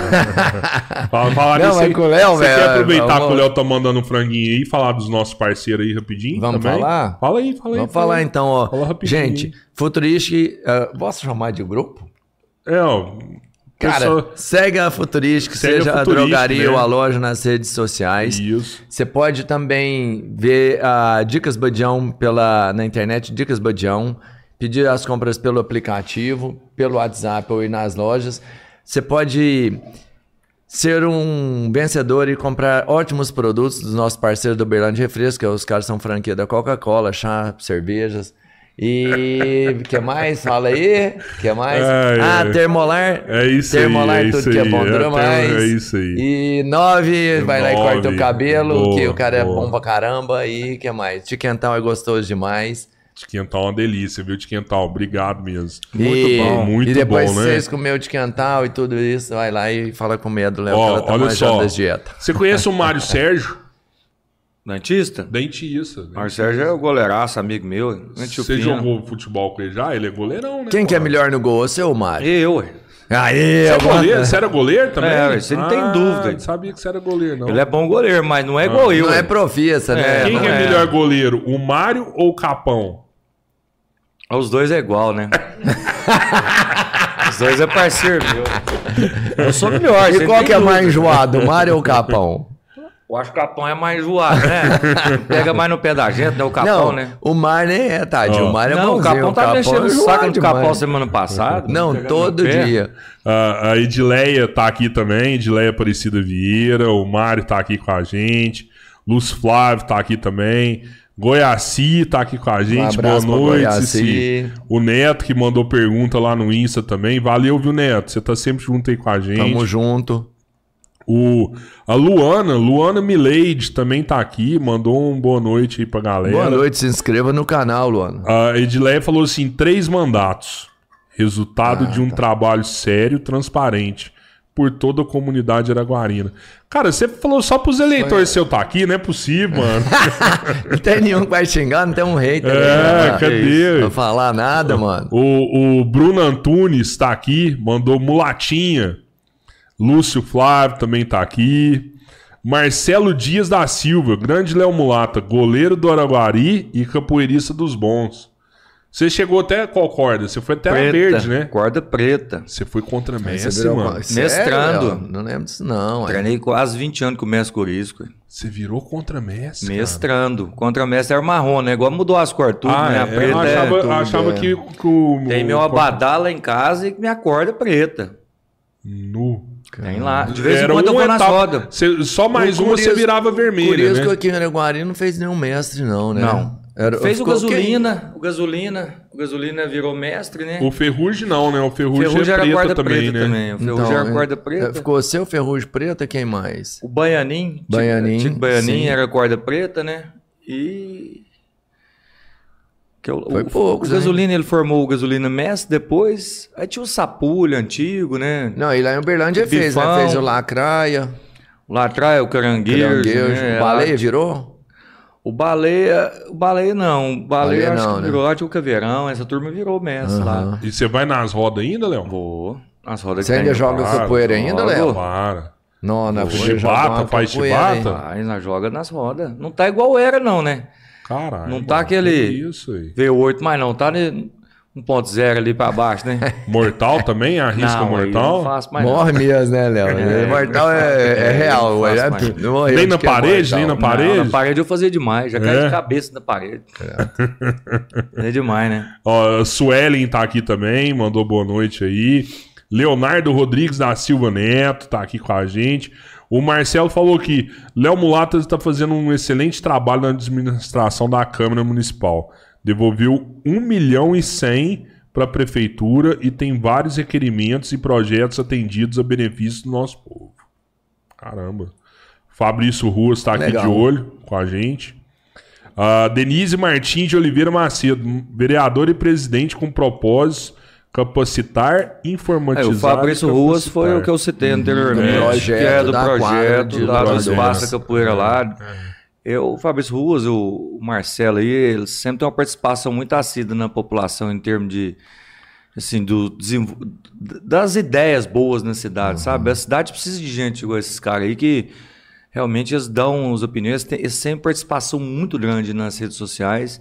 Fala, falar Não, mas aí, com o Léo, Você velho, quer aproveitar vamos- que o Léo tá mandando um franguinho aí e falar dos nossos parceiros aí rapidinho? Vamos também? falar? Fala aí, fala aí. Vamos fala falar aí. então, ó. Fala rapidinho. Gente, Futuristic, uh, posso chamar de grupo? É, ó. Cara, pessoa. segue a Futurística, Segue a seja a, Futurística, drogaria né? ou a loja nas redes sociais. Isso. Você pode também ver a Dicas Badião pela, na internet, Dicas Badião, pedir as compras pelo aplicativo, pelo WhatsApp ou ir nas lojas. Você pode ser um vencedor e comprar ótimos produtos dos nossos parceiros do Berlândia Refresco, que os caras são franquia da Coca-Cola, chá, cervejas. E que mais? Fala aí. que mais? Ai, ah. Termolar. É isso aí, Termolar, é tudo que é bom é dura termo- mais. é isso aí. E nove, vai lá e corta o Nove. cabelo, Boa, que o cara é boa. bom pra caramba. E que mais? Tiquentão é gostoso demais. Tiquental é uma delícia, viu, Tiquental? Obrigado mesmo. e, bom, muito E depois bom, né? vocês comer o tiquental e tudo isso, vai lá e fala com medo, Léo, que ela tá olha só. das dietas. Você conhece o Mário Sérgio? Dentista? Dentista. Mário Sérgio é o goleiraço, amigo meu. Gente Você jogou futebol com ele já? Ele é goleirão, né? Quem que é melhor no gol, você ou o Mário? Eu, ué. Aê, Você é goleiro? Você era goleiro também? É, você não tem dúvida. Não sabia que você era goleiro, não. Ele é bom goleiro, mas não é igual eu. Não é profissa, né? É, Quem é, é. melhor goleiro? O Mário ou o Capão? Os dois é igual, né? Os dois é parceiro meu. Eu sou melhor. E qual que é dúvida. mais enjoado, o Mário ou o Capão? Eu acho que o Capão é mais zoado, né? Pega mais no pé da gente, né? O Capão, não, né? o Mário nem é, tadinho. Ó. O Mário é não, o. Capão tá Capão mexendo é o saco do Capão semana passada. Não, todo dia. Ah, a Edileia tá aqui também, Edileia Aparecida Vieira, o Mário tá aqui com a gente, Lúcio Flávio tá aqui também, Goiaci tá aqui com a gente, boa Um pra noite. Cici. O Neto que mandou pergunta lá no Insta também, valeu, viu, Neto? Você tá sempre junto aí com a gente. Tamo junto. O, a Luana, Luana Milady também tá aqui, mandou um boa noite aí pra galera. Boa noite, se inscreva no canal, Luana. A Edileia falou assim: três mandatos. Resultado Ah, de um tá. trabalho sério, transparente, por toda a comunidade araguarina. Cara, você falou só pros eleitores seu tá aqui, não é possível, mano. Não tem nenhum que vai xingar, não tem um hater. aí, é, né? cadê? Não falar nada, mano. O, o Bruno Antunes tá aqui, mandou mulatinha. Lúcio Flávio também tá aqui. Marcelo Dias da Silva, grande Léo Mulata, goleiro do Araguari e capoeirista dos bons. Você chegou até qual corda? Você foi até a Preta, verde, né? Corda preta. Você foi contra virou mano. uma- Mestrando. Léo? Não lembro disso, não. é. Treinei quase 20 anos com o mestre Corisco. Você virou contra Messi, cara. Mestrando. Contra mestre era marrom, né? Igual mudou as cores tudo, Ah, né? A é, eu preta é achava, tudo, achava é. que, que o... Tem meu abadá lá em casa e minha corda é preta. Nu. Tem lá. De vez em quando eu vou nas etapa- rodas. Você- só mais O uma você virava vermelha, Curiosco né? aqui em Araguari não fez nenhum mestre, não, né? Não. Era- Fez o gasolina, o gasolina, o gasolina virou mestre, né? O Ferrugem não, né? O Ferrugem, Ferrugem é era preta corda também, preta né? também. O Então, Ferrugem era é- corda é, preta. Ficou seu ferrugem preta, quem mais? O Baianim. Baianim, Tico Baianim sim. era corda preta, né? E. Que é o, Foi o, poucos, o hein? gasolina, ele formou o gasolina mestre depois. Aí tinha o Sapulho antigo, né? Não, e lá em Uberlândia fez, né? Bifão. Fez o Lacraia, Lá atrás o Caranguejo. Caranguejo, né? o Baleia virou? O Baleia. O Baleia não. O Baleia, Baleia acho não, que né? virou lá, tinha o Caveirão. Essa turma virou mestre lá. Aham. E você vai nas rodas ainda, Léo? Vou. As rodas Você ainda joga Claro, capoeira ainda. Léo? Para. Não, podia chibata, capoeira, chibata? hein? Nós joga nas rodas. Não tá igual era, não, né? Caralho. Não tá aquele- aí. V8, mas não. Tá ne- 1.0 ali pra baixo, né? Mortal também? Arrisca Não, mortal? Não faço mais. Morre mesmo, né, Léo? É, Mortal é, é real. não é- mais. não morreu Nem na é parede, nem na Não, parede? na parede eu fazia demais. Já caí É? de cabeça na parede. É, demais, né? Ó, Suelen tá aqui também, mandou boa noite aí. Leonardo Rodrigues da Silva Neto tá aqui com a gente. O Marcelo falou que Léo Mulata está fazendo um excelente trabalho na administração da Câmara Municipal. Devolveu 1 milhão e 100 para a prefeitura e tem vários requerimentos e projetos atendidos a benefício do nosso povo. Caramba. Fabrício Ruas está aqui Legal. de olho com a gente. A Denise Martins de Oliveira Macedo, vereador e presidente com propósito capacitar, É, informatizar. o Fabrício Ruas foi o que eu citei anteriormente. projeto que é do da projeto de lá do Lagoas. Espaço da Capoeira lá. Eu, o Fabrício Ruas, o, o Marcelo aí, eles sempre tem uma participação muito assídua na população em termos de assim, do, das ideias boas na cidade, sabe? A cidade precisa de gente igual esses caras aí que realmente eles dão as opiniões, tem, eles têm participação muito grande nas redes sociais.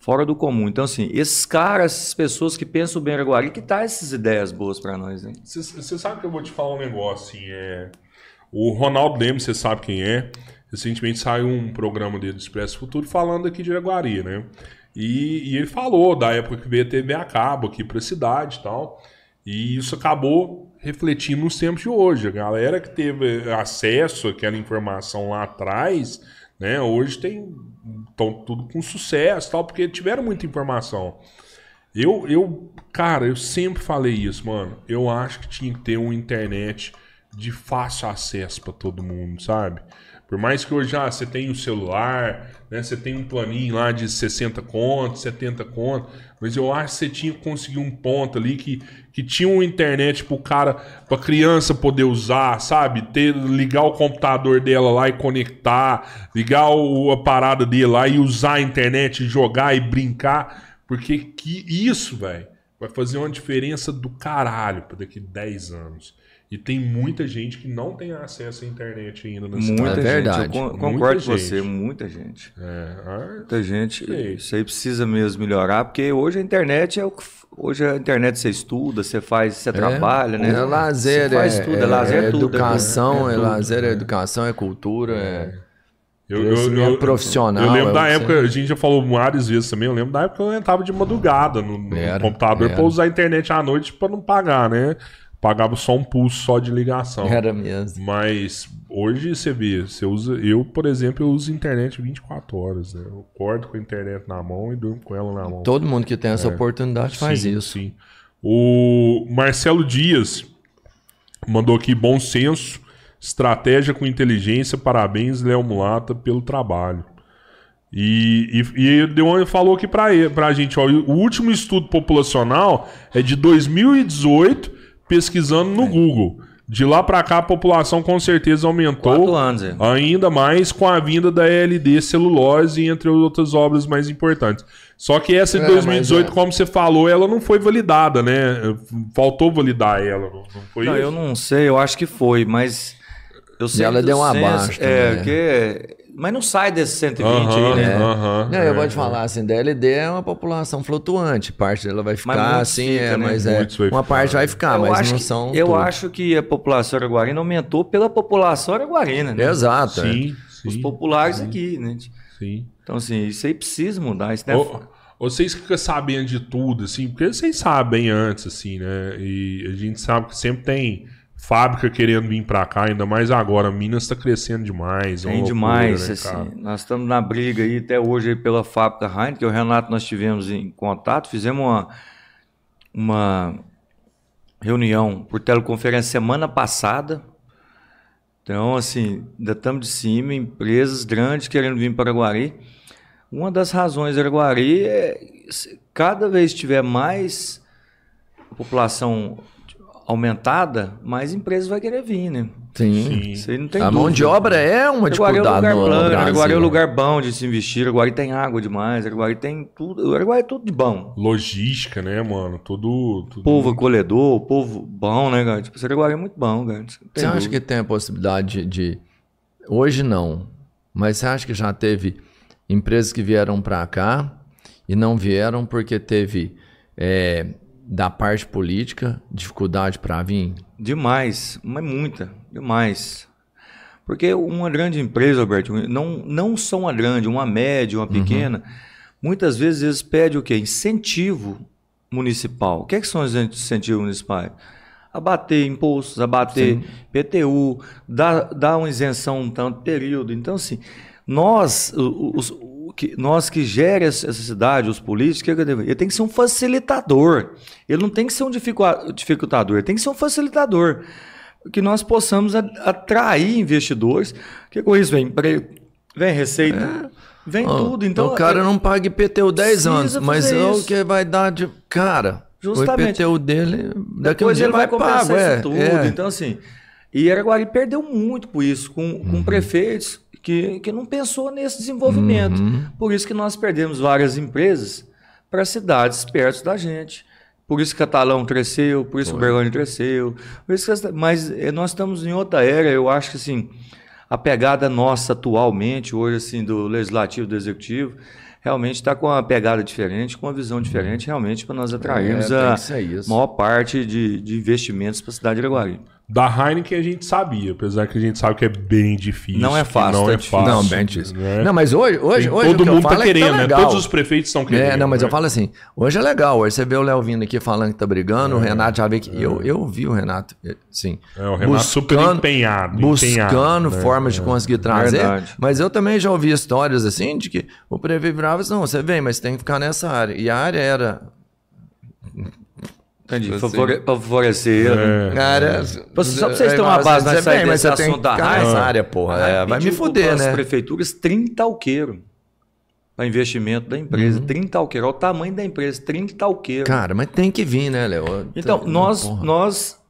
Fora do comum. Então, assim, esses caras, essas pessoas que pensam bem Araguari, que tá essas ideias boas para nós, hein? Você sabe que eu vou te falar um negócio, assim, é... O Ronaldo Lemos, você sabe quem é. Recentemente saiu um programa dele do Expresso Futuro falando aqui de Araguari, né? E, e, ele falou da época que veio a TV a cabo aqui a cidade e tal. E isso acabou refletindo nos tempos de hoje. A galera que teve acesso àquela informação lá atrás, né? Hoje tem estão tudo com sucesso, tal, porque tiveram muita informação. Eu, eu, cara, eu sempre falei isso, mano. Eu acho que tinha que ter uma internet de fácil acesso para todo mundo, sabe? Por mais que hoje ah, você tenha o um celular, né? Você tem um planinho lá de 60 contos, 70 contos, mas eu acho que você tinha que conseguir um ponto ali que, que tinha uma internet pro cara, pra criança poder usar, sabe? Ter, ligar o computador dela lá e conectar, ligar o, a parada dele lá e usar a internet, jogar e brincar, porque que isso, velho, vai fazer uma diferença do caralho para daqui 10 anos. E tem muita gente que não tem acesso à internet ainda na Muita cidade. É verdade. Eu concordo com você, muita gente. É, ah, muita gente. Sei. Isso aí precisa mesmo melhorar, porque hoje a internet é o que. Hoje a internet você estuda, você faz, você é, trabalha, né? É lazer, você faz é, tudo, é, é lazer, é tudo. Educação, é, é, lazer, é educação, é cultura, é. Eu, eu, eu, profissional. Eu lembro da época, a gente já falou várias vezes também, eu lembro da época que eu entrava de madrugada no, no era, computador para usar a internet à noite para não pagar, né? Pagava só um pulso só de ligação. Era mesmo. Mas hoje você vê, você usa. Eu, por exemplo, eu uso internet 24 horas. Né? Eu acordo com a internet na mão e durmo com ela na mão. Todo mundo que tem essa é. oportunidade faz sim, isso. Sim. O Marcelo Dias mandou aqui bom senso, estratégia com inteligência, parabéns, Léo Mulata, pelo trabalho. E, e, e Deone falou aqui pra, pra gente, ó, o último estudo populacional é de 2018 pesquisando no é. Google. De lá para cá, a população com certeza aumentou anos, é. ainda mais com a vinda da LD celulose, entre outras obras mais importantes. Só que essa de é, 2018, é. como você falou, ela não foi validada, né? Faltou validar ela, não foi Não, isso? eu não sei, eu acho que foi, mas eu sei e ela deu um abaixo. É, que mas não sai desse 120 aí, né? não, eu vou te falar assim, DLD é uma população flutuante, parte dela vai ficar assim, fica, é, né? mas é, uma parte vai ficar, eu mas não que, são Eu tudo. acho que a população araguarina aumentou pela população araguarina, né? Exato. É. Sim, sim Os populares sim. aqui, né? Sim. Então assim, isso aí precisa mudar, isso né? vocês ficam sabendo de tudo, assim, porque vocês sabem antes, assim, né? E a gente sabe que sempre tem fábrica querendo vir para cá, ainda mais agora. Minas está crescendo demais. É Tem demais. Né, assim, nós estamos na briga aí até hoje pela fábrica Heineken. O Renato nós tivemos em contato, fizemos uma, uma reunião por teleconferência semana passada. Então, assim, ainda estamos de cima, empresas grandes querendo vir para Araguari. Uma das razões de Araguari é cada vez tiver mais população aumentada, mais empresas vai querer vir, né? Sim. Sim. não tem a dúvida. mão de obra é uma dificuldade é um lugar plano, Agora é um lugar bom de se investir, agora tem água demais, agora tem tudo, agora é tudo de bom. Logística, né, mano? Tudo... tudo... Povo acolhedor, povo bom, né, cara? Tipo, agora é muito bom, cara. Você acha que tem a possibilidade de... Hoje não, mas você acha que já teve empresas que vieram para cá e não vieram porque teve... É, da parte política, dificuldade para vir? Demais, mas muita, demais. Porque uma grande empresa, Alberto, não, não só uma grande, uma média, uma pequena, uhum. muitas vezes eles pedem o quê? Incentivo municipal. O que, é que são os incentivos municipais? Abater impostos, abater Sim. PTU, dar, dar uma isenção um tanto período. Então, assim, nós, os, que, nós que gere essa cidade, os políticos, ele tem que ser um facilitador. Ele não tem que ser um dificultador, ele tem que ser um facilitador. Que nós possamos atrair investidores. Que com isso vem vem receita, é. vem oh, tudo. Então, o cara é, não paga IPTU 10 anos, mas é o que vai dar de. Cara, Justamente. o IPTU dele, daqui Depois um ele vai, vai pago, é, tudo. É. Então, assim. E Araguari perdeu muito por isso, com, com uhum. prefeitos que, que não pensou nesse desenvolvimento. Uhum. Por isso que nós perdemos várias empresas para cidades perto da gente. Por isso que Catalão cresceu, por isso que Berlândia cresceu. Que, mas eh, nós estamos em outra era, eu acho que assim, a pegada nossa atualmente, hoje assim, do legislativo, do executivo, realmente está com uma pegada diferente, com uma visão diferente, realmente para nós atrairmos É, a maior parte de, de investimentos para a cidade de Araguari. Da Heineken a gente sabia, apesar que a gente sabe que é bem difícil. Não é fácil, Não tá é difícil. fácil. Não, bem difícil. né? Não, mas hoje, hoje, Tem- hoje todo o que eu mundo tá falo é que querendo, né? Todos os prefeitos estão querendo. É, não, mas né? eu falo assim, hoje é legal, hoje você vê o Léo vindo aqui falando que tá brigando, o Renato já vê que... Eu, eu vi o Renato, sim. É, o Renato super empenhado, Buscando empenhado, né? formas de conseguir trazer. Verdade. Mas eu também já ouvi histórias assim, de que o prefeito virava assim, não, você vem, mas tem que ficar nessa área. E a área era... Entendi. Assim. Favore, para favorecer. É. A área Só pra vocês terem uma base, saímos vem, mas você tem da nessa área, porra. É, vai me fuder, né? as prefeituras 30 alqueiro para investimento da empresa. 30 alqueiro. Olha o tamanho da empresa, 30 alqueiro. Cara, mas tem que vir, né, Léo? Então, nós, Porra. nós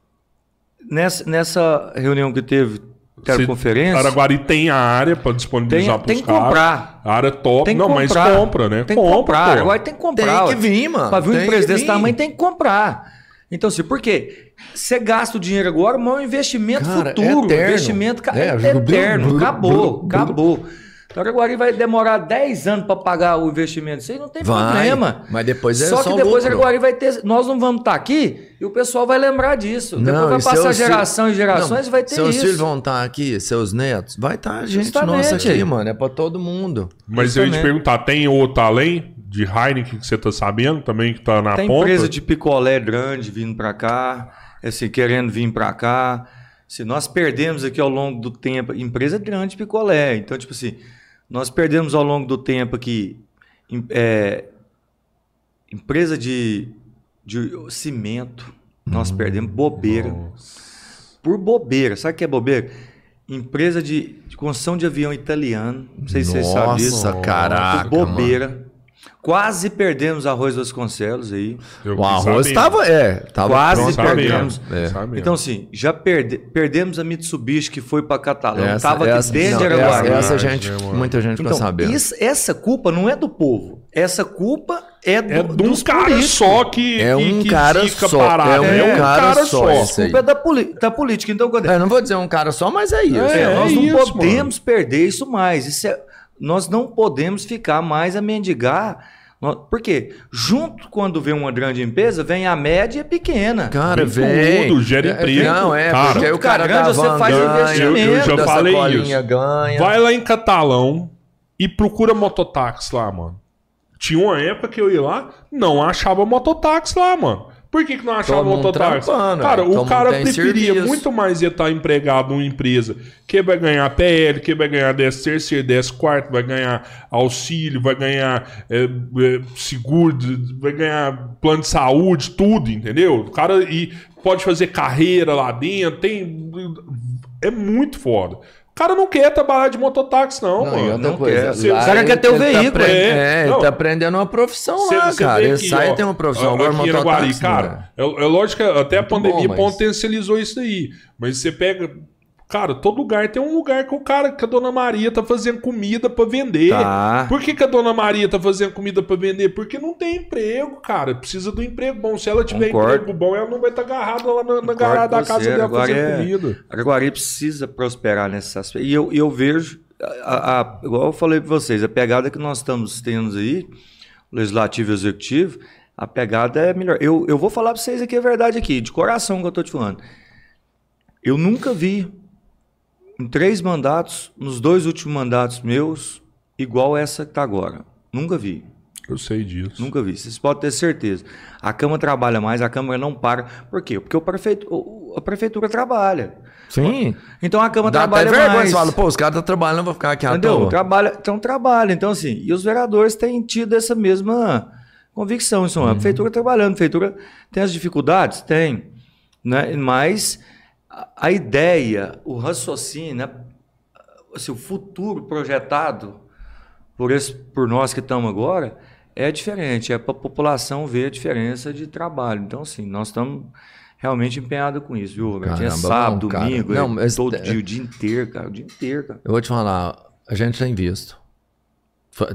nessa, nessa reunião que teve, teleconferência, Araguari tem a área para disponibilizar para os tem que comprar. A área é top. Tem que não, comprar. mas compra, né? Tem que compra, comprar. pô. Agora tem que comprar. Tem que vir, mano. Para vir Tem empresa desse tamanho, tem que comprar. Então, assim, por quê? Você gasta o dinheiro agora, mas é um investimento Cara, é futuro. eterno. investimento É, é, eterno. acabou, acabou. Então, Araguari vai demorar 10 anos para pagar o investimento. Isso aí não tem Vai, problema. mas depois é só só que depois lucro. Araguari vai ter. Nós não vamos estar aqui e o pessoal vai lembrar disso. depois vai passar seus geração filhos- e gerações Não, e vai ter seus isso. filhos vão estar aqui, seus netos, vai estar gente Justamente. nossa aqui, mano. É pra todo mundo. Mas eu ia te Justamente. perguntar, tem outro além de Heineken que você tá sabendo também, que tá na Tem ponta? empresa de picolé grande vindo para cá, assim, querendo vir para cá. Se nós perdemos aqui ao longo do tempo, empresa grande de picolé. Então, tipo assim, nós perdemos ao longo do tempo aqui é, empresa de, de cimento. Nós perdemos bobeira. Por bobeira. Sabe o que é bobeira? Empresa de, de construção de avião italiano. Não sei se vocês sabem disso. Nossa, caraca, Por bobeira. Quase perdemos arroz Vasconcelos aí. Eu O arroz saber. tava, é, tava Quase perdemos. É. Então, assim, já perde, perdemos a Mitsubishi que foi para Catalão. Essa, Estava aqui essa, dentro não, de essa, Araguari. essa gente, mano? muita gente Então, isso- essa culpa não é do povo. Essa culpa é, do, É de um dos cara políticos. só que, É um que cara fica só, parado. é um cara só, A esse aí. culpa é da, da política. Então, quando É, não vou dizer um cara só, mas é isso. É, É, nós não isso, podemos perder isso mais. Isso é- nós não podemos ficar mais a mendigar. Nó- Por quê? Junto, quando vem uma grande empresa, vem a média e a pequena. Cara, Vem tudo, gera É, emprego. Não, é, Cara, porque aí o cara grande, da você faz ganha, investimento. Eu- eu já falei isso. ganha. Vai lá em Catalão e procura mototáxi lá, mano. Tinha uma época que eu ia lá, não achava mototáxi lá, mano. Por que, que não achava mundo mototáxi? trampando, Cara, é. O cara preferia serviço. muito mais estar empregado numa empresa que vai ganhar PL, que vai ganhar 10 terceiro, 10 quarto, vai ganhar auxílio, vai ganhar é, é, seguro, vai ganhar plano de saúde, tudo, entendeu? O cara e pode fazer carreira lá dentro, tem. É muito foda. O cara não quer trabalhar de mototáxi, não, Não, mano. outra não coisa, quer. O cara quer ter o tá veículo, apre- é. É, ele Não. tá aprendendo uma profissão Cê- lá, cê cara. Ele aqui, sai ó, e tem uma profissão. a- Agora, Araguari, mototáxi, cara, é, é lógico que até a Muito pandemia bom, mas- potencializou isso aí. Mas você pega. Cara, todo lugar tem um lugar que o cara, que a dona Maria tá fazendo comida pra vender. Tá. Por que, que a dona Maria tá fazendo comida pra vender? Porque não tem emprego, cara. Precisa do emprego bom. Se ela tiver Concordo. emprego bom, ela não vai estar agarrada lá na, na garagem da casa dela Araguari fazendo é- comida. Araguari precisa prosperar nesse aspecto. E eu, eu vejo, a, a- igual eu falei para vocês, a pegada que nós estamos tendo aí, legislativo e executivo, a pegada é melhor. Eu, eu vou falar para vocês aqui a verdade aqui, de coração que eu estou te falando. Eu nunca vi em três mandatos, nos dois últimos mandatos meus, igual essa que está agora. Nunca vi. Eu sei disso. Nunca vi. Vocês podem ter certeza. A Câmara trabalha mais, a Câmara não para. Por quê? Porque o prefeito, a prefeitura trabalha. Sim. Então a Câmara Dá até trabalha vergonha. mais. Você fala, pô, os caras estão trabalhando, vou ficar aqui à Entendeu? toa. Trabalha, então trabalha. Então, assim, e os vereadores têm tido essa mesma convicção. Isso, Uhum. A prefeitura trabalhando, a prefeitura tem as dificuldades? Tem. Né? Mas a, a ideia, o raciocínio, né? assim, o futuro projetado por, esse, por nós que estamos agora é diferente. É para a população ver a diferença de trabalho. Então, assim, nós estamos realmente empenhados com isso, viu, Roberto? É Caramba, sábado, cara. domingo, Não, é todo dia, o dia inteiro, cara. O dia inteiro, cara. Eu vou te falar, a gente tem visto.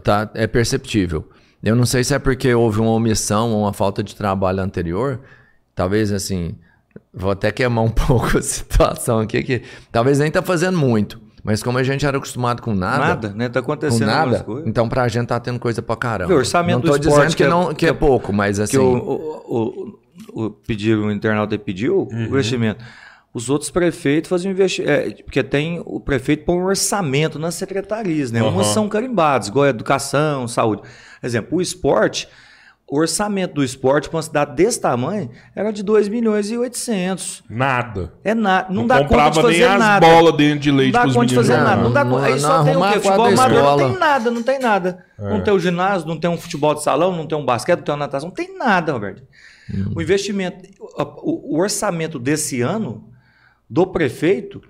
Tá, é perceptível. Eu não sei se é porque houve uma omissão ou uma falta de trabalho anterior. Talvez assim. Vou até queimar um pouco a situação aqui, que talvez nem tá fazendo muito. Mas como a gente era acostumado com nada, Nada, né? Tá acontecendo nada, coisas. então pra gente tá tendo coisa pra caramba. O orçamento não tô do esporte dizendo que, que é- não, que é pouco, mas assim... que o, o, o, o pediram, o internauta pediu Uhum. o investimento. Os outros prefeitos faziam investimento. porque tem o prefeito põe um orçamento nas secretarias, né? Umas Aham. são carimbadas, igual a educação, saúde. Exemplo, o esporte, o orçamento do esporte para uma cidade desse tamanho era de 2 milhões e 800. Nada. É nada. Não, Não, dá conta de comprava fazer nem as nada. bolas dentro de leite Não dá conta de fazer jogar. nada. Não dá Não- conta. Aí não só tem o quê? Futebol amador não tem nada, não tem nada. É. Não tem o ginásio, não tem um futebol de salão, não tem um basquete, não tem uma natação, não tem nada, Roberto. Uhum. O investimento, o, o orçamento desse ano do prefeito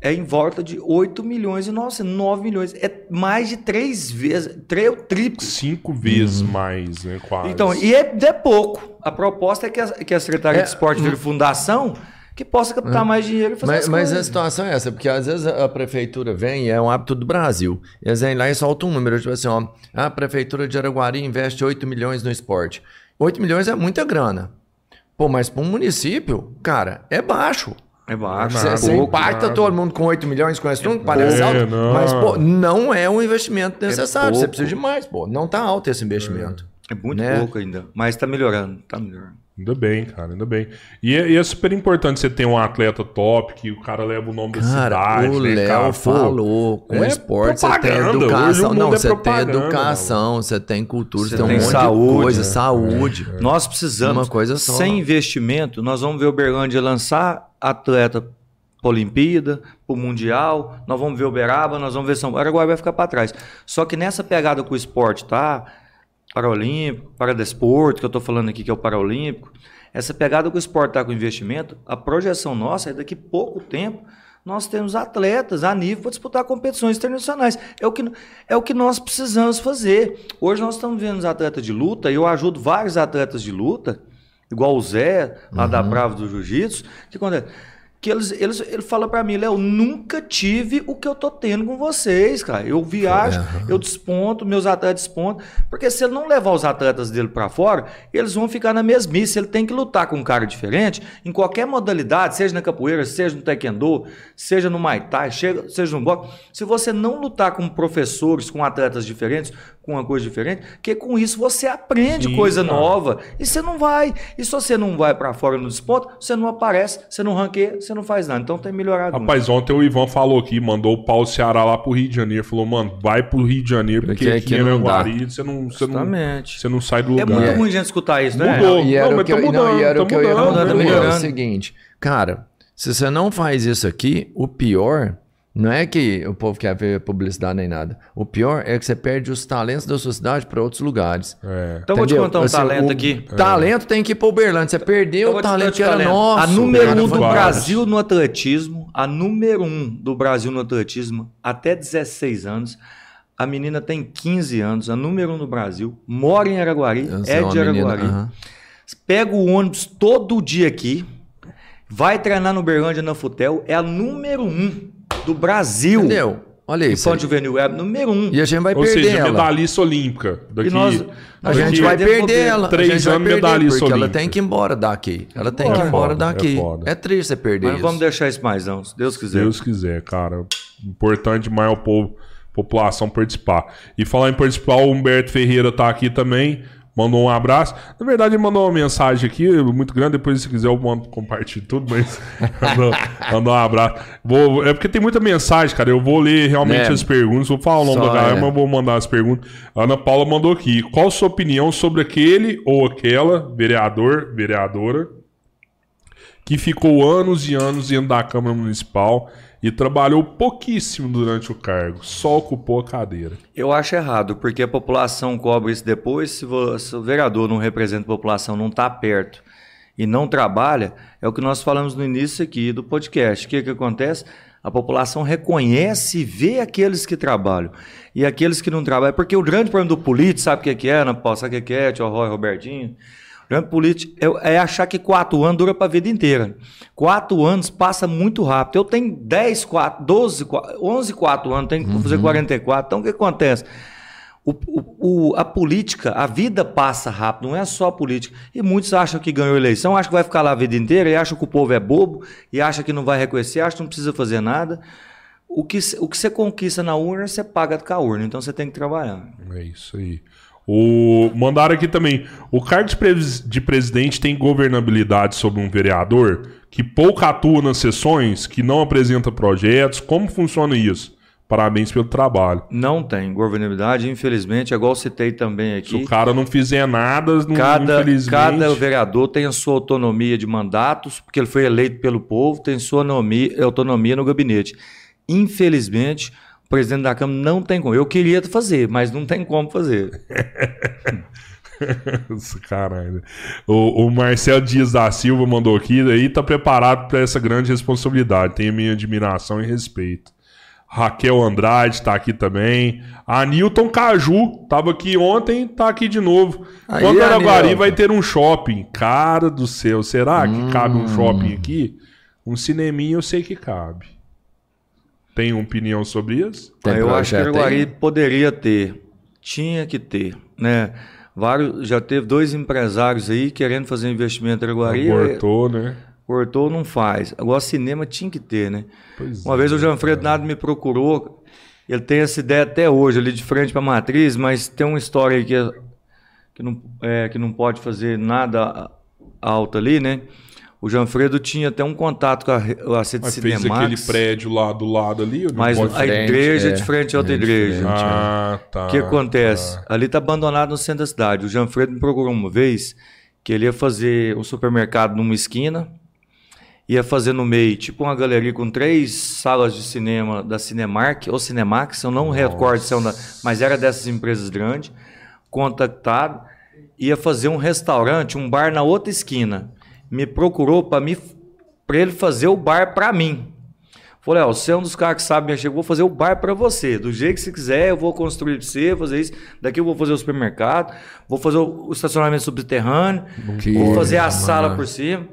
é em volta de 8 milhões e 900, 9 milhões. É mais de três vezes, três, o triplo. Cinco vezes mais, né? Quase. Então, e é, é pouco. A proposta é que a, que a Secretaria É, de Esporte vire fundação que possa captar mais dinheiro e fazer Mas, as mas a situação é essa, porque às vezes a a prefeitura vem, e é um hábito do Brasil. Eles vêm lá e soltam um número, tipo assim, ó, a prefeitura de Araguari investe 8 milhões no esporte. 8 milhões é muita grana. Pô, mas para um município, cara, é baixo. É baixo. Nada, é Você pouco. impacta nada. todo mundo com 8 milhões, esse um, parece É, alto. não. Mas, pô, não é um investimento necessário. Você pouco. precisa de mais, pô. Não tá alto esse investimento. É muito né? pouco ainda. Mas tá melhorando. Tá melhorando. Ainda bem, cara, ainda bem. E é, e é super importante você ter um atleta top, que o cara leva o nome da Cara, cidade. o né, Léo cara? Falou, com é esporte você tem educação. Não, é você tem propaganda, educação, você tem cultura, você Você tem um tem monte saúde, de coisa, né? saúde. Nós precisamos, Uma coisa só. sem investimento, nós vamos ver o Berlândia lançar atleta para Olimpíada, para o Mundial, nós vamos ver o Beraba, nós vamos ver São Paulo. Araguari vai ficar para trás. Só que nessa pegada com o esporte, tá? Paralímpico, Paradesporto, que eu estou falando aqui que é o Paralímpico, essa pegada com o esporte tá com investimento, a projeção nossa é daqui a pouco tempo nós temos atletas a nível para disputar competições internacionais. É o, que, é o que nós precisamos fazer. Hoje nós estamos vendo os atletas de luta, e eu ajudo vários atletas de luta, igual o Zé, lá da Bravo do Jiu-Jitsu, que acontece? Que eles, eles, ele fala pra mim, Léo, nunca tive o que eu tô tendo com vocês, cara. Eu viajo, eu desponto, meus atletas despontam, porque se ele não levar os atletas dele pra fora, eles vão ficar na mesmice. Ele tem que lutar com um cara diferente em qualquer modalidade, seja na capoeira, seja no taekwondo, seja no muay thai, seja, seja no boxe. Se você não lutar com professores, com atletas diferentes, com uma coisa diferente, que com isso você aprende Sim, coisa cara. nova e você não vai. E se você não vai pra fora no desponto, você não aparece, você não ranqueia, você não faz nada. Então tem melhorado muito. Rapaz, ontem o Ivan falou aqui, mandou o pau Ceará lá pro Rio de Janeiro. Falou, mano, vai pro Rio de Janeiro, porque Porque aqui não dá. Araguari você não, você, não, Justamente. você não sai do É lugar. muito ruim a gente escutar isso, né? Mudou. E era Não, o que eu, tá não, mudando, e era tá o que eu ia mudando, falar tá também, é o seguinte, cara, se você não faz isso aqui, o pior não é que o povo quer ver publicidade nem nada. O pior é que você perde os talentos da sua cidade para outros lugares. É. Então eu vou te Entendeu? contar um Assim, talento aqui. Talento tem que ir pro Uberlândia. Você Eu perdeu vou o talento que era talento. nosso. A número cara, um do. Brasil no atletismo, a número um do Brasil no atletismo, até 16 anos. A menina tem 15 anos, a número um do Brasil, mora em Araguari, Eu é de menina, Araguari. aham. Pega o ônibus todo dia aqui, vai treinar no Berlândia na Futel, é a número um do Brasil. Entendeu? Olha isso. Infanto Juvenil Web, número um. E a gente vai Ou perder seja, ela. medalhista olímpica. Daqui, nós- A Daqui gente vai perder ela. três a gente anos perder, medalhista porque ela olímpica. tem que ir embora daqui. Ela tem que É ir embora foda, daqui. é. É, triste você perder Mas isso. vamos deixar isso mais não, se Deus quiser. Deus quiser, cara. Importante demais o povo, população participar. E falar em participar, o Humberto Ferreira tá aqui também. Mandou um abraço. Na verdade, ele mandou uma mensagem aqui, muito grande. Depois, se quiser, eu mando, compartilho tudo, mas mandou, mandou um abraço. Vou, é porque tem muita mensagem, cara. Eu vou ler realmente É. as perguntas. Vou falar o nome Só da galera, é. mas vou mandar as perguntas. A Ana Paula mandou aqui. Qual a sua opinião sobre aquele ou aquela vereador, vereadora, que ficou anos e anos dentro da Câmara Municipal e trabalhou pouquíssimo durante o cargo, só ocupou a cadeira. Eu acho errado, porque a população cobra isso depois. Se, vo- se o vereador não representa a população, não está perto e não trabalha, é o que nós falamos no início aqui do podcast. O que, que acontece? A população reconhece e vê aqueles que trabalham. E aqueles que não trabalham. Porque o grande problema do político, sabe o que que é, Ana Paula? Sabe o que que é, tio Roy, Robertinho? Grande político é, é achar que quatro anos dura para a vida inteira. Quatro anos passa muito rápido. Eu tenho 10, 4, 12, 4, 11, 4 anos, tenho que fazer 44. Então o que acontece? O- o- o- a política, a vida passa rápido, não é só a política. E muitos acham que ganhou eleição, acham que vai ficar lá a vida inteira, e acham que o povo é bobo, e acham que não vai reconhecer, acham que não precisa fazer nada. o que, o que você conquista na urna, você paga com a urna. Então você tem que trabalhar. É isso aí. O, mandaram aqui também. O cargo de, pres- de presidente tem governabilidade sobre um vereador que pouco atua nas sessões, que não apresenta projetos. Como funciona isso? Parabéns pelo trabalho. Não tem governabilidade, infelizmente, é igual citei também Se o aqui. cara não fizer nada, não, Cada, infelizmente. cada vereador tem a sua autonomia de mandatos, porque ele foi eleito pelo povo, tem sua autonomia, autonomia no gabinete. Infelizmente, o presidente da Câmara não tem como. Eu queria fazer, mas não tem como fazer. Caralho. O, o Marcelo Dias da Silva mandou aqui, aí tá preparado para essa grande responsabilidade. Tem a minha admiração e respeito. Raquel Andrade tá aqui também. A Newton Caju tava aqui ontem, tá aqui de novo. Aí, Quando Araguari vai ter um shopping? Cara do céu, será que cabe um shopping aqui? Um cineminha eu sei que cabe. Tem uma opinião sobre isso? Tem eu acho que projeto Araguari poderia ter, tinha que ter, né? Vários, já teve dois empresários aí querendo fazer investimento em Araguari. Cortou, né? Cortou, não faz. Agora, cinema tinha que ter, né? Pois Uma é, vez o Janfredo Nado me procurou, ele tem essa ideia até hoje, ali de frente para a matriz, mas tem uma história aí que, é- que, não, é, que não pode fazer nada alto ali, né? O Janfredo tinha até um contato com a, a City Mas fez Cinemax, aquele prédio lá do lado ali? mas a frente, igreja é é. de frente a outra É igreja. frente. Ah, tá. O que acontece? Ali tá abandonado no centro da cidade. O Janfredo me procurou uma vez que ele ia fazer um supermercado numa esquina, ia fazer no meio, tipo uma galeria com três salas de cinema da Cinemark ou Cinemax, eu não recordo se é uma, mas era dessas empresas grandes, contactado, ia fazer um restaurante, um bar na outra esquina. Me procurou para mim para ele fazer o bar para mim. Falei, ó, você é um dos caras que sabe mexer, eu vou fazer o bar para você. Do jeito que você quiser, eu vou construir para você, fazer isso. Daqui eu vou fazer o supermercado, vou fazer o estacionamento subterrâneo, Que vou fazer a sala por cima.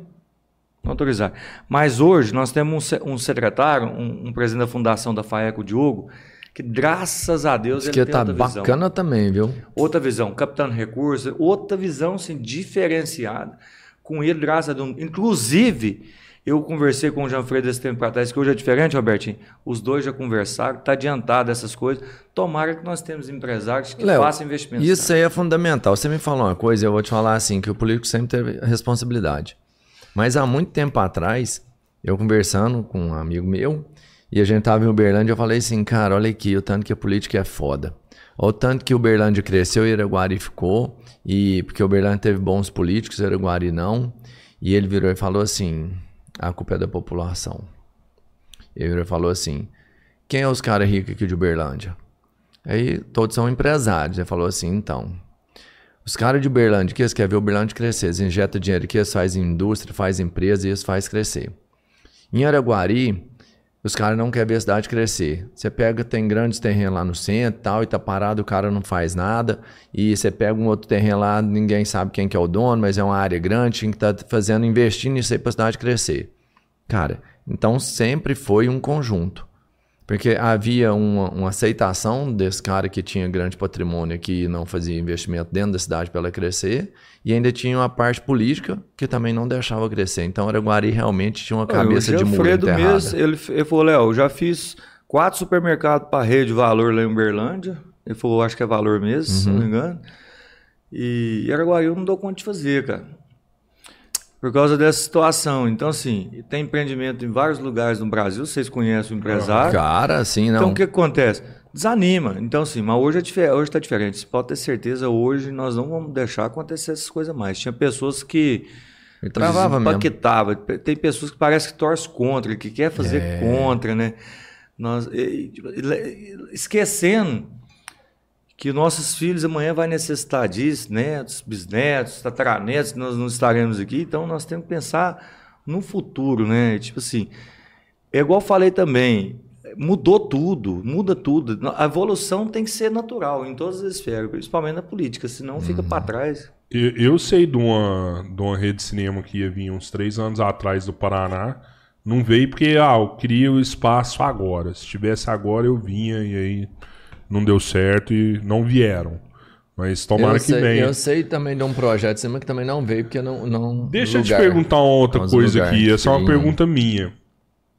Não autorizar. Mas hoje nós temos um, se- um secretário, um, um presidente da fundação da FAEC, o Diogo, que graças a Deus Isso ele que tem tá outra visão. bacana também, viu? Outra visão, captando recursos, outra visão assim, diferenciada. Com ele, graças a Deus. Inclusive, eu conversei com o Jean-Fredo esse tempo atrás, que hoje é diferente, Robertinho. Os dois já conversaram, está adiantado essas coisas. Tomara que nós temos empresários que Léo, façam investimentos. Isso aí é fundamental. Você me falou uma coisa, eu vou te falar assim, que o político sempre teve responsabilidade. Mas há muito tempo atrás, eu conversando com um amigo meu, e a gente tava em Uberlândia, eu falei assim, cara, olha aqui, o tanto que a política é foda. Olha o tanto que Uberlândia cresceu e Iraguari ficou, e porque Uberlândia teve bons políticos, Iraguari não. E ele virou e falou assim, a culpa é da população. Ele virou e falou assim, quem é os caras ricos aqui de Uberlândia? Aí todos são empresários. Ele falou assim, então, os caras de Uberlândia, que eles querem ver Uberlândia crescer, eles injetam dinheiro aqui, eles fazem indústria, fazem empresa e eles fazem crescer. Em Araguari, os caras não querem ver a cidade crescer. Você pega, tem grandes terrenos lá no centro e tal, e tá parado, o cara não faz nada. E você pega um outro terreno lá, ninguém sabe quem que é o dono, mas é uma área grande, tem que tá fazendo, investindo nisso aí pra cidade crescer. Cara, então sempre foi um conjunto. Porque havia uma, uma aceitação desse cara que tinha grande patrimônio que não fazia investimento dentro da cidade para ela crescer, e ainda tinha uma parte política que também não deixava crescer. Então Araguari realmente tinha uma cabeça de muro enterrada. mesmo, ele, ele falou, Léo, já fiz quatro supermercados para rede valor lá em Uberlândia. Ele falou, acho que é valor mesmo, se Uhum. não me engano. E Araguari eu não dou conta de fazer, cara. Por causa dessa situação. Então, assim, tem empreendimento em vários lugares no Brasil, vocês conhecem o empresário. Cara, assim, não. Então, o que acontece? Desanima. Então, assim, mas hoje está hoje tá diferente. Você pode ter certeza, hoje nós não vamos deixar acontecer essas coisas mais. Tinha pessoas que travava mesmo. empaquetava. Tem pessoas que parece que torce contra, que quer fazer É. contra, né? Nós, esquecendo que nossos filhos amanhã vai necessitar disso, netos, bisnetos, tataranetos, que nós não estaremos aqui. Então, nós temos que pensar no futuro, né? Tipo assim, é igual eu falei também, mudou tudo, muda tudo. A evolução tem que ser natural em todas as esferas, principalmente na política, senão fica Uhum. para trás. Eu, eu sei de uma, de uma rede de cinema que ia vir uns três anos atrás do Paraná. Não veio porque, ah, eu queria o espaço agora. Se tivesse agora, eu vinha e aí não deu certo e não vieram. Mas tomara eu que sei, venha. Eu sei também de um projeto de cinema que também não veio, porque não. não Deixa eu te lugar. perguntar uma outra Uns coisa lugar aqui. Essa é uma pergunta minha.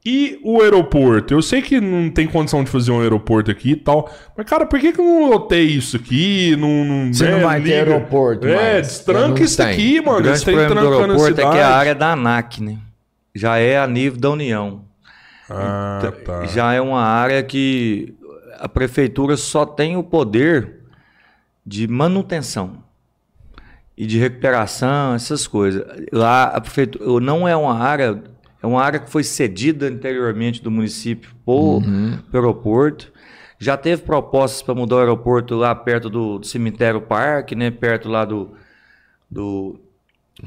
E o aeroporto? Eu sei que não tem condição de fazer um aeroporto aqui e tal, mas, cara, por que, que eu não lotei isso aqui? Não, não, Você né, não vai ter liga? aeroporto É, mais. destranca Não isso tem. aqui, O mano. grande Isso tem problema do aeroporto é que a área é da ANAC, né? Já é a nível da União. Ah, tá. Já é uma área que a prefeitura só tem o poder de manutenção e de recuperação, essas coisas. Lá a prefeitura não é uma área, é uma área que foi cedida anteriormente do município por pro aeroporto. Já teve propostas para mudar o aeroporto lá perto do, do cemitério Parque, né, perto lá do, do,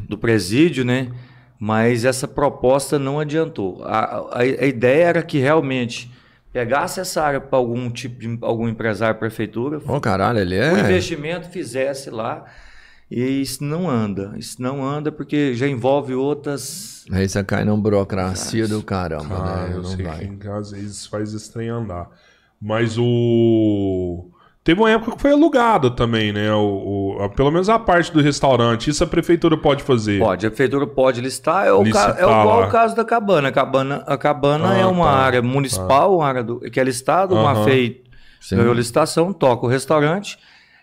do presídio, né? Mas essa proposta não adiantou. A, a, a ideia era que realmente pegasse essa área para algum tipo de algum empresário, prefeitura, Ô, caralho, ele o é. investimento fizesse lá. E isso não anda. Isso não anda porque já envolve outras. Aí você cai numa burocracia do caramba, Ah, né? eu Não sei vai. que às vezes faz esse trem andar. Mas o. Teve uma época que foi alugado também, né? O, o- a- pelo menos a parte do restaurante. Isso a prefeitura pode fazer. Pode, a prefeitura pode listar. É, o ca- é igual o caso da cabana. A cabana, a cabana Ah, é uma tá. área municipal, uma área do, que é listada, uma Aham. FEI Sim. ganhou licitação, toca o restaurante.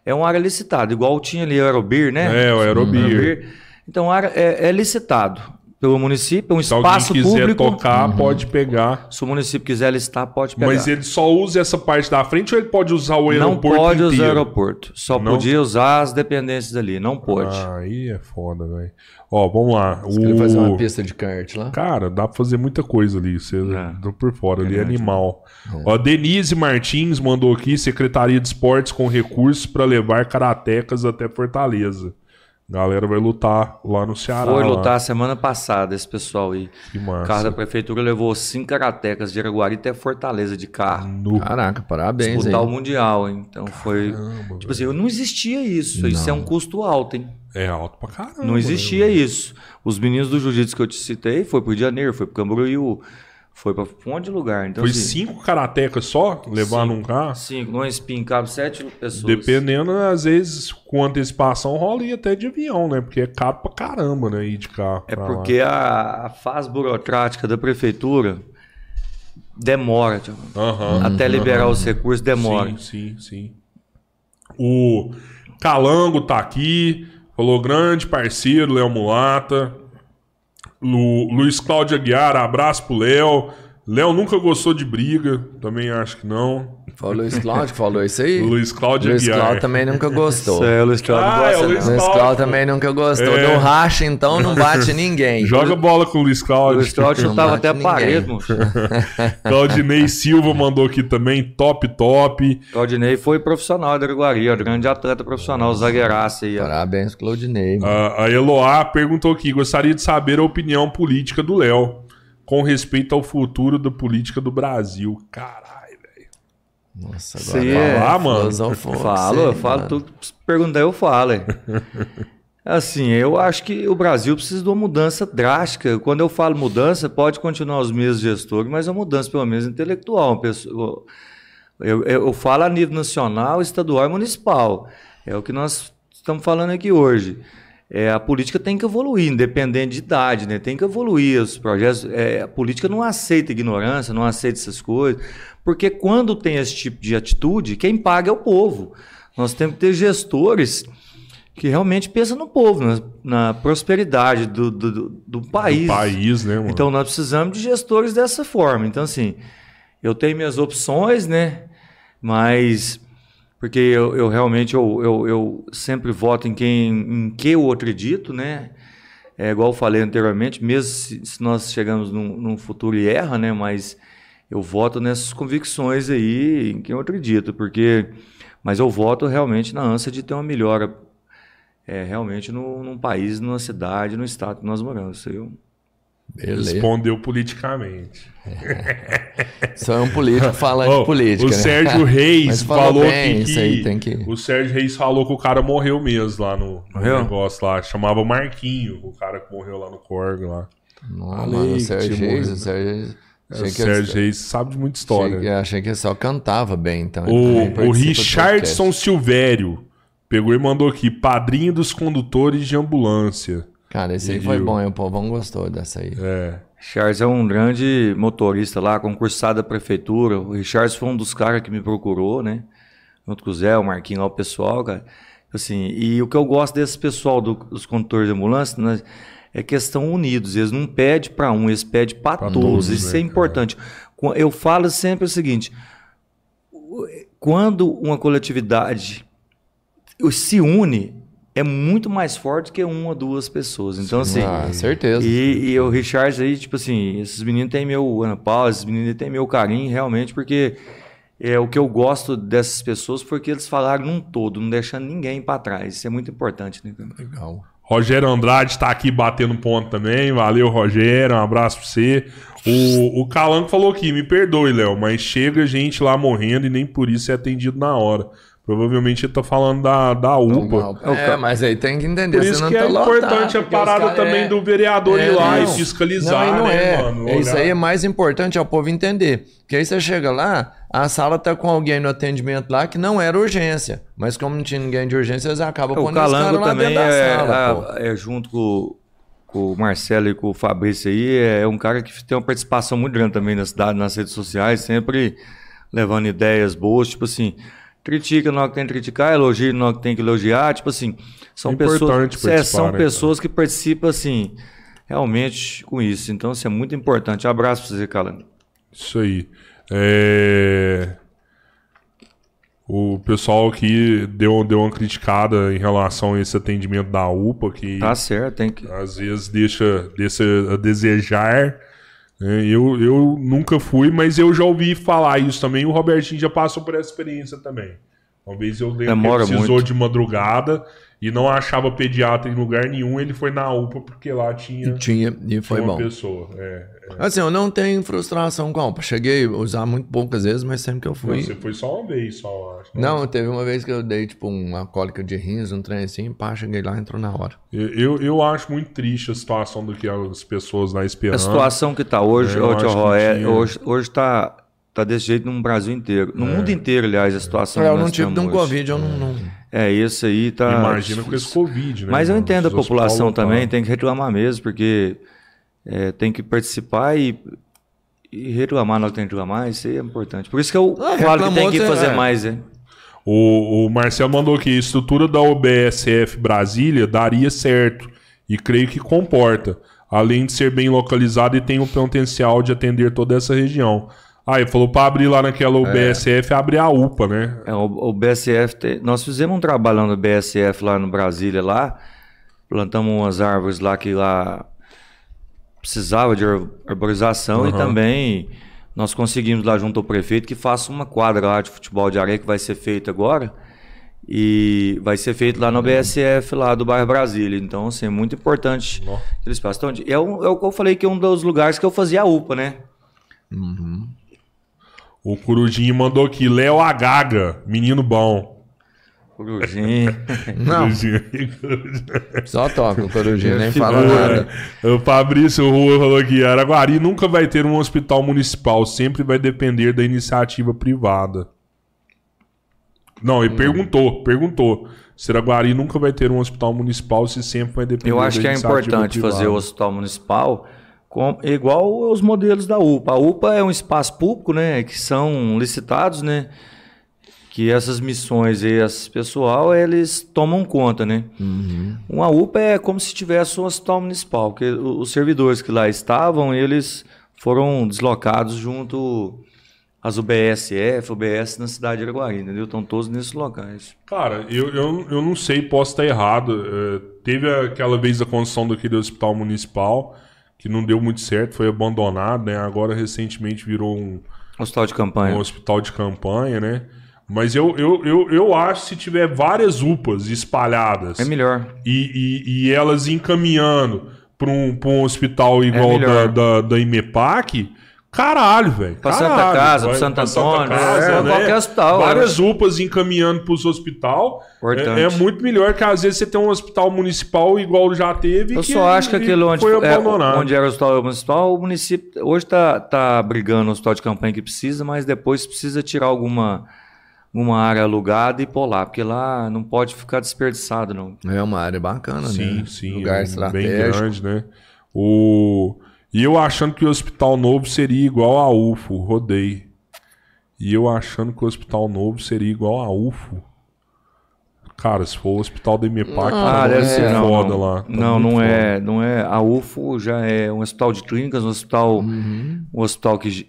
É uma área licitada, igual tinha ali o Aerobir, né? É, o Aerobir. Aerobir. Então, área é, é licitado pelo município, é um Se alguém espaço quiser público. tocar, pode pegar. Se o município quiser listar, pode pegar. Mas ele só usa essa parte da frente ou ele pode usar o não aeroporto pode usar inteiro? aeroporto. Só Não? podia usar as dependências ali. Não pode. Ah, aí é foda, velho. Ó, vamos lá. Você queria fazer uma O... pista de kart lá? Cara, dá pra fazer muita coisa ali. Você É. tô por fora, ali é Verdade. animal. Ó, Denise Martins mandou aqui: Secretaria de Esportes com recursos pra levar karatecas até Fortaleza. Galera vai lutar lá no Ceará. Foi lá. lutar semana passada esse pessoal aí. Que O massa. carro da prefeitura levou cinco karatecas de Araguari até Fortaleza de carro. No... Caraca, parabéns aí. Disputar o Mundial, hein? Então foi. Caramba, Tipo assim, não existia isso. Isso é um custo alto, hein? É alto pra caramba. Não existia né, isso. Os meninos do jiu-jitsu que eu te citei foi pro Rio de Janeiro, foi pro Camboriú, foi pra um monte de lugar. Então, Foi assim, cinco karatecas só levar num carro? cinco, num spin cabe sete pessoas. Dependendo, às vezes, com antecipação, rola ir até de avião, né? Porque é caro pra caramba, né? Ir de carro. É porque a, a fase burocrática da prefeitura demora, Thiago. Aham. até liberar os recursos demora. Sim, sim, sim. O Calango tá aqui, falou grande parceiro, Léo Mulata. Lu, Luiz Cláudio Aguiar, abraço pro Léo. Léo nunca gostou de briga, também acho que não. Foi o Luiz Cláudio que falou isso aí? Luiz Cláudio Luiz Aguiar. Cláudio também nunca gostou. Isso é, o Luiz Cláudio Ah, não é gosta, o Luiz não. Luiz Cláudio. Cláudio também nunca gostou. É. Deu racha, então não bate ninguém. Joga bola com o Luiz O Cláudio. Luiz Cláudio chutava até a parede, moço. Claudinei Silva mandou aqui também, top, top. Claudinei foi profissional da Araguari, ó, grande atleta profissional, zagueiraço aí. ó. Parabéns, Claudinei. mano. A, a Eloá perguntou aqui: gostaria de saber a opinião política do Léo com respeito ao futuro da política do Brasil. Caralho, velho. Nossa, agora é- Falar, mano. filosofou, Falo, sei, eu falo, mano. tu se perguntar, eu falo. é. Assim, eu acho que o Brasil precisa de uma mudança drástica. Quando eu falo mudança, pode continuar os mesmos gestores, mas uma mudança pelo menos intelectual. Pessoa- Eu, eu, eu falo a nível nacional, estadual e municipal. É o que nós estamos falando aqui hoje. É, a política tem que evoluir, independente de idade, né? Tem que evoluir os projetos. É, a política não aceita ignorância, não aceita essas coisas, porque quando tem esse tipo de atitude, quem paga é o povo. Nós temos que ter gestores que realmente pensam no povo, na, na prosperidade do, do, do- do país. Do país, né, mano? Então nós precisamos de gestores dessa forma. Então, assim, eu tenho minhas opções, né? Mas porque eu, eu realmente eu, eu, eu sempre voto em quem em que eu acredito, né? É igual eu falei anteriormente, mesmo se, se nós chegamos num, num futuro e erra, né? Mas eu voto nessas convicções aí em quem eu acredito, porque mas eu voto realmente na ânsia de ter uma melhora é, realmente no, num país, numa cidade, no estado que nós moramos. Isso eu- Beleza. Respondeu politicamente. Só é um político falando Ó, de política. o né? Sérgio Reis Mas falou, bem, que, isso aí tem que. O Sérgio Reis falou que o cara morreu mesmo lá no, no negócio lá. Chamava Marquinho, o cara que morreu lá no Corg lá. Não, Falei mano, o Sérgio Reis, o Sérgio. É, Achei o Sérgio Reis sabe de muita história. Achei que, achei que ele só cantava bem, então. O, o Richardson. Silvério pegou e mandou aqui: padrinho dos condutores de ambulância. Cara, esse aí Pediu. foi bom, hein? o povão gostou dessa aí. É. Charles é um grande motorista lá, concursado da prefeitura. O Richard foi um dos caras que me procurou, né? Junto com o Zé, o Marquinho lá, o pessoal, cara. Assim, e o que eu gosto desse pessoal do, dos condutores de ambulância né, é questão unidos. Eles não pedem para um, eles pedem para todos. todos, Isso né, é importante. Eu falo sempre o seguinte: quando uma coletividade se une, é muito mais forte que uma ou duas pessoas. Então, assim. Ah, certeza. E, e o Richard aí, tipo assim, esses meninos têm meu Ana Paula, esses meninos têm meu carinho, realmente, porque é o que eu gosto dessas pessoas foi que eles falaram num todo, não deixando ninguém para trás. Isso é muito importante, né? cara? Legal. Rogério Andrade está aqui batendo ponto também. Valeu, Rogério. Um abraço pra você. O, o Calanco falou aqui: me perdoe, Léo, mas chega gente lá morrendo e nem por isso é atendido na hora. Provavelmente ele tá falando da, da UPA. É, mas aí tem que entender. Por isso senão que é tá lotado, importante a parada cara- também é- do vereador é, ir lá não. e fiscalizar, Não, e não né, é. mano? É Isso Olhar. aí é mais importante é o povo entender. Porque aí você chega lá, a sala tá com alguém no atendimento lá que não era urgência. Mas como não tinha ninguém de urgência, eles acabam É, O pondo esse cara Calango lá também dentro da é, sala, pô. é- é junto com, com o Marcelo e com o Fabrício aí, é um cara que tem uma participação muito grande também na cidade, nas redes sociais, sempre levando ideias boas, tipo assim, critica na hora que tem que criticar, elogia na hora que tem que elogiar, tipo assim, são É pessoas, é, são né, pessoas que participam assim, realmente com isso. Então, isso é muito importante. Abraço pra você, Calango. Isso aí. É... O pessoal aqui deu, deu uma criticada em relação a esse atendimento da UPA, que Tá certo, tem que às vezes deixa, deixa a desejar. Né? Eu, eu nunca fui, mas eu já ouvi falar isso também. O Robertinho já passou por essa experiência também. Uma vez eu lembro Demora que precisou muito. de madrugada e não achava pediatra em lugar nenhum. Ele foi na UPA porque lá tinha, Tinha, e foi uma bom. pessoa. É, Assim, eu não tenho frustração com a UPA. Cheguei a usar muito poucas vezes, mas sempre que eu fui. Você foi só uma vez, só, acho. né? Não, teve uma vez que eu dei, tipo, uma cólica de rins, um trem assim, pá, cheguei lá, entrou na hora. Eu, eu, eu acho muito triste a situação do que as pessoas lá esperando. A situação que tá hoje, É, Ró, é- tinha- hoje, hoje tá, tá desse jeito no Brasil inteiro. No mundo inteiro, aliás, a situação É, eu não tive de um hoje. Covid, eu não. não... É, isso aí tá. Imagina com esse Covid, né? Mas eu entendo a população também, tem que reclamar mesmo, porque é, tem que participar e, e reclamar, nós temos que reclamar, isso aí é importante. Por isso que eu Ah, falo que tem que fazer é. mais, né? O, o Marcelo mandou aqui: a estrutura da OBSF Brasília daria certo e creio que comporta, além de ser bem localizada e tem o potencial de atender toda essa região. Ah, ele falou para abrir lá naquela OBSF, abre a UPA, né? É, o, o BSF, te- nós fizemos um trabalho lá no BSF, lá no Brasília, lá, plantamos umas árvores lá que lá precisava de ar- arborização e Aham. também nós conseguimos lá junto ao prefeito que faça uma quadra lá de futebol de areia que vai ser feita agora e vai ser feito lá no BSF lá do bairro Brasília. Então, assim, é muito importante Nó. aquele espaço. Então, é, é o que eu falei que é um dos lugares que eu fazia a UPA, né? O Corujinho mandou aqui: Léo Agaga, menino bom. Corujinha. Não, Corujinho. só toca o corujinho, nem fala nada. O Fabrício Rua falou aqui: Araguari nunca vai ter um hospital municipal, sempre vai depender da iniciativa privada. Não, Hum. ele perguntou, perguntou. Se Araguari nunca vai ter um hospital municipal, se sempre vai depender Eu acho da que é iniciativa importante privada. fazer o hospital municipal com, igual os modelos da UPA. A UPA é um espaço público, né? Que são licitados, né? Que essas missões e esse pessoal, eles tomam conta, né? Uma UPA é como se tivesse um hospital municipal, porque o- os servidores que lá estavam, eles foram deslocados junto às UBSF, UBS na cidade de Araguari, entendeu? Estão todos nesses locais. Cara, eu, eu, eu não sei, posso estar errado. É, teve aquela vez a construção daquele hospital municipal que não deu muito certo, foi abandonado, né? Agora recentemente virou um, Hospital de campanha. um hospital de campanha, né? Mas eu, eu, eu, eu acho que se tiver várias UPAs espalhadas É melhor. e, e, e elas encaminhando para um, pra um hospital igual da, melhor. da, da IMEPAC, caralho, velho. Pra Santa caralho, Casa, vai pro Santo pra Santa Antônio, Casa, é, né? qualquer hospital, Várias UPAs encaminhando para os hospital. Importante. É, é muito melhor que às vezes você tem um hospital municipal igual já teve. Eu só acho que aquele onde, foi é, onde era o hospital municipal, o município hoje está tá brigando o hospital de campanha que precisa, mas depois precisa tirar alguma, alguma área alugada e pôr lá, porque lá não pode ficar desperdiçado, não. É uma área bacana, Sim, né? sim. Lugar é bem estratégico. grande, né? O... E eu achando que o hospital novo seria igual a UFO, rodei. E eu achando que o hospital novo seria igual a UFO. Cara, se for o hospital da cara, Ah, deve ser não, foda não. lá. Tá não, não foda. é, não é. A UFO já é um hospital de clínicas, um hospital, Uhum. um hospital que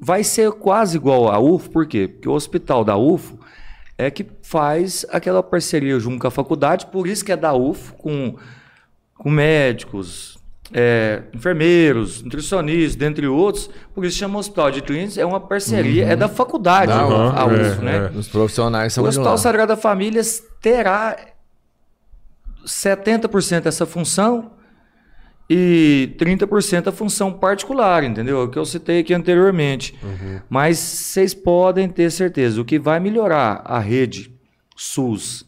vai ser quase igual a UFO, por quê? Porque o hospital da UFO é que faz aquela parceria junto com a faculdade, por isso que é da UFO com, com médicos, é, enfermeiros, nutricionistas, dentre outros, por isso chama hospital de clínicas, é uma parceria, é da faculdade Não, a é, UFO, né? é. Os profissionais são O Hospital. Sagrada Família terá 70% essa função e 30% a função particular, entendeu? É O que eu citei aqui anteriormente. Mas vocês podem ter certeza, o que vai melhorar a rede SUS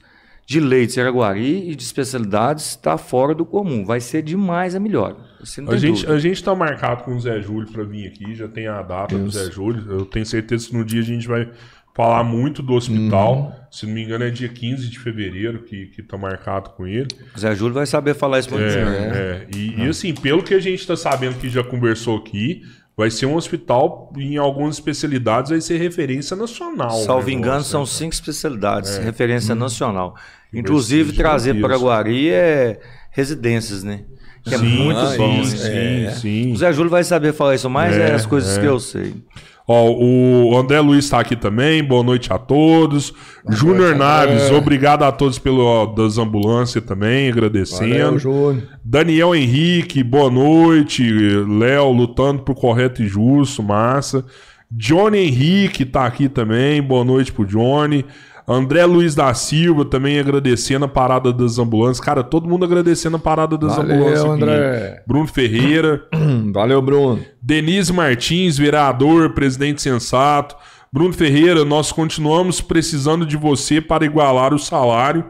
de leitos em Araguari e de especialidades está fora do comum. Vai ser demais a melhor. Você não A gente, a gente tá marcado com o Zé Júlio pra vir aqui, já tem a data do Zé Júlio. Eu tenho certeza que no dia a gente vai falar muito do hospital. Uhum. Se não me engano, é dia 15 de fevereiro que, que tá marcado com ele. O Zé Júlio vai saber falar isso bem. É, é. E, e, assim, pelo que a gente tá sabendo que já conversou aqui, vai ser um hospital, em algumas especialidades, vai ser referência nacional. Salvo engano, negócio, são né? cinco especialidades, É. referência nacional. Vai Inclusive, trazer para Guari é residências, né? Que é Sim, muito ah, bom. sim, né? sim, sim. O Zé Júlio vai saber falar isso, mas é, É, as coisas é. que eu sei. Ó, o André Luiz está aqui também. Boa noite a todos. Júnior Naves, obrigado a todos pelo das ambulâncias também, agradecendo. Valeu. Daniel Henrique, boa noite. Léo, lutando pro correto e justo, massa. Johnny Henrique tá aqui também, boa noite pro Johnny. André Luiz da Silva também agradecendo a parada das ambulâncias. Cara, todo mundo agradecendo a parada das Valeu, ambulâncias. aqui. André. Bruno Ferreira. Valeu, Bruno. Denise Martins, vereador, presidente sensato. Bruno Ferreira, nós continuamos precisando de você para igualar o salário.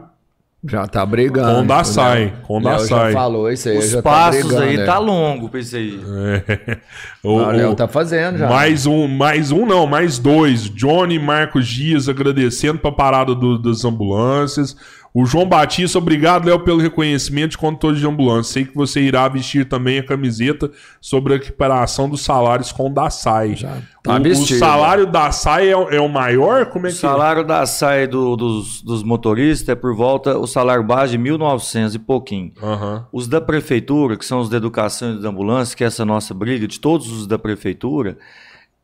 Já tá brigando. Com da O sai, Léo- com da Léo sai. já falou isso aí, Os já tá passos brigando, aí né? tá longo pra isso aí. O- Ah, O Léo tá fazendo já. mais um, mais um não, mais dois. Johnny Marcos Dias agradecendo para a parada do- das ambulâncias. O João Batista, obrigado, Léo, pelo reconhecimento de condutor de ambulância. Sei que você irá vestir também a camiseta sobre a equiparação dos salários com o da SAI. Já tá o, o vestido. salário da SAI é, o- é o maior? Como é O que salário da SAI do- dos, dos motoristas é por volta, o salário base de 1.900 e pouquinho. Aham. Os da prefeitura, que são os da educação e da ambulância, que é essa nossa briga de todos os da prefeitura,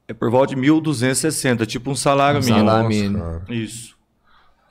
é por volta de 1.260, tipo um salário Um mínimo. salário mínimo. Isso.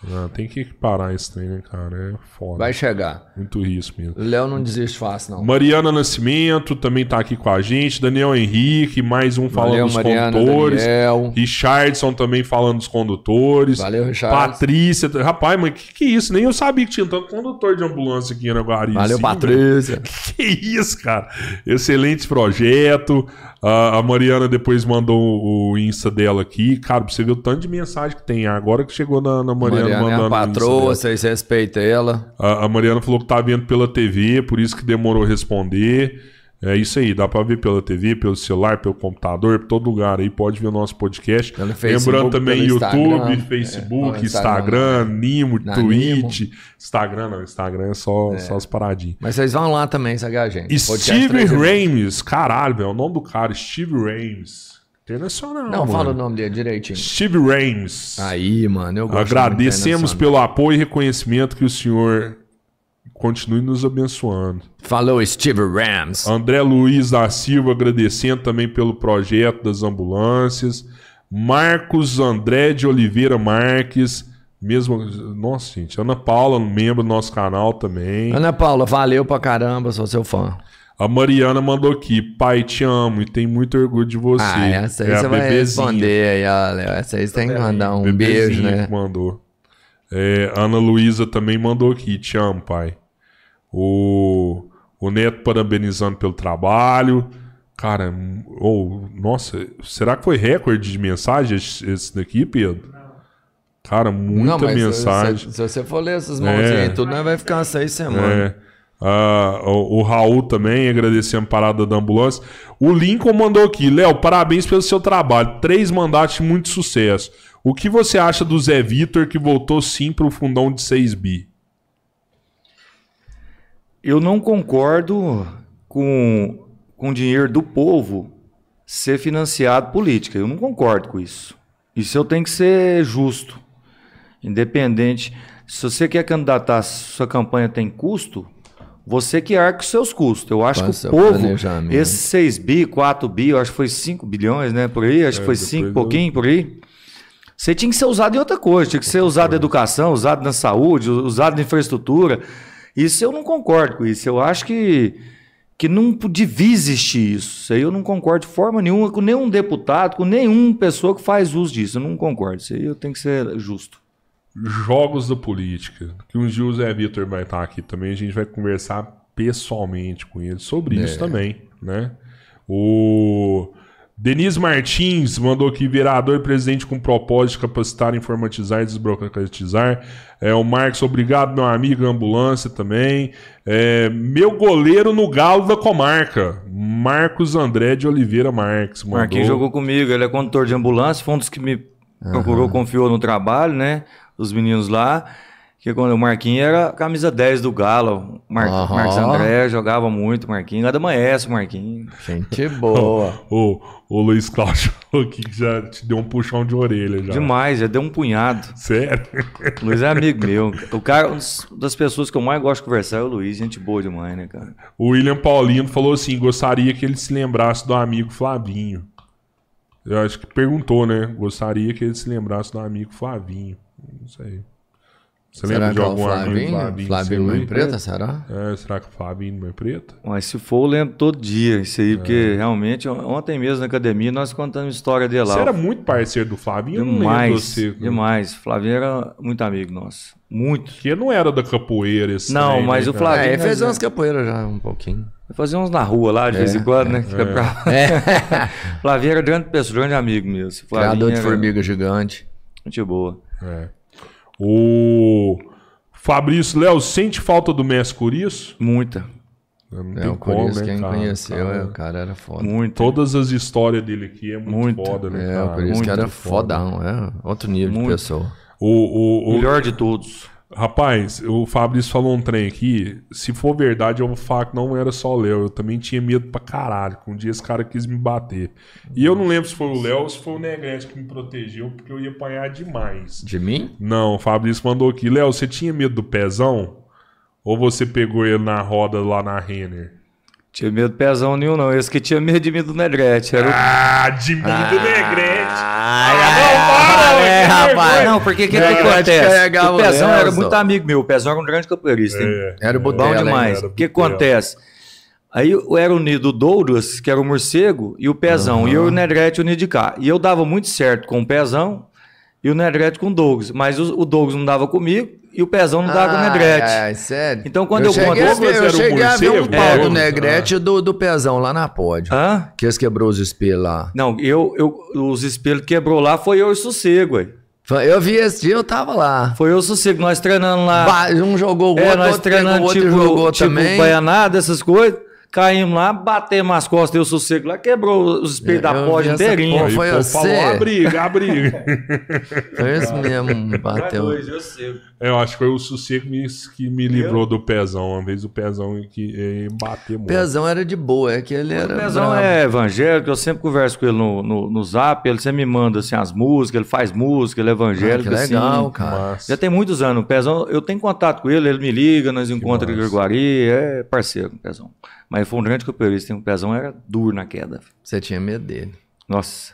Ah, tem que equiparar isso aí, né, cara? É foda. Vai chegar. Muito risco mesmo. O Léo não desiste fácil, não. Mariana Nascimento também tá aqui com a gente. Daniel Henrique, mais um falando Valeu, dos Mariana, condutores. Daniel. Richardson também falando dos condutores. Valeu, Richard. Patrícia. Rapaz, mas que que é isso? Nem eu sabia que tinha tanto condutor de ambulância aqui na Guarani. Valeu, Sim, Patrícia. Que isso, cara. Excelente projeto. Ah, a Mariana depois mandou o Insta dela aqui. Cara, pra você ver o tanto de mensagem que tem. Agora que chegou na, na Mariana, Mariana é a mandando o Insta patroa, vocês respeitam ela. A, a Mariana falou que tá vendo pela TV, por isso que demorou a responder. É isso aí, dá pra ver pela TV, pelo celular, pelo computador, todo lugar aí, pode ver o nosso podcast. Pelo Facebook, Lembrando também YouTube, Instagram, Facebook, é, Instagram, Instagram, Nimo, Na Twitch. Instagram não, Instagram é só, só as paradinhas. Mas vocês vão lá também seguir a gente. Steve. Rames, caralho, velho, o nome do cara, Steve Rames. Internacional, Não, mano. fala o nome dele direitinho. Steve Rames. Aí, mano, eu gosto Agradecemos pelo apoio e reconhecimento que o senhor continue nos abençoando. Falou Steve Rams. André Luiz da Silva agradecendo também pelo projeto das ambulâncias. Marcos André de Oliveira Marques, mesmo. Nossa, gente. Ana Paula, membro do nosso canal também. Ana Paula, valeu pra caramba, sou seu fã. A Mariana mandou aqui: Pai, te amo e tenho muito orgulho de você. Ah, essa aí É você vai bebezinha. responder aí, ó, Léo. Essa aí você tem que mandar um Bebezinha beijo, né? que mandou. É, Ana Luísa também mandou aqui: Te amo, pai. O, o Neto parabenizando pelo trabalho. Cara, ou nossa, será que foi recorde de mensagem esse daqui, Pedro? Cara, muita Não, mensagem. Se, se você for ler essas mãozinhas É. e tudo, nós vai ficar seis semanas. É. Ah, o, o Raul também agradecendo a parada da ambulância. O Lincoln mandou aqui, Léo, parabéns pelo seu trabalho. Três mandatos de muito sucesso. O que você acha do Zé Vitor que voltou sim pro fundão de 6 bi? Eu não concordo com, com dinheiro do povo, ser financiado política. Eu não concordo com isso. Isso eu tenho que ser justo. Independente. Se você quer candidatar, sua campanha tem custo, você que arca os seus custos. Eu acho Faça que o povo, esses 6 bi, 4 bi, eu acho que foi 5 bilhões, né? Por aí, acho que É, foi depois 5 eu- pouquinho por aí. Você tinha que ser usado em outra coisa, tinha que ser usado na educação, usado na saúde, usado na infraestrutura. Isso eu não concordo com isso. Eu acho que, que não devia existir isso. Isso aí eu não concordo de forma nenhuma com nenhum deputado, com nenhuma pessoa que faz uso disso. Eu não concordo. Isso aí eu tenho que ser justo. Jogos da política. Que um dia o Zé Vitor vai estar aqui também. A gente vai conversar pessoalmente com ele sobre isso também, né? O Denise Martins mandou aqui vereador e presidente com propósito de capacitar, informatizar e desburocratizar. É, o Marcos, obrigado, meu amigo, ambulância também. É, meu goleiro no galo da comarca. Marcos André de Oliveira Marques. Mandou. Marquinhos jogou comigo, ele é condutor de ambulância, foi um dos que me procurou, confiou no trabalho, né? Os meninos lá. Que quando o Marquinhos era camisa 10 do Galo. Mar Aham. Marcos André jogava muito, Marquinhos. Era da Maestro, Marquinhos. Gente boa. O, o Luiz Cláudio aqui que já te deu um puxão de orelha já. Demais, já deu um punhado. Sério? O Luiz é amigo meu. O cara, uma das pessoas que eu mais gosto de conversar é o Luiz. Gente boa demais, né, cara? O William Paulino falou assim: gostaria que ele se lembrasse do amigo Flavinho. Eu acho que perguntou, né? Gostaria que ele se lembrasse do amigo Flavinho. Não sei. Você será lembra que de é o algum amigo Flavinho? Flavinho? Mãe aí? Preta, será? É, será que o Flavinho Mãe Preta? Mas se for, eu lembro todo dia isso aí, porque realmente, ontem mesmo na academia, nós contamos história dele lá. Você era muito parceiro do Flavinho? Eu não lembro Demais, você. demais. Flavinho era muito amigo nosso. Muito. Porque não era da capoeira esse Não, trem, mas né, o? Flavinho- É, ele fez né? umas capoeiras já um pouquinho. Fazer uns na rua lá, de vez em quando, né? Fica pra- Flavinho era grande pessoa, grande amigo mesmo. Flavinho Criador de era formiga gigante. Gente boa. É. O Fabrício, Léo, sente falta do Messi Curiço? Muita. Não É, tem o como, Curias, né, quem cara? conheceu, Cara, é, o cara era foda. Muito. Todas as histórias dele aqui é muito, Muito. foda, né, É, cara? o Curias que muito era foda. fodão, é outro nível de Muito. pessoa. O, o, o- Melhor de todos. Rapaz, o Fabrício falou um trem aqui. Se for verdade, eu vou falar que não era só o Léo. Eu também tinha medo pra caralho. Que um dia esse cara quis me bater. E eu não lembro se foi o Léo ou se foi o Negrete que me protegeu, porque eu ia apanhar demais. De mim? Não, o Fabrício mandou aqui. Léo, você tinha medo do pezão? Ou você pegou ele na roda lá na Renner? Tinha medo do pezão nenhum, não. Esse que tinha medo de mim do Negrete. Era o... Ah, de mim do Negrete! Ai, para, é, que rapaz. Não, porque o que, que acontece? O Pezão o era muito amigo meu. O Pezão era um grande campeirista. É, Era o Bom demais. O que acontece? Aí eu era unido o Douglas, que era o morcego, e o Pezão. E eu e o Negrete unido de cá. E eu dava muito certo com o Pezão e o Negrete com o Douglas. Mas o, o Douglas não dava comigo e o Pezão não dava com o Negrete. Ai, sério? Então, quando eu cheguei, conto- a ver, Douglas eu cheguei a ver um pau É, do Negrete e do, do Pezão lá na pódio. Hã? Que eles quebrou os espelhos lá. Não, eu, eu, os espelhos que quebrou lá foi eu e o Sossego, ué. Eu vi esse dia, eu tava lá. Foi eu e o Sossego, nós treinando lá. Um jogou o é, outro, nós outro pegou o treinando outro tipo, jogou tipo também. baianada, essas coisas. Caímos lá, batemos as costas, eu sossego lá, quebrou os espelhos da Eu porta inteirinha. porra. Foi pô, você? falou a briga, a briga. Foi esse mesmo, bateu. eu sei. É, eu acho que foi o Sossego que me, que me livrou do pezão. Uma vez o pezão que eh, bateu muito. Pezão era de boa, é que ele O era. Pezão brabo. é evangélico, eu sempre converso com ele no, no, no zap, ele sempre me manda assim, as músicas, ele faz música, ele é Ah, evangélico. que legal, assim. cara. Mas, Já tem muitos anos. O Pezão, eu tenho contato com ele, ele me liga, nós encontramos em massa. Gregori, é parceiro, o Pezão. Mas foi um grande campeonato, o Pezão era duro na queda. Você tinha medo dele. Nossa.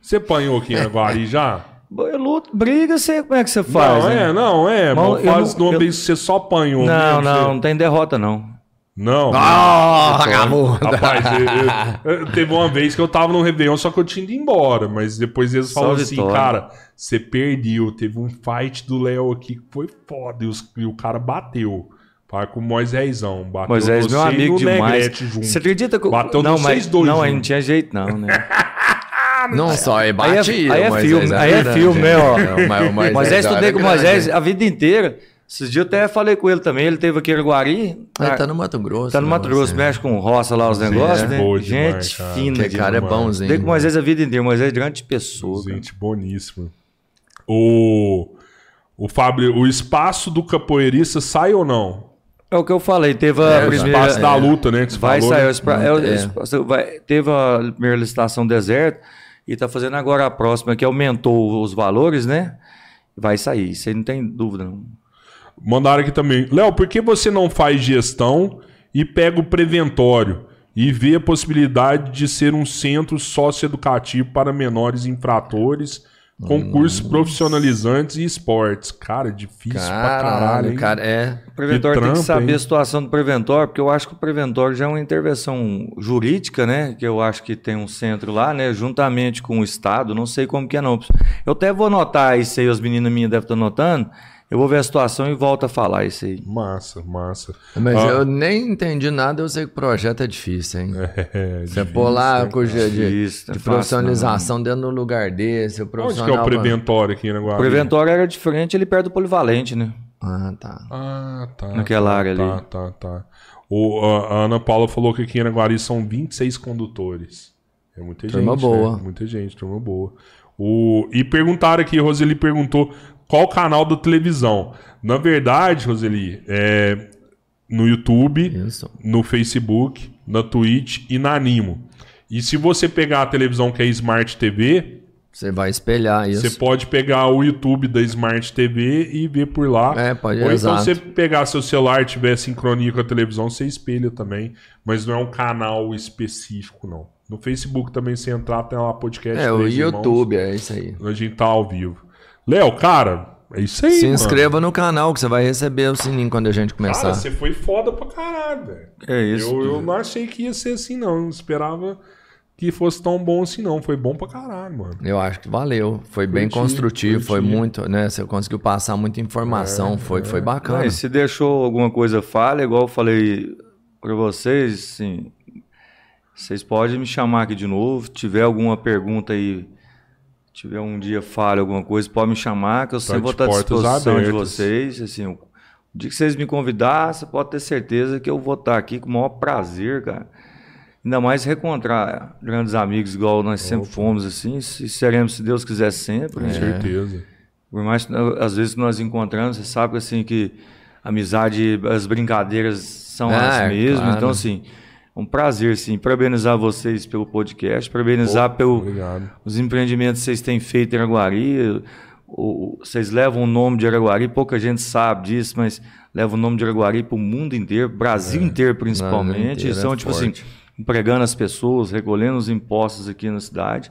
Você apanhou aqui em Aguari já? Eu luto, briga, sei como é que você faz. não, né? é, não, é. Mal- Mas eu faz não- de uma eu- você só apanhou. Não, mesmo, não, você- não tem derrota, não. Não. Ah, vagabundo. Rapaz, eu- eu- eu- teve uma vez que eu tava no Réveillon, só que eu tinha ido embora. Mas depois eles falaram assim, cara, você perdeu. Teve um fight do Léo aqui que foi foda. E, os- e o cara bateu. Para com o Moisézão. Bateu Moisés, meu amigo demais. Você acredita que eu... Bateu não, mas vocês dois Não, aí não tinha jeito, não, né? Não só, ele Aí batia. é, aí é filme, é aí é filme, né, ó. Não, mas o Moisés estudei com o. Moisés a vida inteira. Esses dias eu até falei com ele também, ele teve aqui em Guari. Ele tá no Mato Grosso. Tá no né, Mato Grosso, você? mexe com roça lá os negócios, né? boa demais, Gente cara. fina. Aquele cara é bonzinho. Estudei com o Moisés a vida inteira, Moisés é grande pessoa. Gente boníssima. O, o Fábio, o espaço do capoeirista sai ou não? É o que eu falei, teve a É, o primeira... Espaço da é, luta, né? Que Vai falou, sair, né? espra- é, espaço- vai- teve a primeira licitação deserto e tá fazendo agora a próxima, que aumentou os valores, né? Vai sair, isso aí não tem dúvida. Não. Mandaram aqui também. Léo, por que você não faz gestão e pega o preventório e vê a possibilidade de ser um centro socioeducativo para menores infratores, com cursos profissionalizantes e esportes? Cara, difícil pra caralho, Caralho, hein? cara, é. O preventório tem trampo, que saber hein? a situação do preventório, porque eu acho que o preventório já é uma intervenção jurídica, né? Que eu acho que tem um centro lá, né? Juntamente com o Estado, não sei como que é não. Eu até vou anotar isso aí, as meninas minhas devem estar anotando. Eu vou ver a situação e volto a falar isso aí. Massa, massa. Mas Ah. eu nem entendi nada, eu sei que o projeto é difícil, hein? É, Você pôr lá com o de, de, Difícil, não é de profissionalização dentro de um lugar desse, o Onde que é o preventório aqui na O Guarani? preventório era diferente, ele perto do polivalente, né? Ah, tá. Ah, tá. Naquela tá, área tá, ali. Tá, tá, O, a, Ana Paula falou que aqui em Araguari são 26 condutores. É muita Turma gente. boa. né? Muita gente, turma boa. O, e perguntaram aqui, Roseli perguntou qual canal da televisão. Na verdade, Roseli, é no YouTube, Isso. no Facebook, na Twitch e na Animo. E se você pegar a televisão que é Smart TV, Você vai espelhar isso. você pode pegar o YouTube da Smart TV e ver por lá. É, pode, Ou então exato. você pegar seu celular e tiver sincronia com a televisão, você espelha também. Mas não é um canal específico, não. No Facebook também, se entrar, tem lá podcast. É, o Três Irmãos. YouTube, é isso aí. A gente tá ao vivo. Léo, cara, é isso aí, Se mano. inscreva no canal que você vai receber o sininho quando a gente começar. Cara, você foi foda pra caralho, velho. É isso. Eu, eu não achei que ia ser assim, não. Eu não esperava que fosse tão bom assim, não. Foi bom pra caralho, mano. Eu acho que valeu. Foi bem Curti, construtivo, foi curti. muito, né? Você conseguiu passar muita informação, foi, foi bacana. Mas se deixou alguma coisa falha, igual eu falei para vocês, assim, vocês podem me chamar aqui de novo. tiver alguma pergunta aí, tiver um dia falha alguma coisa, pode me chamar, que eu sempre de vou estar à disposição de abertas. vocês. Assim, o dia que vocês me convidar, você pode ter certeza que eu vou estar aqui com o maior prazer, cara. Ainda mais reencontrar grandes amigos, igual nós sempre fomos, assim, e seremos, se Deus quiser, sempre. Com né? certeza. Por mais que às vezes que nós encontramos, você sabe assim que a amizade, as brincadeiras são Ah, as mesmas. claro. Então, assim, é um prazer, sim, parabenizar vocês pelo podcast, parabenizar pelos Obrigado. empreendimentos que vocês têm feito em Araguari. O- vocês levam o nome de Araguari, pouca gente sabe disso, mas levam o nome de Araguari para o mundo inteiro, Brasil inteiro principalmente. inteiro, e são, é tipo forte. assim, empregando as pessoas, recolhendo os impostos aqui na cidade.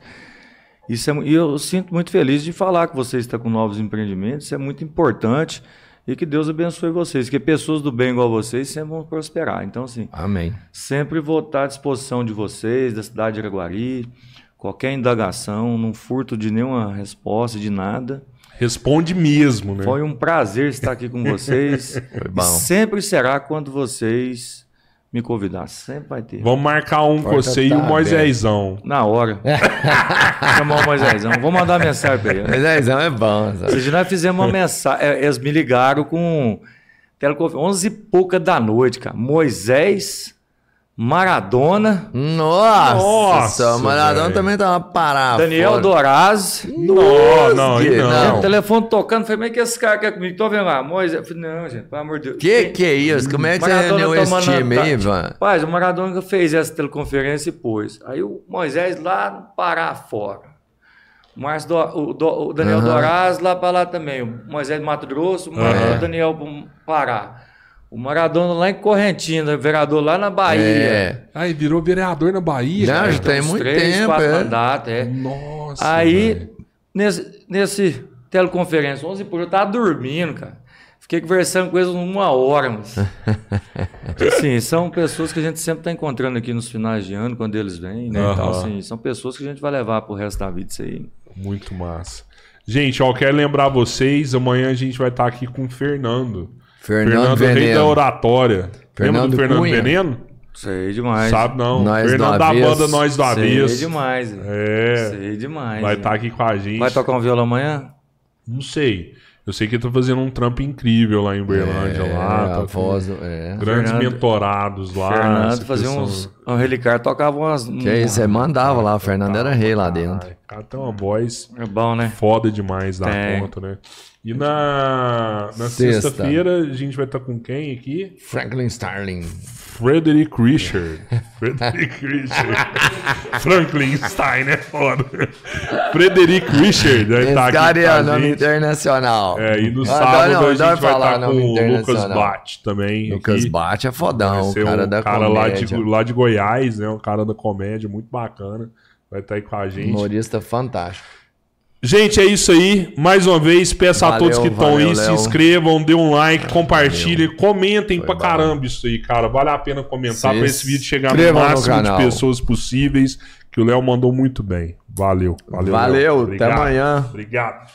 Isso é, e eu sinto muito feliz de falar que vocês estão com novos empreendimentos, isso é muito importante e que Deus abençoe vocês, que pessoas do bem igual vocês sempre vão prosperar. Então, assim, Amém. sempre vou estar à disposição de vocês, da cidade de Araguari, qualquer indagação, não furto de nenhuma resposta, de nada. Responde mesmo, né? Foi um prazer estar aqui com vocês. bom. E sempre será quando vocês me convidar, sempre vai ter. Vamos marcar um com você e tá o Moisésão. Na hora. Chamar o Moisésão. Vou mandar uma mensagem para ele. Dezão é bom, sabe? Vocês já fizemos uma mensagem. é, Eles me ligaram com teleconferência, 11 e pouca da noite, cara. Moisés, Maradona, Nossa! Nossa, o Maradona velho. também tava parado. Daniel Doraz. Não, não, que- não. O telefone tocando, falei, mas que esse cara quer comigo? Tô vendo lá, Moisés. Eu falei, não, gente, pelo amor de Deus. Que que é isso? Como é que você Maradona reuniu esse time aí, tá- Ivan? Paz, o Maradona fez essa teleconferência e pôs. Aí o Moisés lá no Pará fora. O, Márcio Do- o, Do- o Daniel Aham. Doraz lá para lá também. O Moisés do Mato Grosso, o Aham. o Daniel Pará. O Maradona lá em Correntina, vereador lá na Bahia. É. Aí virou vereador na Bahia. Já, cara. já tem muito três, tempo, quatro é. mandatos, é. Nossa. Aí, velho. nesse, nesse teleconferência, 11 por eu tava dormindo, cara. Fiquei conversando com eles uma hora, mas... assim, são pessoas que a gente sempre tá encontrando aqui nos finais de ano, quando eles vêm, né? Então, Aham. assim, são pessoas que a gente vai levar pro resto da vida, isso aí. Muito massa. Gente, ó, quero lembrar vocês, amanhã a gente vai estar aqui com o Fernando. Fernando Rei da Veneno. Oratória. Lembra Fernando do Fernando Cunha? Veneno? Sei demais. Sabe não. Nós do Fernando da Avesso. banda Nós do Sei Avesso. demais. É. Sei demais. Vai né? estar aqui com a gente. Vai tocar um violão amanhã? Não sei. Eu sei que ele tá fazendo um trampo incrível lá em Uberlândia. É, lá, tá a com voz, do- é. Grandes Fernando- mentorados lá. Fernando fazia pessoa- uns O Relicário tocava umas. Que aí você mandava lá, o Fernando era rei lá dentro. Ai, cara tem uma voz É bom, né? foda demais da Tem. conta, né? E na, na Sexta. sexta-feira a gente vai estar com quem aqui? Franklin Starling. Frederick Richard. Frederick Richard. Franklin Stein, é foda. Frederick Richard Esse aqui cara é a nome gente. internacional. É, e no sábado adoro- a eu gente vai falar estar com o Lucas. Bate também. Lucas. Bate é fodão, Vai o ser cara um da cara lá de, comédia. lá de Goiás, né? Um cara da comédia muito bacana. Vai estar aí com a gente. Humorista fantástico. Gente, é isso aí. Mais uma vez, peço a Valeu, todos que estão aí, se inscrevam, dê um like, compartilhem, comentem pra bom. caramba isso aí, cara. Vale a pena comentar pra esse vídeo chegar no inscrevam no máximo de pessoas possíveis, que o Léo mandou muito bem. Valeu. Valeu, Valeu, até Obrigado. amanhã. Obrigado.